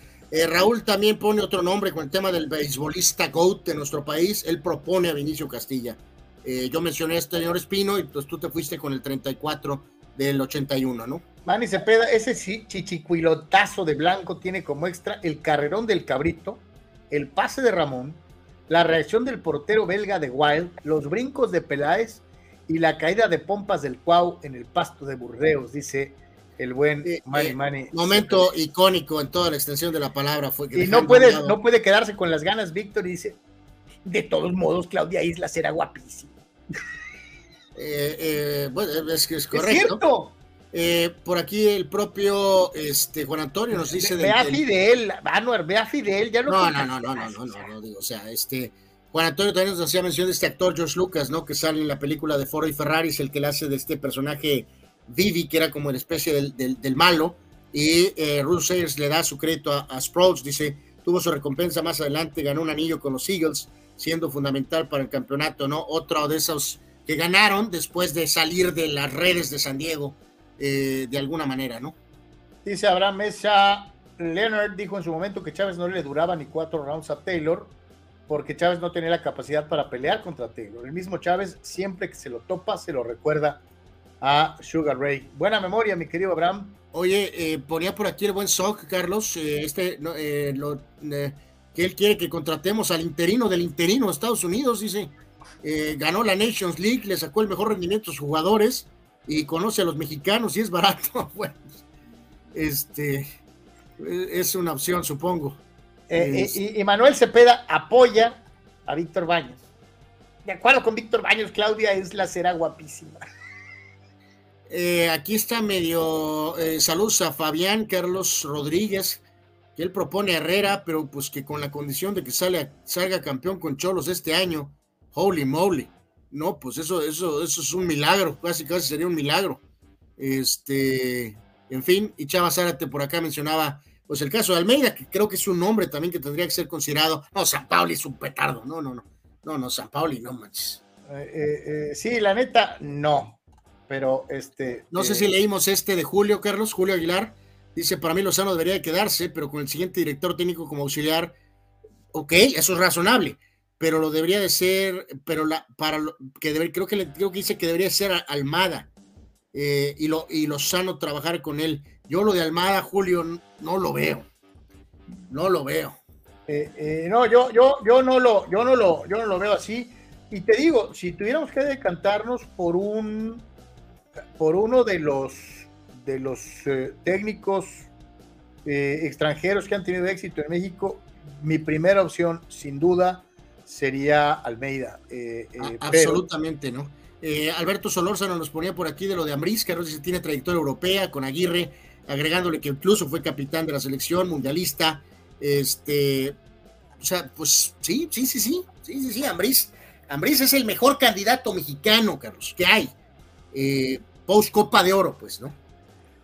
Raúl también pone otro nombre con el tema del beisbolista GOAT de nuestro país. Él propone a Vinicio Castilla. Eh, yo mencioné a este señor Espino y pues tú te fuiste con el 34 del 81, ¿no? Manny Cepeda, ese chichicuilotazo de blanco tiene como extra el carrerón del cabrito, el pase de Ramón, la reacción del portero belga de Wild, los brincos de Peláez y la caída de pompas del Cuau en el pasto de Burdeos, dice el buen Manny Manny. Momento icónico en toda la extensión de la palabra. Fue y no puede, no puede quedarse con las ganas, Víctor, y dice, de todos modos, Claudia Islas era guapísima. Eh, eh, bueno, es que es correcto. Eh, por aquí el propio este, Juan Antonio nos dice... Ve, a Fidel, Manuel, ve a Fidel, ya no... No, no, no, no, no, no, no, no, digo, o sea, este... Juan Antonio también nos hacía mención de este actor George Lucas, ¿no? Que sale en la película de Ford y Ferrari, es el que le hace de este personaje Vivi, que era como la especie del, del, malo, y eh, Ruth Sayers le da su crédito a, a Sproles, dice, tuvo su recompensa más adelante, ganó un anillo con los Eagles, siendo fundamental para el campeonato, ¿no? Otro de esos que ganaron después de salir de las redes de San Diego eh, de alguna manera, ¿no? Dice Abraham Mesa, Leonard dijo en su momento que Chávez no le duraba ni cuatro rounds a Taylor porque Chávez no tenía la capacidad para pelear contra Taylor. El mismo Chávez, siempre que se lo topa, se lo recuerda a Sugar Ray. Buena memoria, mi querido Abraham. Oye, eh, ponía por aquí el buen Sock, Carlos, eh, este, lo, que él quiere que contratemos al interino del interino de Estados Unidos, dice. ganó la Nations League, le sacó el mejor rendimiento a sus jugadores y conoce a los mexicanos y es barato, bueno, este es una opción, supongo. Eh, y, Manuel Cepeda apoya a Víctor Baños. De acuerdo con Víctor Baños, Claudia es la será guapísima. Eh, aquí está medio eh, saludos a Fabián Carlos Rodríguez, que él propone a Herrera, pero pues que con la condición de que sale, salga campeón con Cholos este año. Holy moly. No, pues eso, eso, eso es un milagro, casi casi sería un milagro. Este, en fin, y Chava Zárate por acá mencionaba, pues el caso de Almeida, que creo que es un nombre también que tendría que ser considerado. No, San Pauli es un petardo, no, no, no, no, no, San Pauli, no manches. Eh, eh, eh, sí, la neta, no, pero este. No sé si leímos este de Julio, Carlos, Julio Aguilar, dice, para mí Lozano debería de quedarse, pero con el siguiente director técnico como auxiliar, ok, eso es razonable pero lo debería de ser, pero la, para que creo que creo que dice que debería ser Almada eh, y lo y sano trabajar con él. Yo lo de Almada, Julio, no, lo veo, no lo veo. Eh, eh, no, yo, yo, yo no lo, yo no lo, yo no lo veo así. Y te digo, si tuviéramos que decantarnos por un, por uno de los, de los técnicos extranjeros que han tenido éxito en México, mi primera opción, sin duda, sería Almeida. Eh, eh, absolutamente, ¿no? Eh, Alberto Solórzano nos ponía por aquí de lo de Ambriz, que se tiene trayectoria europea con Aguirre, agregándole que incluso fue capitán de la selección mundialista. Este, o sea, pues sí, sí, sí, sí, sí, sí, sí, Ambriz. Ambriz es el mejor candidato mexicano, Carlos, que hay. post Copa de Oro, pues, ¿no?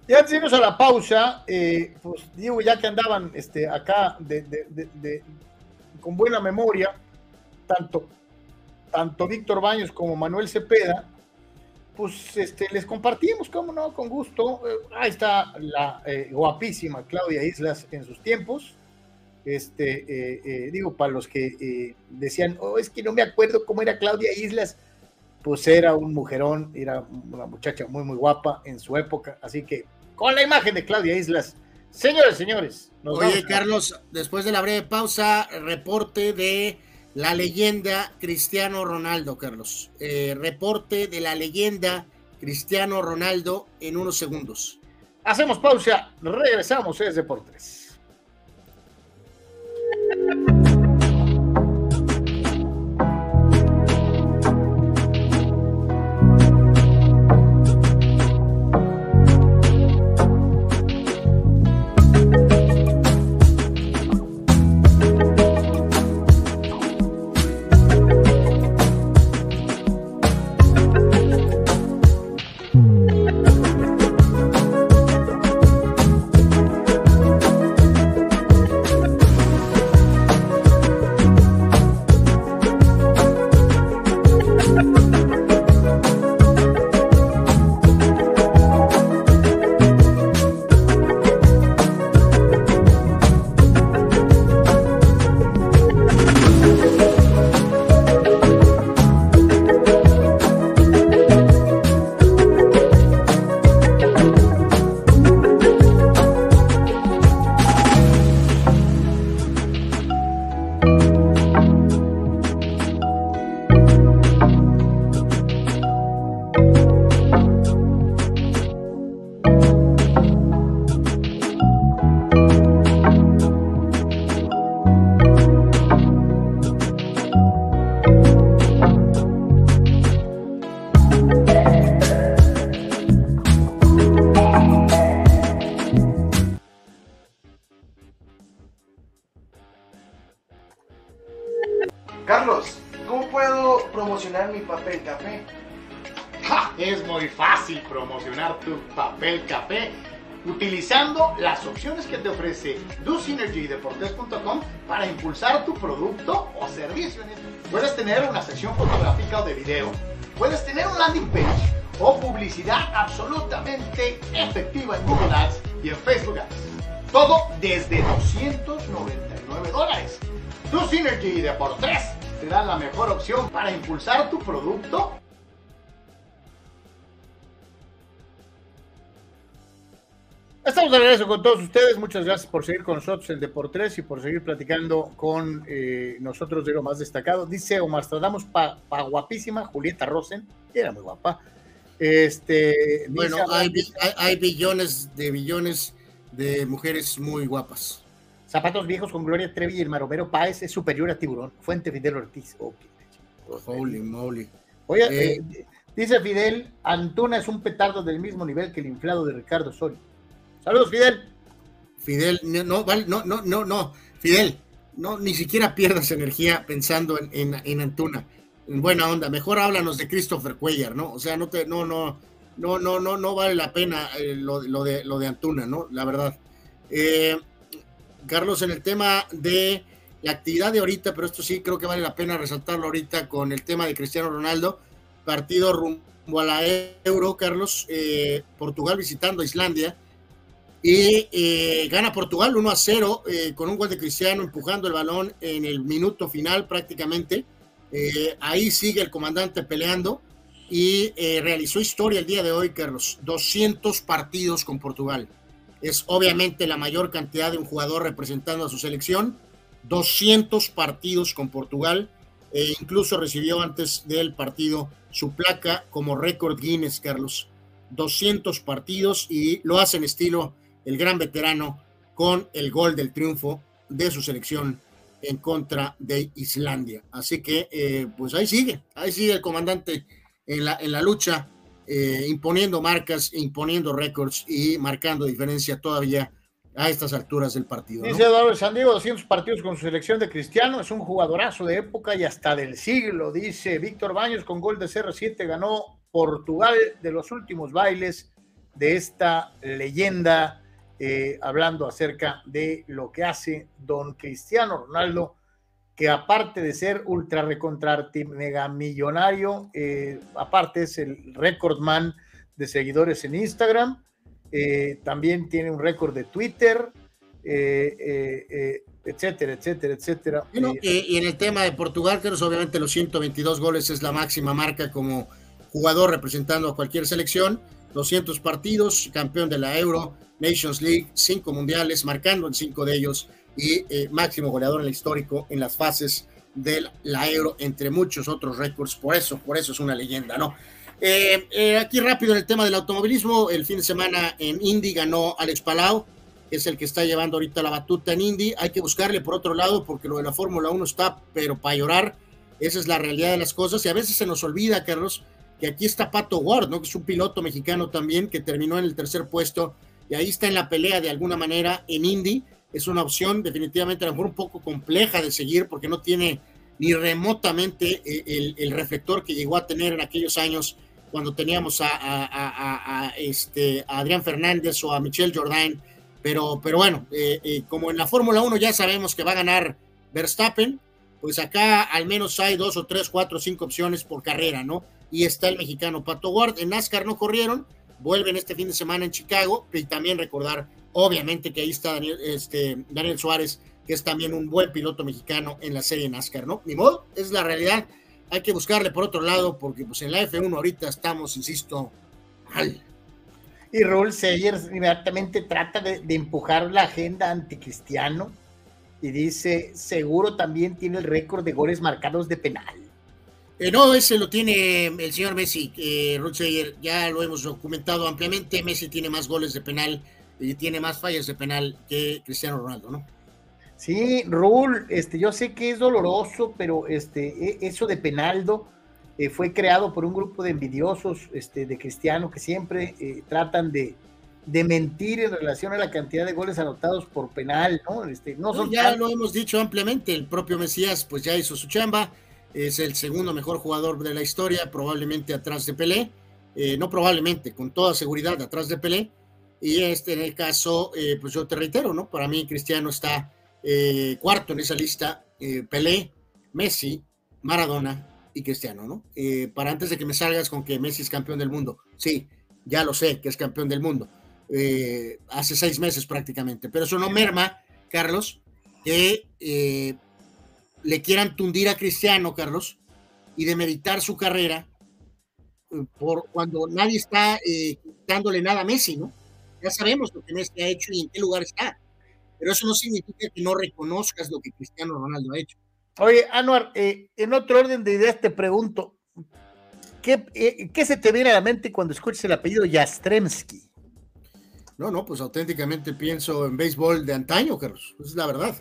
Ya antes a la pausa, pues digo, ya que andaban este, acá con buena memoria, tanto, tanto Víctor Baños como Manuel Cepeda, pues este, les compartimos, como no, con gusto. Eh, ahí está la eh, guapísima Claudia Islas en sus tiempos. Este, eh, digo, para los que decían, oh, es que no me acuerdo cómo era Claudia Islas, pues era un mujerón, era una muchacha muy, muy guapa en su época. Así que con la imagen de Claudia Islas, señores, señores. Oye, Carlos, después de la breve pausa, reporte de la leyenda Cristiano Ronaldo, Carlos. Eh, reporte de la leyenda Cristiano Ronaldo en unos segundos. Hacemos pausa, regresamos, es Deportes. Opciones que te ofrece DoSynergyDeportes.com para impulsar tu producto o servicio. Puedes tener una sección fotográfica o de video, puedes tener un landing page o publicidad absolutamente efectiva en Google Ads y en Facebook Ads. Todo desde 299 dólares. DoSynergy Deportes te da la mejor opción para impulsar tu producto Estamos de regreso con todos ustedes. Muchas gracias por seguir con nosotros en Deportes y por seguir platicando con eh, nosotros de lo más destacado. Dice Omar Stradamos, pa, guapísima, Julieta Rosen, era muy guapa. Este, bueno, hay, billones de billones de mujeres muy guapas. Zapatos viejos con Gloria Trevi y el Maromero Páez es superior a Tiburón. Fuente Fidel Ortiz. Holy moly. Oye, eh, eh, dice Fidel, Antuna es un petardo del mismo nivel que el inflado de Ricardo Soria. Saludos, Fidel. Fidel, no, no, no, no, no, Fidel, no, ni siquiera pierdas energía pensando en, en, Antuna. En buena onda, mejor háblanos de Christopher Cuellar, ¿no? O sea, no te, no, no, no, no, no, no vale la pena eh, lo, de, lo de Antuna, ¿no? La verdad. Eh, Carlos, en el tema de la actividad de ahorita, pero esto sí creo que vale la pena resaltarlo ahorita con el tema de Cristiano Ronaldo, partido rumbo a la Euro, Carlos, eh, Portugal visitando Islandia, y eh, gana Portugal 1 a 0 eh, con un gol de Cristiano empujando el balón en el minuto final prácticamente. Eh, ahí sigue el comandante peleando y realizó historia el día de hoy, Carlos. 200 partidos con Portugal. Es obviamente la mayor cantidad de un jugador representando a su selección. 200 partidos con Portugal. E incluso recibió antes del partido su placa como récord Guinness, Carlos. 200 partidos y lo hace en estilo el gran veterano, con el gol del triunfo de su selección en contra de Islandia. Así que, eh, pues ahí sigue, ahí sigue el comandante en la, en la lucha, eh, imponiendo marcas, imponiendo récords y marcando diferencia todavía a estas alturas del partido. Dice Eduardo Sandiego, 200 partidos con su selección de Cristiano, es un jugadorazo de época y hasta del siglo, dice Víctor Baños con gol de CR7, ganó Portugal de los últimos bailes de esta leyenda eh, hablando acerca de lo que hace don Cristiano Ronaldo, que aparte de ser ultra recontrarti mega millonario, eh, aparte es el man de seguidores en Instagram, eh, también tiene un récord de Twitter, etcétera, etcétera, etcétera. y en el tema de Portugal, que obviamente los 122 goles es la máxima marca como jugador representando a cualquier selección, 200 partidos, campeón de la Euro, Nations League, cinco mundiales, marcando en cinco de ellos y eh, máximo goleador en el histórico en las fases de la entre muchos otros récords. Por eso, por eso es una leyenda, ¿no? Eh, eh, aquí rápido en el tema del automovilismo, el fin de semana en Indy ganó Alex Palau, es el que está llevando ahorita la batuta en Indy. Hay que buscarle por otro lado, porque lo de la Fórmula 1 está, pero para llorar, esa es la realidad de las cosas. Y a veces se nos olvida, Carlos, que aquí está Pato Ward, ¿no? que es un piloto mexicano también, que terminó en el tercer puesto y ahí está en la pelea de alguna manera en Indy. Es una opción definitivamente a lo mejor un poco compleja de seguir porque no tiene ni remotamente eh, el, reflector que llegó a tener en aquellos años cuando teníamos a, este, Adrián Fernández o a Michel Jordain. Pero, pero bueno, eh, eh, como en la Fórmula 1 ya sabemos que va a ganar Verstappen, pues acá al menos hay dos o tres, cuatro, cinco opciones por carrera, ¿no? Y está el mexicano Pato Ward. En NASCAR no corrieron, vuelven este fin de semana en Chicago y también recordar, obviamente, que ahí está Daniel, este, Daniel Suárez, que es también un buen piloto mexicano en la serie NASCAR, ¿no? Ni modo, es la realidad. Hay que buscarle por otro lado, porque pues en la F1 ahorita estamos, insisto, mal. Y Raúl Sayers inmediatamente trata de, de empujar la agenda anticristiano y dice, seguro también tiene el récord de goles marcados de penal. Eh, no, ese lo tiene el señor Messi, eh, ya lo hemos documentado ampliamente. Messi tiene más goles de penal y tiene más fallas de penal que Cristiano Ronaldo, ¿no? Sí, Raúl, este, yo sé que es doloroso, pero este, e, eso de Penaldo eh, fue creado por un grupo de envidiosos este, de Cristiano que siempre eh, tratan de, de mentir en relación a la cantidad de goles anotados por penal, ¿no? Este, no ya lo hemos dicho ampliamente, el propio Mesías pues ya hizo su chamba, es el segundo mejor jugador de la historia, probablemente atrás de Pelé, eh, no probablemente, con toda seguridad atrás de Pelé, y este en el caso, eh, pues yo te reitero, ¿no? Para mí Cristiano está eh, cuarto en esa lista, Pelé, Messi, Maradona y Cristiano, ¿no? para antes de que me salgas con que Messi es campeón del mundo, sí, ya lo sé que es campeón del mundo, hace seis meses prácticamente, pero eso no merma, Carlos, que le quieran tundir a Cristiano, Carlos, y demeritar su carrera eh, por cuando nadie está eh, dándole nada a Messi, ¿no? Ya sabemos lo que Messi ha hecho y en qué lugar está, pero eso no significa que no reconozcas lo que Cristiano Ronaldo ha hecho. Oye, Anuar, eh, en otro orden de ideas te pregunto, ¿qué, ¿qué, se te viene a la mente cuando escuchas el apellido Yastremski? No, no, pues auténticamente pienso en béisbol de antaño, Carlos, es la verdad.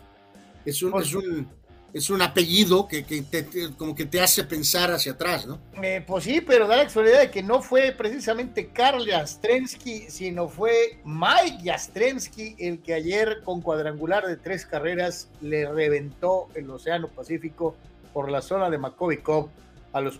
Es un, es un, es un apellido que, te, como que te hace pensar hacia atrás, ¿no? Eh, pues sí, pero da la casualidad de que no fue precisamente Karl Jastrensky, sino fue Mike Jastrensky el que ayer con cuadrangular de tres carreras le reventó el Océano Pacífico por la zona de Makovikov a los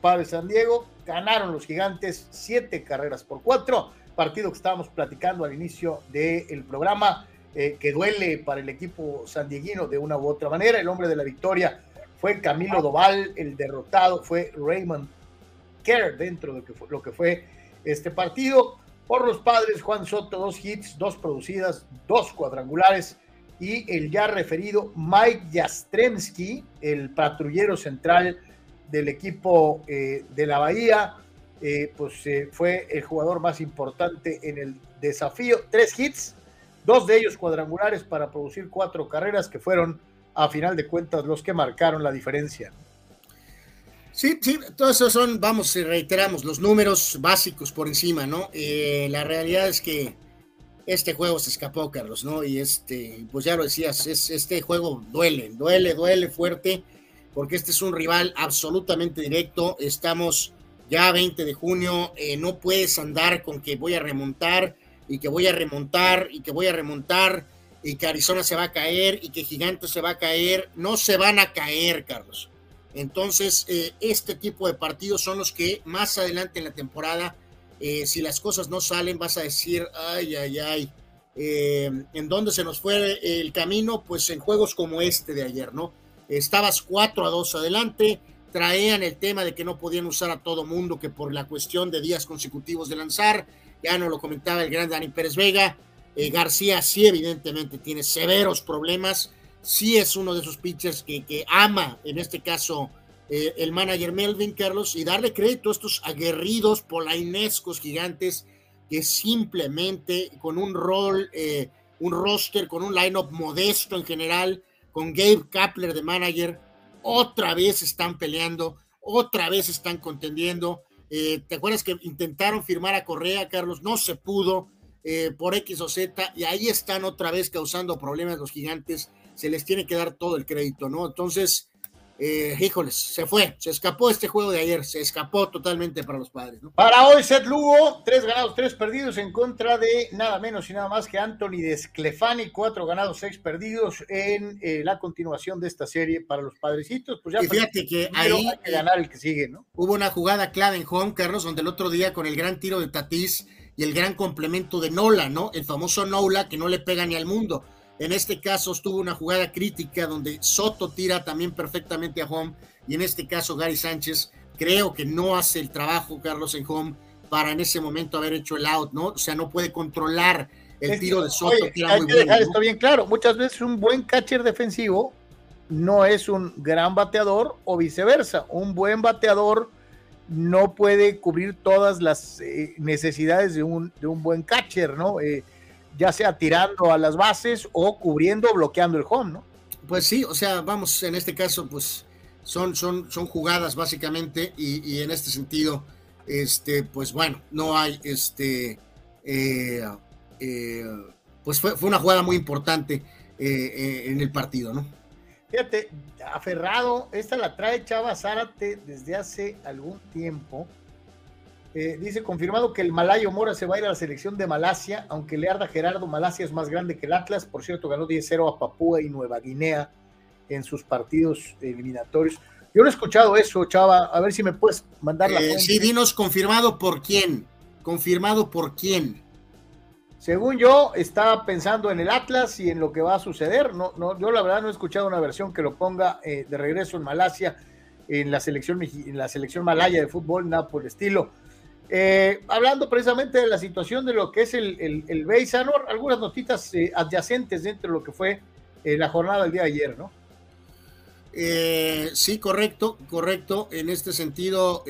Padres San Diego. Ganaron los gigantes siete carreras por cuatro, partido que estábamos platicando al inicio del programa eh, que duele para el equipo sandieguino de una u otra manera. El hombre de la victoria fue Camilo Doval, el derrotado fue Raymond Kerr dentro de lo que fue este partido. Por los padres, Juan Soto, dos hits, dos producidas, dos cuadrangulares y el ya referido Mike Jastremski, el patrullero central del equipo eh, de la Bahía, eh, pues fue el jugador más importante en el desafío. Tres hits, dos de ellos cuadrangulares para producir cuatro carreras que fueron, a final de cuentas, los que marcaron la diferencia. Sí, sí, todos esos son, vamos, reiteramos, los números básicos por encima, ¿no? Eh, la realidad es que este juego se escapó, Carlos, ¿no? Y este, pues ya lo decías, es, este juego duele, duele, duele fuerte, porque este es un rival absolutamente directo. Estamos ya 20 de junio, eh, no puedes andar con que voy a remontar y que voy a remontar y que voy a remontar y que Arizona se va a caer y que Gigantes se va a caer. No se van a caer, Carlos. Entonces, eh, este tipo de partidos son los que más adelante en la temporada, eh, si las cosas no salen, vas a decir, ay, ay, ay, eh, ¿en dónde se nos fue el camino? Pues en juegos como este de ayer, ¿no? Estabas 4 a 2 adelante, traían el tema de que no podían usar a todo mundo, que por la cuestión de días consecutivos de lanzar, ya no lo comentaba el gran Dani Pérez Vega. Eh, García sí, evidentemente, tiene severos problemas. Sí es uno de esos pitchers que, que ama, en este caso, eh, el manager Melvin Carlos, y darle crédito a estos aguerridos polainescos gigantes que simplemente con un rol, eh, un roster, con un lineup modesto en general, con Gabe Kapler de manager, otra vez están peleando, otra vez están contendiendo. Eh, ¿Te acuerdas que intentaron firmar a Correa, Carlos? No se pudo eh, por X o Z y ahí están otra vez causando problemas los gigantes. Se les tiene que dar todo el crédito, ¿no? Entonces, eh, híjoles, se fue, se escapó este juego de ayer, se escapó totalmente para los padres. ¿no? Para hoy, Seth Lugo, tres ganados, tres perdidos en contra de nada menos y nada más que Anthony Desclefani, cuatro ganados, seis perdidos en eh, la continuación de esta serie para los padrecitos. Pues ya y fíjate que ahí hay que ganar el que sigue, ¿no? Hubo una jugada clave en home, Carlos, donde el otro día con el gran tiro de Tatís y el gran complemento de Nola, ¿no? El famoso Nola que no le pega ni al mundo en este caso estuvo una jugada crítica donde Soto tira también perfectamente a home y en este caso Gary Sánchez creo que no hace el trabajo Carlos en home para en ese momento haber hecho el out, ¿no? O sea, no puede controlar el tiro de Soto. que hay que dejar esto bien claro. Muchas veces un buen catcher defensivo no es un gran bateador o viceversa. Un buen bateador no puede cubrir todas las eh, necesidades de un, de un buen catcher, ¿no? Eh, ya sea tirando a las bases o cubriendo bloqueando el home, ¿no? Pues sí, o sea, vamos, en este caso, pues son, son, son jugadas básicamente y, en este sentido, este, pues bueno, no hay, este, eh, eh, pues fue, fue, una jugada muy importante eh, en el partido, ¿no? Fíjate, aferrado, esta la trae Chava Zárate desde hace algún tiempo eh, dice confirmado que el Malayo Mora se va a ir a la selección de Malasia, aunque le arda Gerardo, Malasia es más grande que el Atlas. Por cierto, ganó 10-0 a Papúa y Nueva Guinea en sus partidos eliminatorios. Yo no he escuchado eso, Chava, a ver si me puedes mandar la eh, Sí, dinos confirmado por quién, confirmado por quién. Según yo, estaba pensando en el Atlas y en lo que va a suceder. No, no, yo la verdad no he escuchado una versión que lo ponga eh, de regreso en Malasia, en la selección, en la selección malaya de fútbol, nada por el estilo. Eh, hablando precisamente de la situación de lo que es el, el, el algunas notitas eh, adyacentes dentro de lo que fue la jornada del día de ayer, ¿no? sí, correcto, correcto. En este sentido,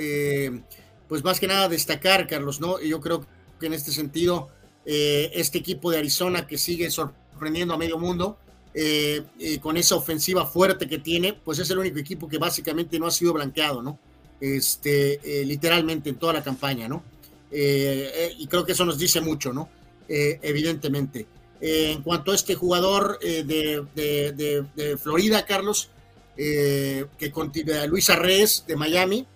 pues más que nada destacar, Carlos, ¿no? Yo creo que en este sentido eh, este equipo de Arizona que sigue sorprendiendo a medio mundo, eh, eh, con esa ofensiva fuerte que tiene, pues es el único equipo que básicamente no ha sido blanqueado, ¿no? Este, literalmente en toda la campaña, ¿no? y creo que eso nos dice mucho, ¿no? evidentemente. en cuanto a este jugador de, Florida, Carlos, que continúa, Luis Arrez de Miami,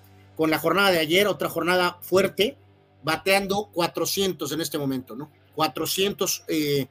con la jornada de ayer, otra jornada fuerte, bateando 400 en este momento, ¿no? 400. Eh,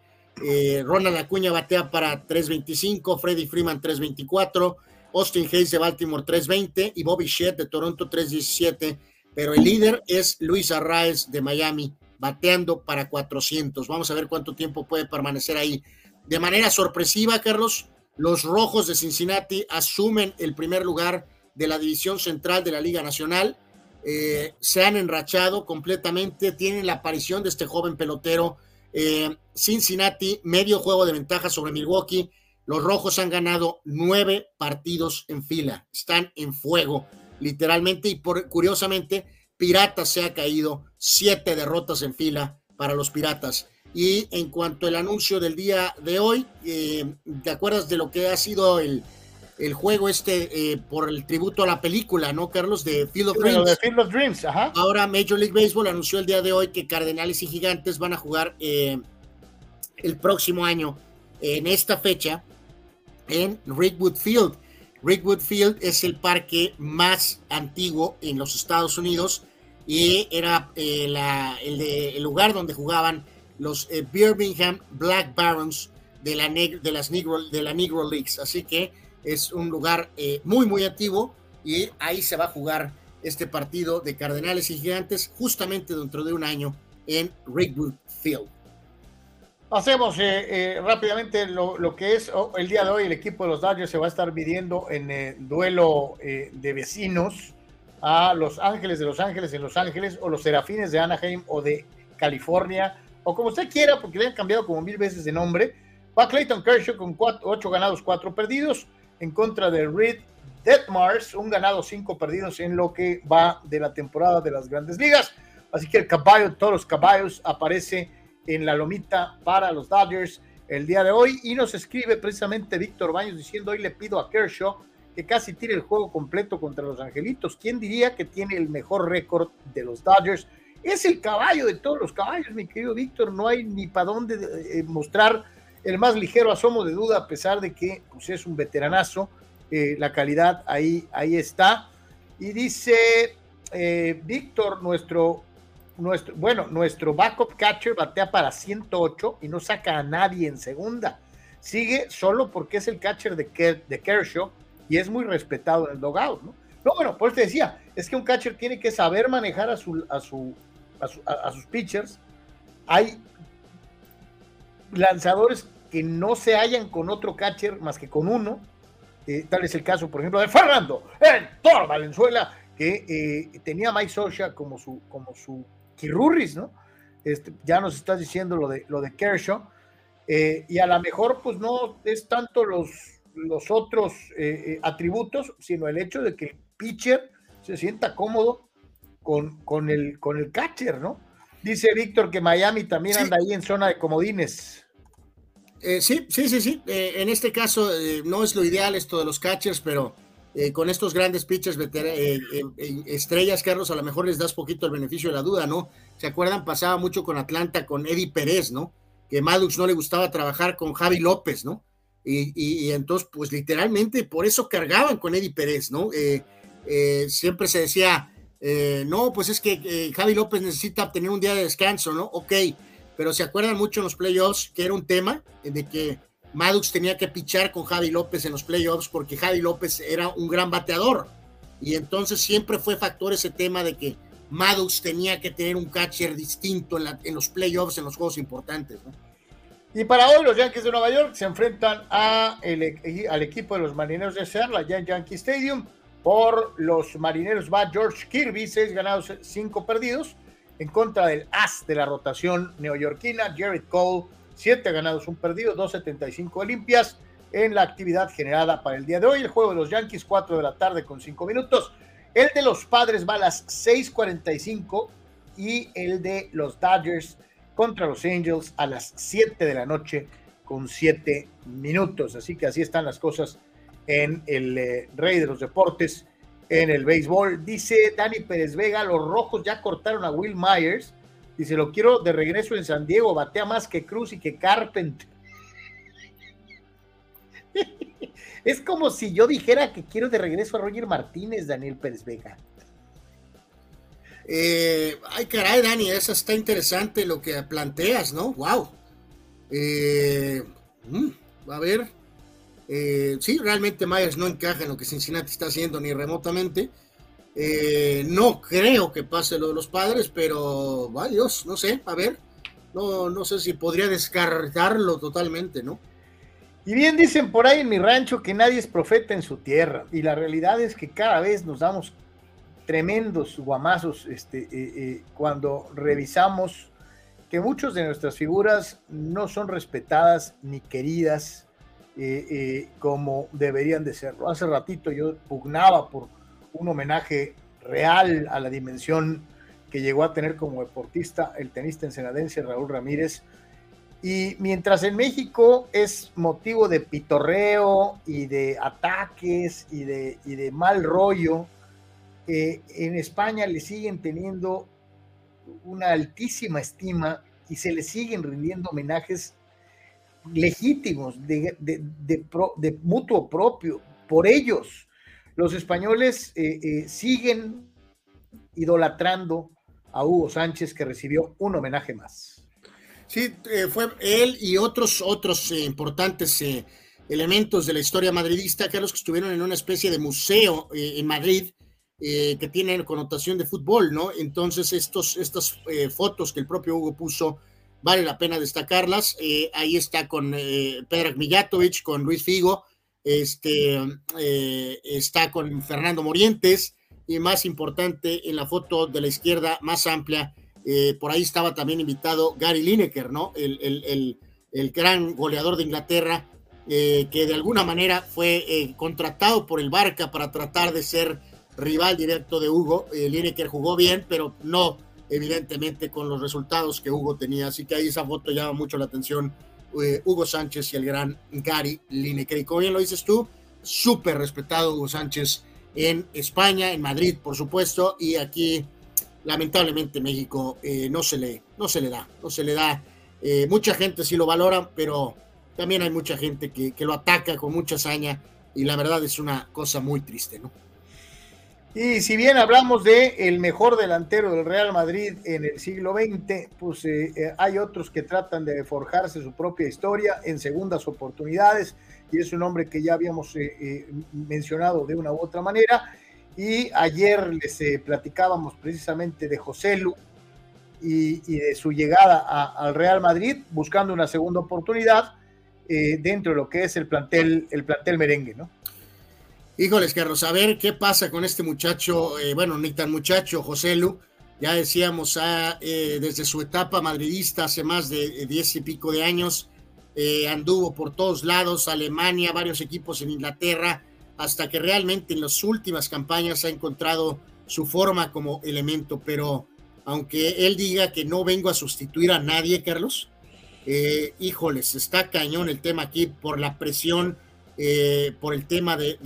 eh, Ronald Acuña batea para 325, Freddy Freeman 324, Austin Hayes de Baltimore 320 y Bobby Shedd de Toronto 317. Pero el líder es Luis Arraez de Miami, bateando para 400. Vamos a ver cuánto tiempo puede permanecer ahí. De manera sorpresiva, Carlos, los Rojos de Cincinnati asumen el primer lugar de la división central de la Liga Nacional eh, se han enrachado completamente, tienen la aparición de este joven pelotero. Eh, Cincinnati, medio juego de ventaja sobre Milwaukee. Los rojos han ganado nueve partidos en fila, están en fuego, literalmente, y por, curiosamente, Piratas se ha caído siete derrotas en fila para los Piratas. Y en cuanto al anuncio del día de hoy, eh, ¿te acuerdas de lo que ha sido el, el juego este eh, por el tributo a la película, ¿no, Carlos? De Field of Dreams. Field of Dreams, ajá. Ahora Major League Baseball anunció el día de hoy que Cardenales y Gigantes van a jugar eh, el próximo año en esta fecha en Rickwood Field. Rickwood Field es el parque más antiguo en los Estados Unidos y era eh, el, lugar donde jugaban los Birmingham Black Barons de la, de, las Negro, de la Negro Leagues. Así que es un lugar eh, muy, muy activo y ahí se va a jugar este partido de Cardenales y Gigantes justamente dentro de un año en Rickwood Field. Hacemos eh, eh, rápidamente lo, que es oh, el día de hoy. El equipo de los Dodgers se va a estar midiendo en el duelo de vecinos a Los Ángeles de Los Ángeles en Los Ángeles o los Serafines de Anaheim o de California o como usted quiera porque le han cambiado como mil veces de nombre. Va Clayton Kershaw con cuatro, ocho ganados, cuatro perdidos en contra de Reed Detmars, un ganado, cinco perdidos en lo que va de la temporada de las grandes ligas. Así que el caballo, todos los caballos, aparece en la lomita para los Dodgers el día de hoy y nos escribe precisamente Víctor Baños diciendo hoy le pido a Kershaw que casi tire el juego completo contra los Angelitos. ¿Quién diría que tiene el mejor récord de los Dodgers? Es el caballo de todos los caballos, mi querido Víctor. No hay ni para dónde eh, mostrar el más ligero asomo de duda, a pesar de que pues, es un veteranazo, eh, la calidad ahí, ahí está. Y dice eh, Víctor, nuestro, bueno, nuestro backup catcher batea para 108 y no saca a nadie en segunda. Sigue solo porque es el catcher de, de Kershaw y es muy respetado en el dogout, ¿no? No, bueno, por eso te decía, es que un catcher tiene que saber manejar a, su, a, su, a sus pitchers. Hay lanzadores que no se hallan con otro catcher más que con uno. Eh, tal es el caso, por ejemplo, de Fernando, en toda Valenzuela, que eh, tenía a Mike Socha como su, como su Kirurris, ¿no? Este, ya nos estás diciendo lo de, lo de Kershaw. Eh, y a lo mejor, pues no es tanto los, los otros atributos, sino el hecho de que el pitcher se sienta cómodo con, con, el, con el catcher, ¿no? Dice Víctor que Miami también anda ahí en zona de comodines. Eh, sí, sí, sí, sí. Eh, en este caso eh, no es lo ideal esto de los catchers, pero con estos grandes pitchers estrellas, Carlos, a lo mejor les das poquito el beneficio de la duda, ¿no? ¿Se acuerdan? Pasaba mucho con Atlanta, con Eddie Pérez, ¿no? Que Madux no le gustaba trabajar con Javi López, ¿no? Y, entonces, pues literalmente por eso cargaban con Eddie Pérez, ¿no? siempre se decía, eh, no, pues es que eh, Javi López necesita tener un día de descanso, ¿no? Ok, pero se acuerdan mucho en los playoffs que era un tema de que Maddox tenía que pichar con Javi López en los playoffs porque Javi López era un gran bateador. Y entonces siempre fue factor ese tema de que Maddox tenía que tener un catcher distinto en, los playoffs, en los juegos importantes. Y para hoy los Yankees de Nueva York se enfrentan a al equipo de los Marineros de Seattle, allá en Yankee Stadium. Por los Marineros va George Kirby, seis ganados, cinco perdidos, en contra del as de la rotación neoyorquina, Jared Cole, siete ganados, un perdido, 2.75 limpias en la actividad generada para el día de hoy. El juego de los Yankees, 4 de la tarde con 5 minutos. El de los Padres va a las 6:45 y el de los Dodgers contra los Angels a las 7 de la noche con 7 minutos. Así que así están las cosas en el eh, Rey de los Deportes, en el béisbol. Dice Dani Pérez Vega, los rojos ya cortaron a Will Myers. Dice, lo quiero de regreso en San Diego, batea más que Cruz y que Carpenter. Es como si yo dijera que quiero de regreso a Roger Martínez, Daniel Pérez Vega. Eh, ay, caray, Dani, eso está interesante lo que planteas, ¿no? ¡Wow! Eh, mm, a ver. Eh, sí, realmente Myers no encaja en lo que Cincinnati está haciendo ni remotamente. No creo que pase lo de los padres, pero, Dios, no sé, a ver. No, no sé si podría descartarlo totalmente, ¿no? Y bien dicen por ahí en mi rancho que nadie es profeta en su tierra. Y la realidad es que cada vez nos damos tremendos guamazos este, eh, eh, cuando revisamos que muchas de nuestras figuras no son respetadas ni queridas eh, como deberían de serlo. Hace ratito yo pugnaba por un homenaje real a la dimensión que llegó a tener como deportista el tenista ensenadense Raúl Ramírez y mientras en México es motivo de pitorreo y de ataques y de, de mal rollo, eh, en España le siguen teniendo una altísima estima y se le siguen rindiendo homenajes legítimos de, de, mutuo propio por ellos. Los españoles eh, eh, siguen idolatrando a Hugo Sánchez que recibió un homenaje más. Sí, eh, fue él y otros, otros eh, importantes eh, elementos de la historia madridista, Carlos, que estuvieron en una especie de museo en Madrid que tiene connotación de fútbol, ¿no? Entonces, estos, estas fotos que el propio Hugo puso, vale la pena destacarlas. ahí está con Pedro Mijatovic, con Luis Figo, este, está con Fernando Morientes, y más importante, en la foto de la izquierda más amplia, eh, por ahí estaba también invitado Gary Lineker, ¿no? El, gran goleador de Inglaterra, eh, que de alguna manera fue eh, contratado por el Barca para tratar de ser rival directo de Hugo. Lineker jugó bien, pero no, evidentemente, con los resultados que Hugo tenía. Así que ahí esa foto llama mucho la atención. Hugo Sánchez y el gran Gary Lineker. Y como bien lo dices tú, súper respetado Hugo Sánchez en España, en Madrid, por supuesto, y aquí lamentablemente México eh, no, se le, no se le da, no se le da. Eh, mucha gente sí lo valora, pero también hay mucha gente que, lo ataca con mucha hazaña y la verdad es una cosa muy triste, ¿no? Y si bien hablamos de el mejor delantero del Real Madrid en el siglo XX, pues eh, hay otros que tratan de forjarse su propia historia en segundas oportunidades y es un hombre que ya habíamos mencionado de una u otra manera y ayer les eh, platicábamos precisamente de José Lu y, de su llegada al Real Madrid, buscando una segunda oportunidad eh, dentro de lo que es el plantel, el plantel merengue, ¿no? Híjoles, Carlos, a ver qué pasa con este muchacho, eh, bueno, ni tan muchacho, José Lu, ya decíamos, ah, desde su etapa madridista hace más de diez y pico de años, anduvo por todos lados, Alemania, varios equipos en Inglaterra, hasta que realmente en las últimas campañas ha encontrado su forma como elemento, pero aunque él diga que no vengo a sustituir a nadie, Carlos, eh, híjoles, está cañón el tema aquí por la presión, eh, por el tema de,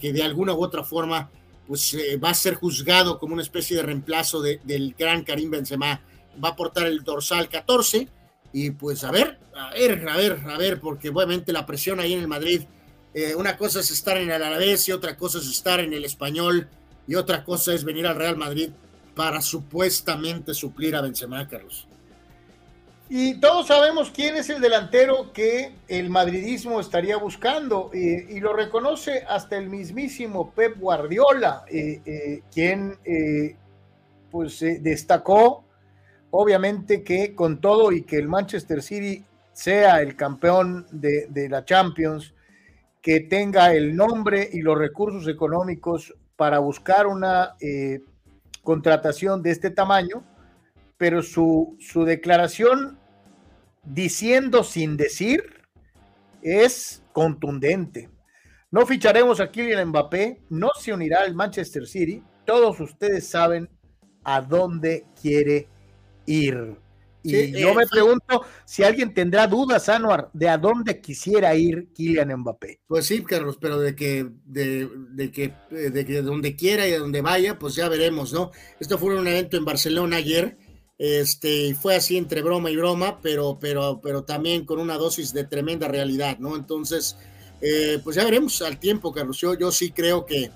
que de alguna u otra forma pues eh, va a ser juzgado como una especie de reemplazo del gran Karim Benzema, va a portar el dorsal 14 y pues a ver, a ver, a ver, a ver, porque obviamente la presión ahí en el Madrid eh, una cosa es estar en el Alavés y otra cosa es estar en el Español y otra cosa es venir al Real Madrid para supuestamente suplir a Benzema, Carlos. Y todos sabemos quién es el delantero que el madridismo estaría buscando eh, y lo reconoce hasta el mismísimo Pep Guardiola, eh, eh, quien pues destacó obviamente que con todo y que el Manchester City sea el campeón de, de la Champions, que tenga el nombre y los recursos económicos para buscar una contratación de este tamaño, pero su, su declaración diciendo sin decir es contundente. No ficharemos a Kylian Mbappé, no se unirá al Manchester City. Todos ustedes saben a dónde quiere ir. Y yo eh, me pregunto si alguien tendrá dudas, Anuar, de a dónde quisiera ir Kylian Mbappé. Pues sí, Carlos, pero de que, de, de que, eh, de que donde quiera y de donde vaya, pues ya veremos, ¿no? Esto fue un evento en Barcelona ayer este, fue así entre broma y broma, pero, pero, pero también con una dosis de tremenda realidad, ¿no? Entonces, eh, pues ya veremos al tiempo, Carlos. Yo, yo sí creo que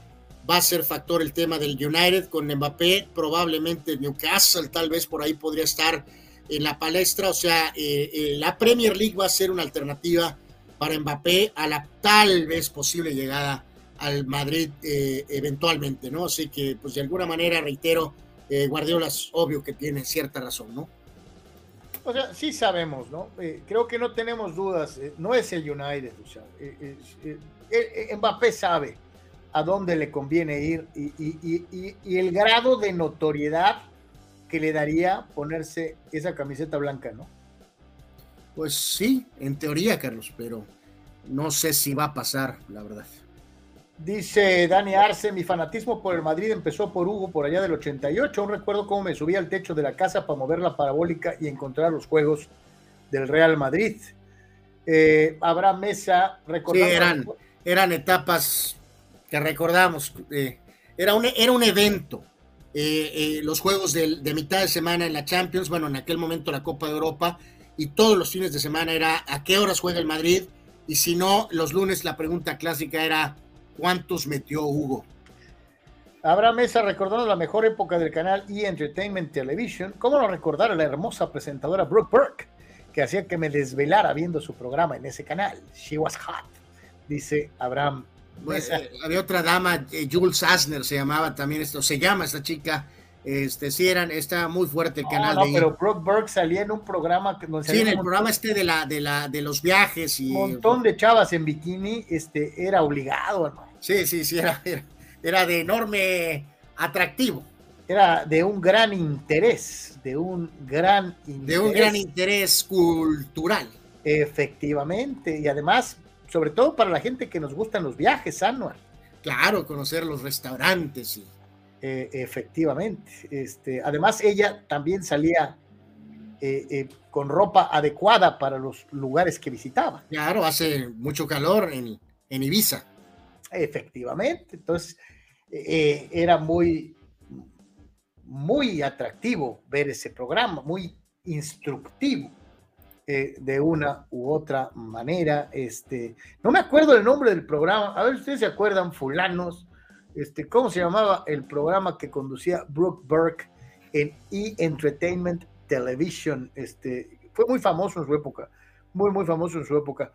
va a ser factor el tema del United con Mbappé, probablemente Newcastle tal vez por ahí podría estar en la palestra, o sea, eh, eh, la Premier League va a ser una alternativa para Mbappé a la tal vez posible llegada al Madrid eventualmente, ¿no? Así que, pues de alguna manera, reitero, eh, Guardiola es obvio que tiene cierta razón, ¿no? O sea, sí sabemos, ¿no? Eh, creo que no tenemos dudas. Eh, no es el United, o sea, Mbappé sabe a dónde le conviene ir y, el grado de notoriedad que le daría ponerse esa camiseta blanca, ¿no? Pues sí, en teoría, Carlos, pero no sé si va a pasar, la verdad. Dice Dani Arce, mi fanatismo por el Madrid empezó por Hugo por allá del 88. Aún recuerdo cómo me subía al techo de la casa para mover la parabólica y encontrar los juegos del Real Madrid. Eh, habrá mesa recordando. Sí, eran, eran etapas que recordamos. Eh, era, un, era un evento. Eh, los juegos de, de, mitad de semana en la Champions, bueno, en aquel momento la Copa de Europa, y todos los fines de semana era a qué horas juega el Madrid, y si no, los lunes la pregunta clásica era ¿Cuántos metió Hugo? Habrá Mesa recordando la mejor época del canal E! Entertainment Television. ¿Cómo no recordar a la hermosa presentadora Brooke Burke, que hacía que me desvelara viendo su programa en ese canal? She was hot, dice Abraham. Eh, había otra dama, eh, Jules Asner se llamaba también esto, se llama esta chica. Este, sí, eran, está muy fuerte el canal. No, pero Brooke Burke salía en un programa que Sí, en el programa este de la, de la, de los viajes y. Un montón de chavas en bikini, este, era obligado, ¿no? Sí, sí, sí, era, era, de enorme atractivo. Era de un gran interés, de un gran interés. De un gran interés cultural. Efectivamente, y además, sobre todo para la gente que nos gustan los viajes, Anual. Claro, conocer los restaurantes. Y... Eh, efectivamente. Este, además, ella también salía eh, eh, con ropa adecuada para los lugares que visitaba. Claro, hace mucho calor en, en Ibiza. Efectivamente, entonces era muy, muy atractivo ver ese programa, muy instructivo eh, de una u otra manera. Este, no me acuerdo el nombre del programa, a ver si ustedes se acuerdan, fulanos, este, ¿cómo se llamaba el programa que conducía Brooke Burke en E! Entertainment Television? Este, fue muy famoso en su época, muy, muy famoso en su época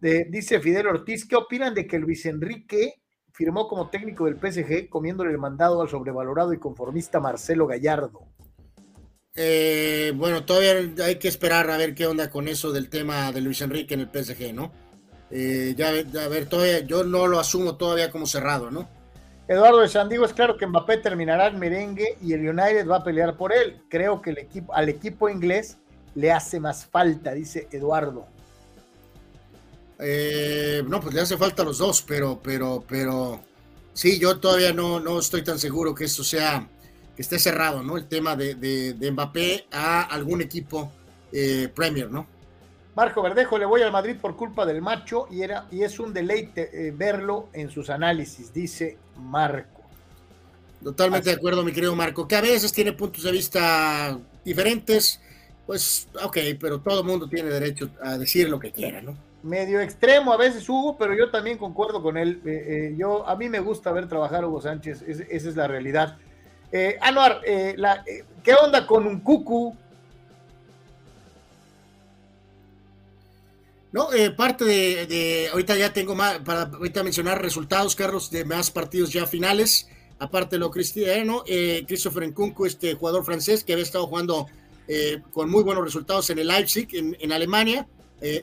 dice Fidel Ortiz, ¿qué opinan de que Luis Enrique firmó como técnico del PSG comiéndole el mandado al sobrevalorado y conformista Marcelo Gallardo? Eh, bueno, todavía hay que esperar a ver qué onda con eso del tema de Luis Enrique en el PSG, ¿no? Eh, ya, a ver, todavía, yo no lo asumo todavía como cerrado, ¿no? Eduardo de Sandigo, es claro que Mbappé terminará en merengue y el United va a pelear por él. Creo que el equipo, al equipo inglés le hace más falta, dice Eduardo. Eh, no, pues le hace falta a los dos, pero, pero, pero sí, yo todavía no, no estoy tan seguro que esto sea, que esté cerrado, ¿no? El tema de, de, Mbappé a algún equipo eh, Premier, ¿no? Marco Verdejo, le voy al Madrid por culpa del macho y, era, y es un deleite eh, verlo en sus análisis, dice Marco. Totalmente de acuerdo, mi querido Marco, que a veces tiene puntos de vista diferentes, pues ok, pero todo el mundo tiene derecho a decir lo que quiera, ¿no? medio extremo a veces Hugo, pero yo también concuerdo con él. Eh, eh, yo a mí me gusta ver trabajar a Hugo Sánchez, esa es la realidad. Anuar, ¿qué onda con un cucu? No, eh, parte de, ahorita ya tengo más, para ahorita mencionar resultados, Carlos, de más partidos ya finales, aparte de lo cristiano, eh, Christopher Nkunku, este jugador francés que había estado jugando eh, con muy buenos resultados en el Leipzig, en, Alemania,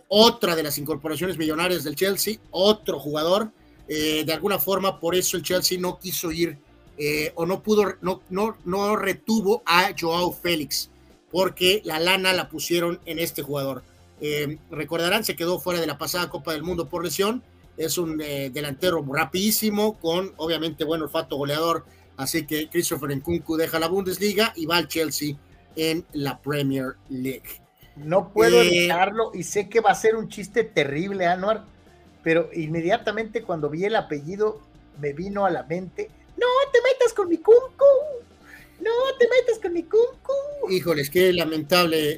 otra de las incorporaciones millonarias del Chelsea, otro jugador, de alguna forma por eso el Chelsea no quiso ir o no pudo, no, no, no retuvo a Joao Félix, porque la lana la pusieron en este jugador. Eh, recordarán, se quedó fuera de la pasada Copa del Mundo por lesión. Es un eh, delantero rapidísimo, con obviamente buen olfato goleador. Así que Christopher Nkunku deja la Bundesliga y va al Chelsea en la Premier League. No puedo eh, evitarlo y sé que va a ser un chiste terrible, Anuar, pero inmediatamente cuando vi el apellido me vino a la mente, no te metas con mi Kunku, no te metas con mi Kunku. Híjoles, qué lamentable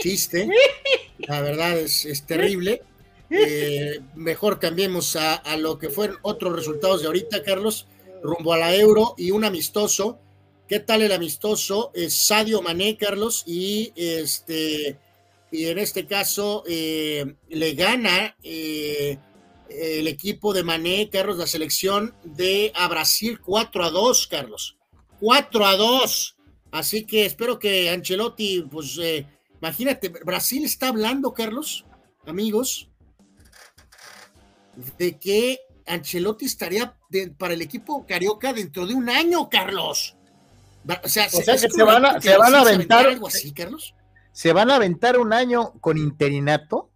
chiste. La verdad es, terrible. Eh, mejor cambiemos a, lo que fueron otros resultados de ahorita, Carlos, rumbo a la Euro y un amistoso. ¿Qué tal el amistoso? Es Sadio Mané, Carlos, y este y en este caso eh, le gana eh, el equipo de Mané, Carlos, la selección de a Brasil 4 a 2, Carlos. 4 a 2. Así que espero que Ancelotti, pues, Imagínate, Brasil está hablando, Carlos, amigos, de que Ancelotti estaría para el equipo carioca dentro de un año, Carlos. O sea, se, van a, se van a aventar algo así, Carlos. Se van a aventar un año con interinato.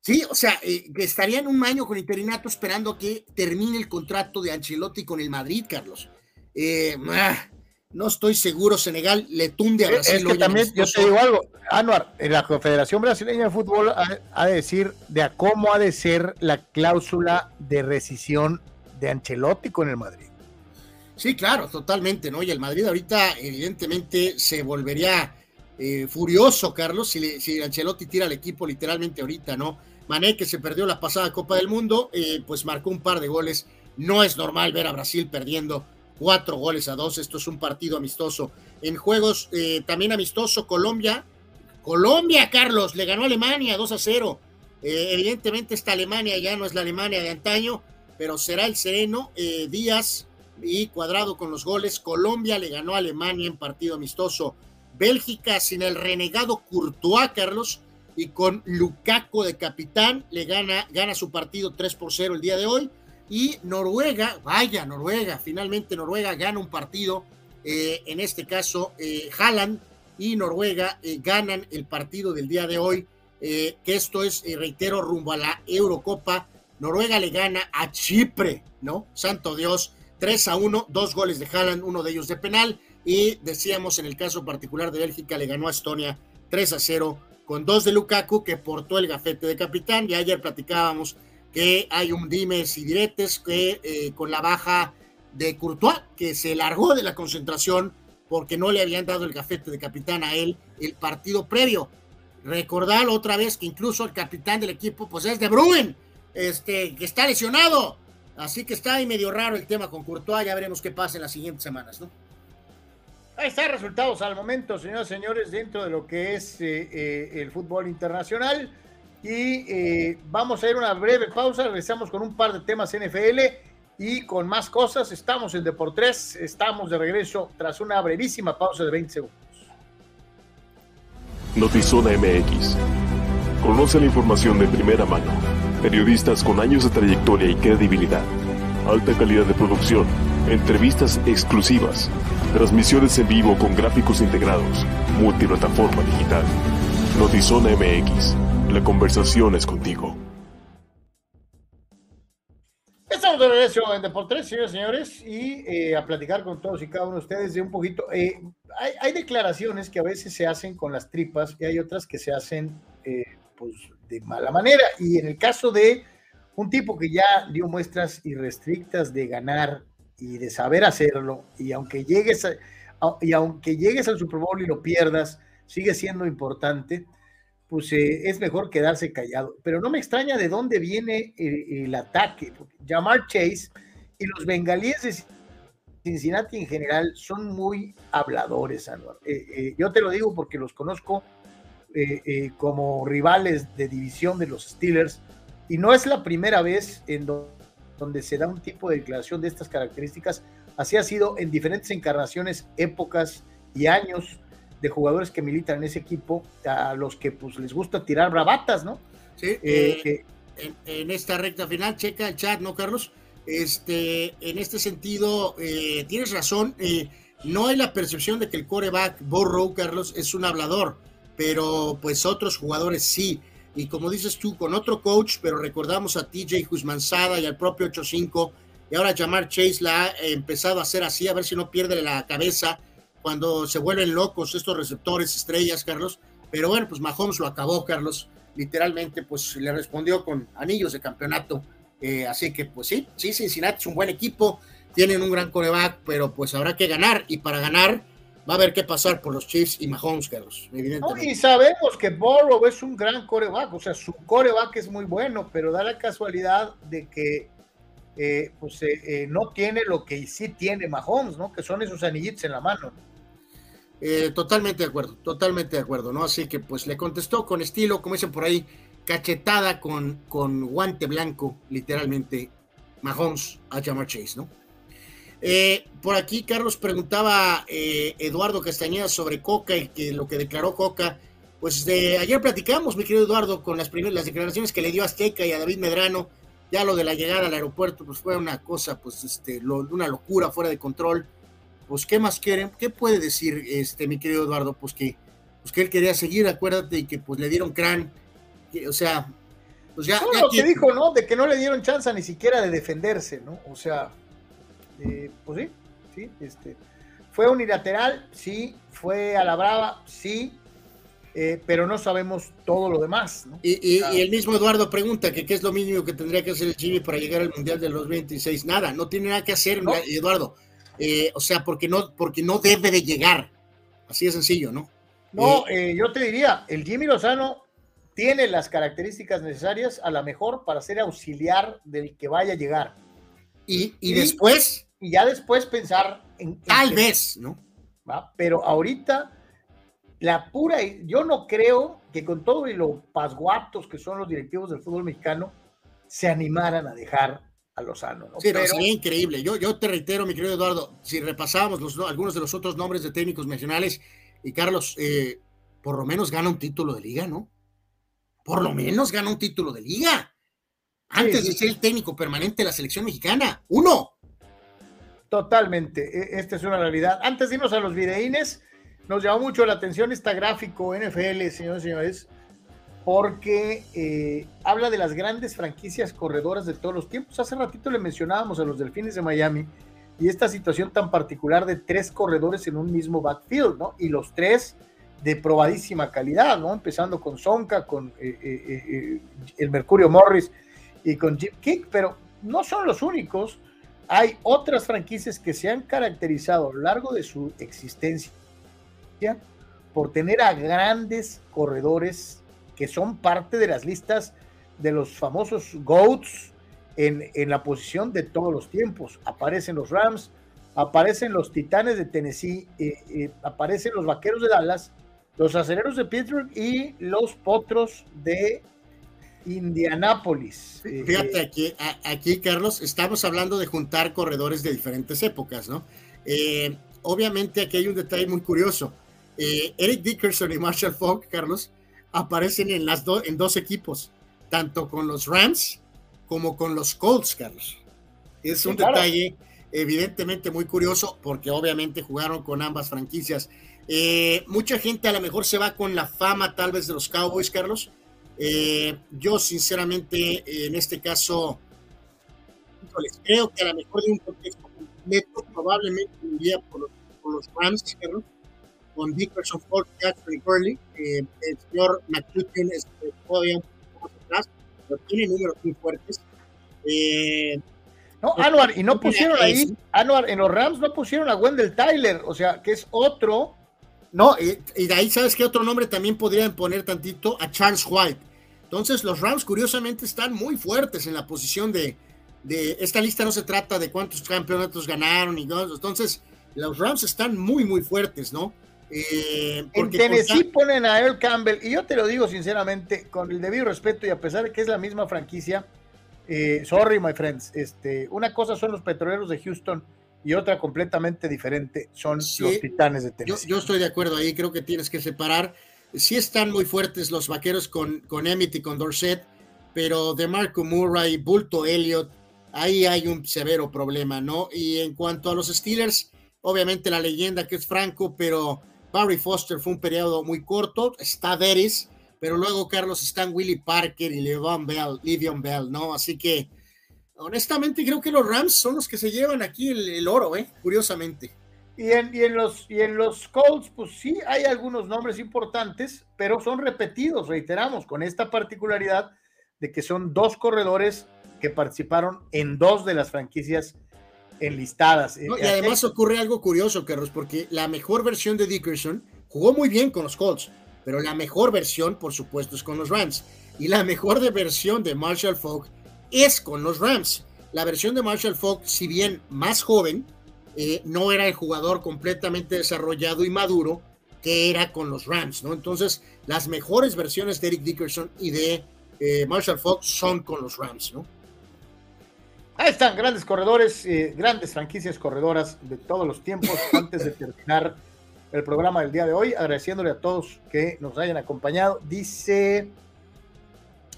Sí, o sea, eh, estarían un año con interinato esperando que termine el contrato de Ancelotti con el Madrid, Carlos. Eh, ah, no estoy seguro, Senegal le tunde a Brasil. Es que también, yo te digo algo, Anuar, en la Confederación Brasileña de Fútbol ha, de decir de a cómo ha de ser la cláusula de rescisión de Ancelotti con el Madrid. Sí, claro, totalmente, ¿no? Y el Madrid ahorita evidentemente se volvería eh, furioso, Carlos, si, si Ancelotti tira al equipo literalmente ahorita, ¿no? Mané, que se perdió la pasada Copa del Mundo, eh, pues marcó un par de goles. No es normal ver a Brasil perdiendo cuatro goles a dos. Esto es un partido amistoso. En juegos eh, también amistoso, Colombia. Colombia, Carlos, le ganó a Alemania 2 a 0. Eh, evidentemente esta Alemania ya no es la Alemania de antaño, pero será el sereno. Eh, Díaz y Cuadrado con los goles. Colombia le ganó a Alemania en partido amistoso. Bélgica sin el renegado Courtois, Carlos, y con Lukaku de capitán, le gana, gana su partido 3 por 0 el día de hoy. Y Noruega, vaya, Noruega, finalmente Noruega gana un partido, eh, en este caso eh, Haaland y Noruega eh, ganan el partido del día de hoy, que esto es, reitero, rumbo a la Eurocopa. Noruega le gana a Chipre, ¿no? Santo Dios, 3 a 1, dos goles de Haaland, uno de ellos de penal, y decíamos en el caso particular de Bélgica, le ganó a Estonia 3 a 0 con dos de Lukaku que portó el gafete de capitán. Y ayer platicábamos que hay un dimes y diretes que eh, con la baja de Courtois, que se largó de la concentración porque no le habían dado el gafete de capitán a él el partido previo. Recordar otra vez que incluso el capitán del equipo pues es de Bruyne, este, que está lesionado. Así que está ahí medio raro el tema con Courtois, ya veremos qué pasa en las siguientes semanas, ¿no? Ahí están resultados al momento, señoras y señores, dentro de lo que es eh, eh, el fútbol internacional. Y eh, vamos a ir a una breve pausa. Regresamos con un par de temas NFL y con más cosas. Estamos en Deportes. Estamos de regreso tras una brevísima pausa de 20 segundos. Notizona MX. Conoce la información de primera mano. Periodistas con años de trayectoria y credibilidad. Alta calidad de producción. Entrevistas exclusivas. Transmisiones en vivo con gráficos integrados. Multiplataforma digital. Notizona MX la conversación es contigo. Estamos de regreso en Deportes, señores señores, y eh, a platicar con todos y cada uno de ustedes de un poquito. Eh, hay, declaraciones que a veces se hacen con las tripas y hay otras que se hacen eh, pues, de mala manera. Y en el caso de un tipo que ya dio muestras irrestrictas de ganar y de saber hacerlo, y aunque llegues, y aunque llegues al Super Bowl y lo pierdas, sigue siendo importante pues eh, es mejor quedarse callado. Pero no me extraña de dónde viene el, ataque. Jamar Chase y los bengalíes de Cincinnati en general son muy habladores, Anuar. Eh, eh, yo te lo digo porque los conozco como rivales de división de los Steelers. Y no es la primera vez en donde se da un tipo de declaración de estas características. Así ha sido en diferentes encarnaciones, épocas y años de jugadores que militan en ese equipo, a los que pues les gusta tirar bravatas, ¿no? Sí, eh, en, esta recta final, checa el chat, ¿no, Carlos? Este, en este sentido, eh, tienes razón, eh, no hay la percepción de que el coreback Borrow, Carlos, es un hablador, pero pues otros jugadores sí. Y como dices tú, con otro coach, pero recordamos a TJ Guzmanzada y al propio 8-5, y ahora Jamar Chase la ha empezado a hacer así, a ver si no pierde la cabeza cuando se vuelven locos estos receptores estrellas, Carlos. Pero bueno, pues Mahomes lo acabó, Carlos. Literalmente, pues le respondió con anillos de campeonato eh, así que, pues sí, sí, Cincinnati es un buen equipo, tienen un gran coreback, pero pues habrá que ganar y para ganar va a haber que pasar por los Chiefs y Mahomes, Carlos, y sabemos que Burrow es un gran coreback, o sea, su coreback es muy bueno, pero da la casualidad de que eh, pues eh, no tiene lo que sí tiene Mahomes, ¿no? Que son esos anillitos en la mano. Totalmente de acuerdo, totalmente de acuerdo, ¿no? Así que pues le contestó con estilo, como dicen por ahí, cachetada con, con guante blanco, literalmente, Mahomes a Jamar Chase, ¿no? Eh, por aquí Carlos preguntaba eh, Eduardo Castañeda sobre Coca y que lo que declaró Coca. Pues de ayer platicamos, mi querido Eduardo, con las primeras declaraciones que le dio Azteca y a David Medrano. Ya lo de la llegada al aeropuerto, pues fue una cosa, pues este, una locura fuera de control. Pues, ¿qué más quieren? ¿Qué puede decir este mi querido Eduardo? Pues que, pues que él quería seguir, acuérdate, y que pues le dieron crán o sea, pues ya. lo que dijo, ¿no? De que no le dieron chance ni siquiera de defenderse, ¿no? O sea, eh, pues sí, sí, este. Fue unilateral, sí, fue a la brava, sí, eh, pero no sabemos todo lo demás. ¿no? Y, el mismo Eduardo pregunta que qué es lo mínimo que tendría que hacer el Jimmy para llegar al Mundial de los 26. Nada, no tiene nada que hacer, Eduardo. Eh, o sea, porque no, porque no debe de llegar. Así de sencillo, ¿no? No, yo te diría, el Jimmy Lozano tiene las características necesarias a la mejor para ser auxiliar del que vaya a llegar. Y, después. Y ya después pensar en. Tal vez, ¿no? ¿va? Pero ahorita, la pura. Yo no creo que con todo y los pasguatos que son los directivos del fútbol mexicano se animaran a dejar a Lozano. ¿no? Sí, pero, sería increíble. Yo, yo te reitero, mi querido Eduardo, si repasábamos los, algunos de los otros nombres de técnicos nacionales, y Carlos, eh, por lo menos gana un título de liga, ¿no? por lo menos gana un título de liga. Antes de ser el técnico permanente de la selección mexicana. Uno. Totalmente. E, esta es una realidad. Antes de irnos a los videínes, nos llamó mucho la atención esta gráfico NFL, señores y señores, porque eh, habla de las grandes franquicias corredoras de todos los tiempos. Hace ratito le mencionábamos a los Delfines de Miami y esta situación tan particular de tres corredores en un mismo backfield, ¿no? Y los tres de probadísima calidad, ¿no? Empezando con Sonka, con eh, eh, eh, el Mercurio Morris y con Jim Kick, pero no son los únicos. Hay otras franquicias que se han caracterizado a lo largo de su existencia por tener a grandes corredores que son parte de las listas de los famosos GOATs en, en la posición de todos los tiempos. Aparecen los Rams, aparecen los Titanes de Tennessee, aparecen los Vaqueros de Dallas los aceleros de Pittsburgh y los potros de Indianápolis. Fíjate, eh, aquí, aquí, Carlos, estamos hablando de juntar corredores de diferentes épocas, ¿no? Eh, obviamente aquí hay un detalle muy curioso. Eh, Eric Dickerson y Marshall Falk, Carlos, aparecen en, las en dos equipos, tanto con los Rams como con los Colts, Carlos. Es un detalle evidentemente muy curioso porque obviamente jugaron con ambas franquicias. Eh, mucha gente a lo mejor se va con la fama tal vez de los Cowboys, Carlos. Eh, yo sinceramente en este caso les creo que a lo mejor de un contexto completo probablemente iría por los, por los Rams, Carlos, con Dickerson, Ford, Jackson y Curly. Eh, el señor McCutcheon es todavía un poco más atrás, pero tiene números muy fuertes. no, Anuar, y no pusieron ahí, Anuar, en los Rams no pusieron a Wendell Tyler, o sea, que es otro no, y, de ahí, ¿sabes qué otro nombre también podrían poner tantito? A Charles White. Entonces, los Rams, curiosamente, están muy fuertes en la posición de, de. Esta lista no se trata de cuántos campeonatos ganaron y todo. Entonces, los Rams están muy, muy fuertes, ¿no? Eh, en Tennessee ponen a Earl Campbell, y yo te lo digo sinceramente, con el debido respeto y a pesar de que es la misma franquicia, eh, sorry, my friends, este, una cosa son los petroleros de Houston y otra completamente diferente son los titanes de Tennessee. Yo, estoy de acuerdo ahí, creo que tienes que separar. Sí están muy fuertes los vaqueros con, con Emmett y con Dorset, pero de Marco Murray, Bulto Elliott, ahí hay un severo problema, ¿no? Y en cuanto a los Steelers, obviamente la leyenda que es Franco, pero Barry Foster fue un periodo muy corto, está Deris, pero luego Carlos están Willie Parker y Le'Veon Bell, Livion Bell, ¿no? Así que honestamente creo que los Rams son los que se llevan aquí el, oro, ¿eh? Curiosamente. Y en, y en, los, y en los Colts, pues sí, hay algunos nombres importantes, pero son repetidos, reiteramos, con esta particularidad de que son dos corredores que participaron en dos de las franquicias enlistadas. y además ocurre algo curioso, Carlos, porque la mejor versión de Dickerson jugó muy bien con los Colts, pero la mejor versión, por supuesto, es con los Rams. Y la mejor de versión de Marshall Falk es con los Rams. La versión de Marshall Falk, si bien más joven, eh, no era el jugador completamente desarrollado y maduro que era con los Rams, ¿no? Entonces, las mejores versiones de Eric Dickerson y de eh, Marshall Falk son con los Rams, ¿no? Ahí están, grandes corredores, eh, grandes franquicias corredoras de todos los tiempos. Antes de terminar el programa del día de hoy, agradeciéndole a todos que nos hayan acompañado. Dice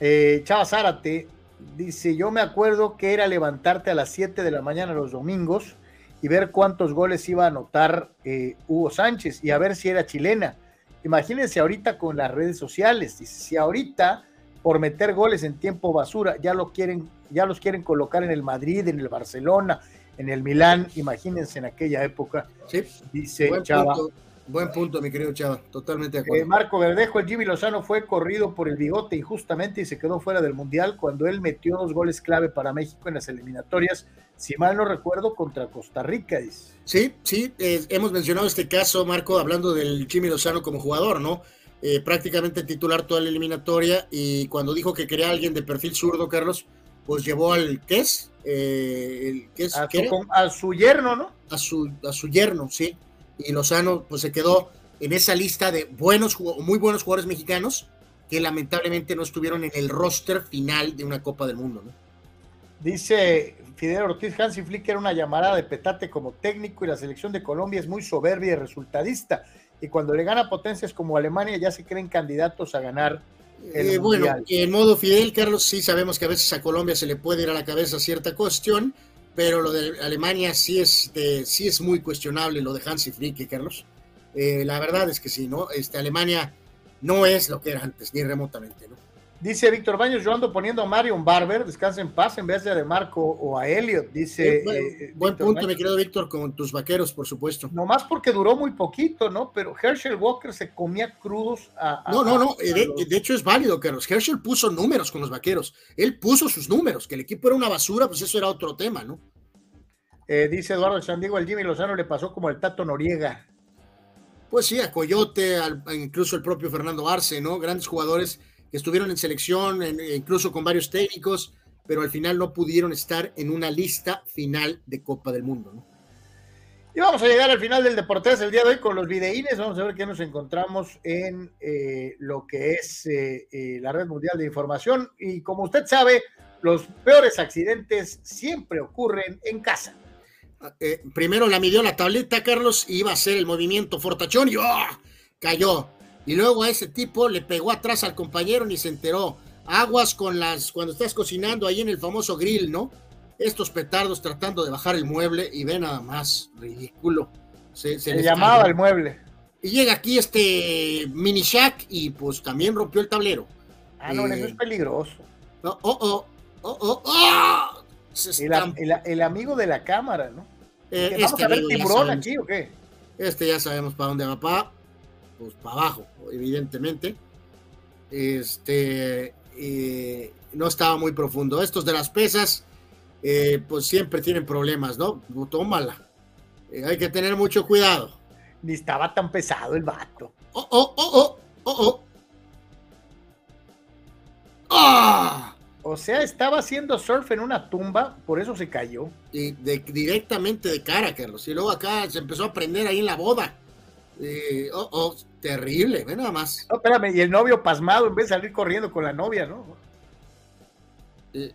eh, Chava Zárate, dice, yo me acuerdo que era levantarte a las 7 de la mañana los domingos y ver cuántos goles iba a anotar eh, Hugo Sánchez y a ver si era chilena. Imagínense ahorita con las redes sociales, dice, si ahorita por meter goles en tiempo basura ya lo quieren ya los quieren colocar en el Madrid, en el Barcelona, en el Milán, imagínense en aquella época. Sí, dice buen Chava. Punto, buen punto, mi querido Chava, totalmente de acuerdo. Eh, Marco Verdejo, el Jimmy Lozano fue corrido por el bigote injustamente y se quedó fuera del Mundial cuando él metió dos goles clave para México en las eliminatorias, si mal no recuerdo, contra Costa Rica. Dice. Sí, sí, eh, hemos mencionado este caso, Marco, hablando del Jimmy Lozano como jugador, ¿no? Eh, prácticamente titular toda la eliminatoria y cuando dijo que quería alguien de perfil zurdo, Carlos, pues llevó al ¿qué es? Eh, el, a, su, a, su, yerno, ¿no? A su, a su yerno, sí. Y Lozano pues se quedó en esa lista de buenos, muy buenos jugadores mexicanos que lamentablemente no estuvieron en el roster final de una Copa del Mundo, ¿no? Dice Fidel Ortiz, Hansi Flick era una llamada de petate como técnico y la selección de Colombia es muy soberbia y resultadista. Y cuando le gana potencias como Alemania ya se creen candidatos a ganar eh, bueno, en modo Fidel, Carlos, sí sabemos que a veces a Colombia se le puede ir a la cabeza cierta cuestión, pero lo de Alemania sí es, de, sí es muy cuestionable, lo de Hansi Flick, Carlos. Eh, la verdad es que sí, ¿no? Este, Alemania no es lo que era antes, ni remotamente, ¿no? Dice Víctor Baños, yo ando poniendo a Marion Barber, descansa en paz, en vez de a De Marco o a Elliot, dice. Eh, eh, buen punto, mi querido Víctor, con tus vaqueros, por supuesto. Nomás porque duró muy poquito, ¿no? Pero Herschel Walker se comía crudos a. no, no, no, de, hecho es válido, Carlos. Herschel puso números con los vaqueros. Él puso sus números, que el equipo era una basura, pues eso era otro tema, ¿no? Eh, dice Eduardo San Diego, al Jimmy Lozano le pasó como el Tato Noriega. Pues sí, a Coyote, incluso el propio Fernando Arce, ¿no? Grandes jugadores estuvieron en selección, incluso con varios técnicos, pero al final no pudieron estar en una lista final de Copa del Mundo. ¿no? Y vamos a llegar al final del Deportes el día de hoy con los videínes. Vamos a ver qué nos encontramos en eh, lo que es eh, eh, la red mundial de información. Y como usted sabe, los peores accidentes siempre ocurren en casa. Ah, primero la midió la tableta, Carlos, y iba a hacer el movimiento fortachón y ¡oh! cayó. Y luego a ese tipo le pegó atrás al compañero ni se enteró. Aguas con las, cuando estás cocinando ahí en el famoso grill, ¿no? Estos petardos tratando de bajar el mueble y ve nada más, ridículo. Se, llamaba el mueble. Y llega aquí este mini Shack y pues también rompió el tablero. Ah, no, eso es eh, peligroso. Oh, oh, oh, oh, oh, oh. El, amigo de la cámara, ¿no? Eh, ¿Vamos este a ver tiburón aquí o qué? Este ya sabemos para dónde va, pa pues para abajo, evidentemente. Este eh, no estaba muy profundo. Estos de las pesas, eh, pues siempre tienen problemas, ¿no? Tómala. Eh, hay que tener mucho cuidado. Ni estaba tan pesado el vato. Oh, oh, oh, oh, oh, oh. ¡Ah! O sea, estaba haciendo surf en una tumba, por eso se cayó. Y directamente de cara, Carlos. Y luego acá se empezó a prender ahí en la boda. Eh, oh, oh, terrible, ve nada más. No, espérame, y el novio pasmado en vez de salir corriendo con la novia, ¿no? Eh,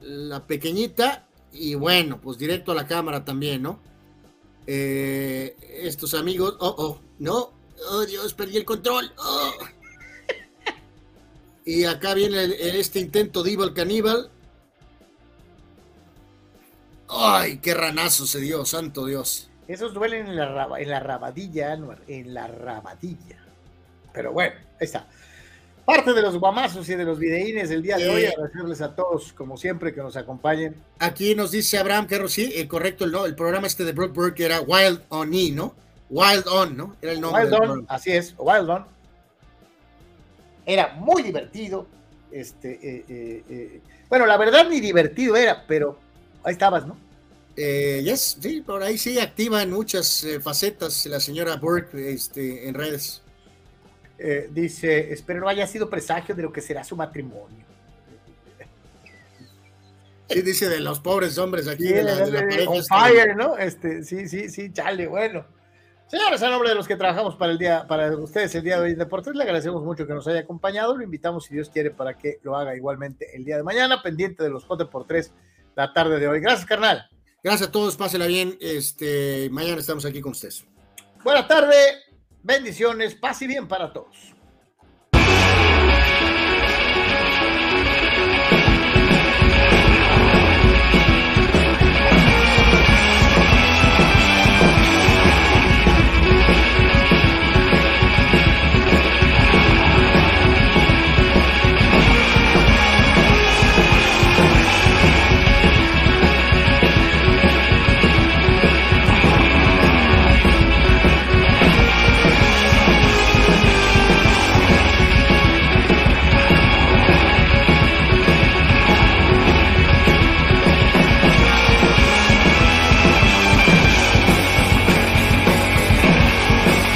la pequeñita, y bueno, pues directo a la cámara también, ¿no? Eh, estos amigos, oh, oh, no, oh Dios, perdí el control. Oh. Y acá viene este intento de Evil Caníbal. Ay, qué ranazo se dio, santo Dios. Esos duelen en la, en la rabadilla, en la rabadilla. Pero bueno, ahí está. Parte de los guamazos y de los videínes del día de hoy, agradecerles a todos, como siempre, que nos acompañen. Aquí nos dice Abraham que sí, el correcto, el, el programa este de Brock que era Wild On E, ¿no? Wild On, ¿no? Era el nombre. Wild On, así es, Wild On. Era muy divertido. Este, eh, eh, eh, bueno, la verdad ni divertido era, pero ahí estabas, ¿no? Yes, sí, por ahí sí activa en muchas facetas la señora Burke este, en redes. Eh, dice, espero no haya sido presagio de lo que será su matrimonio. Sí, dice de los pobres hombres aquí. de la, fire, ¿no? Este, sí, sí, sí, chale, bueno. Señores, a nombre de los que trabajamos para el día, para ustedes el día de hoy en Deportes, le agradecemos mucho que nos haya acompañado. Lo invitamos, si Dios quiere, para que lo haga igualmente el día de mañana, pendiente de los J por 3 la tarde de hoy. Gracias, carnal. Gracias a todos, pásela bien. Este, mañana estamos aquí con ustedes. Buenas tarde. Bendiciones, paz y bien para todos.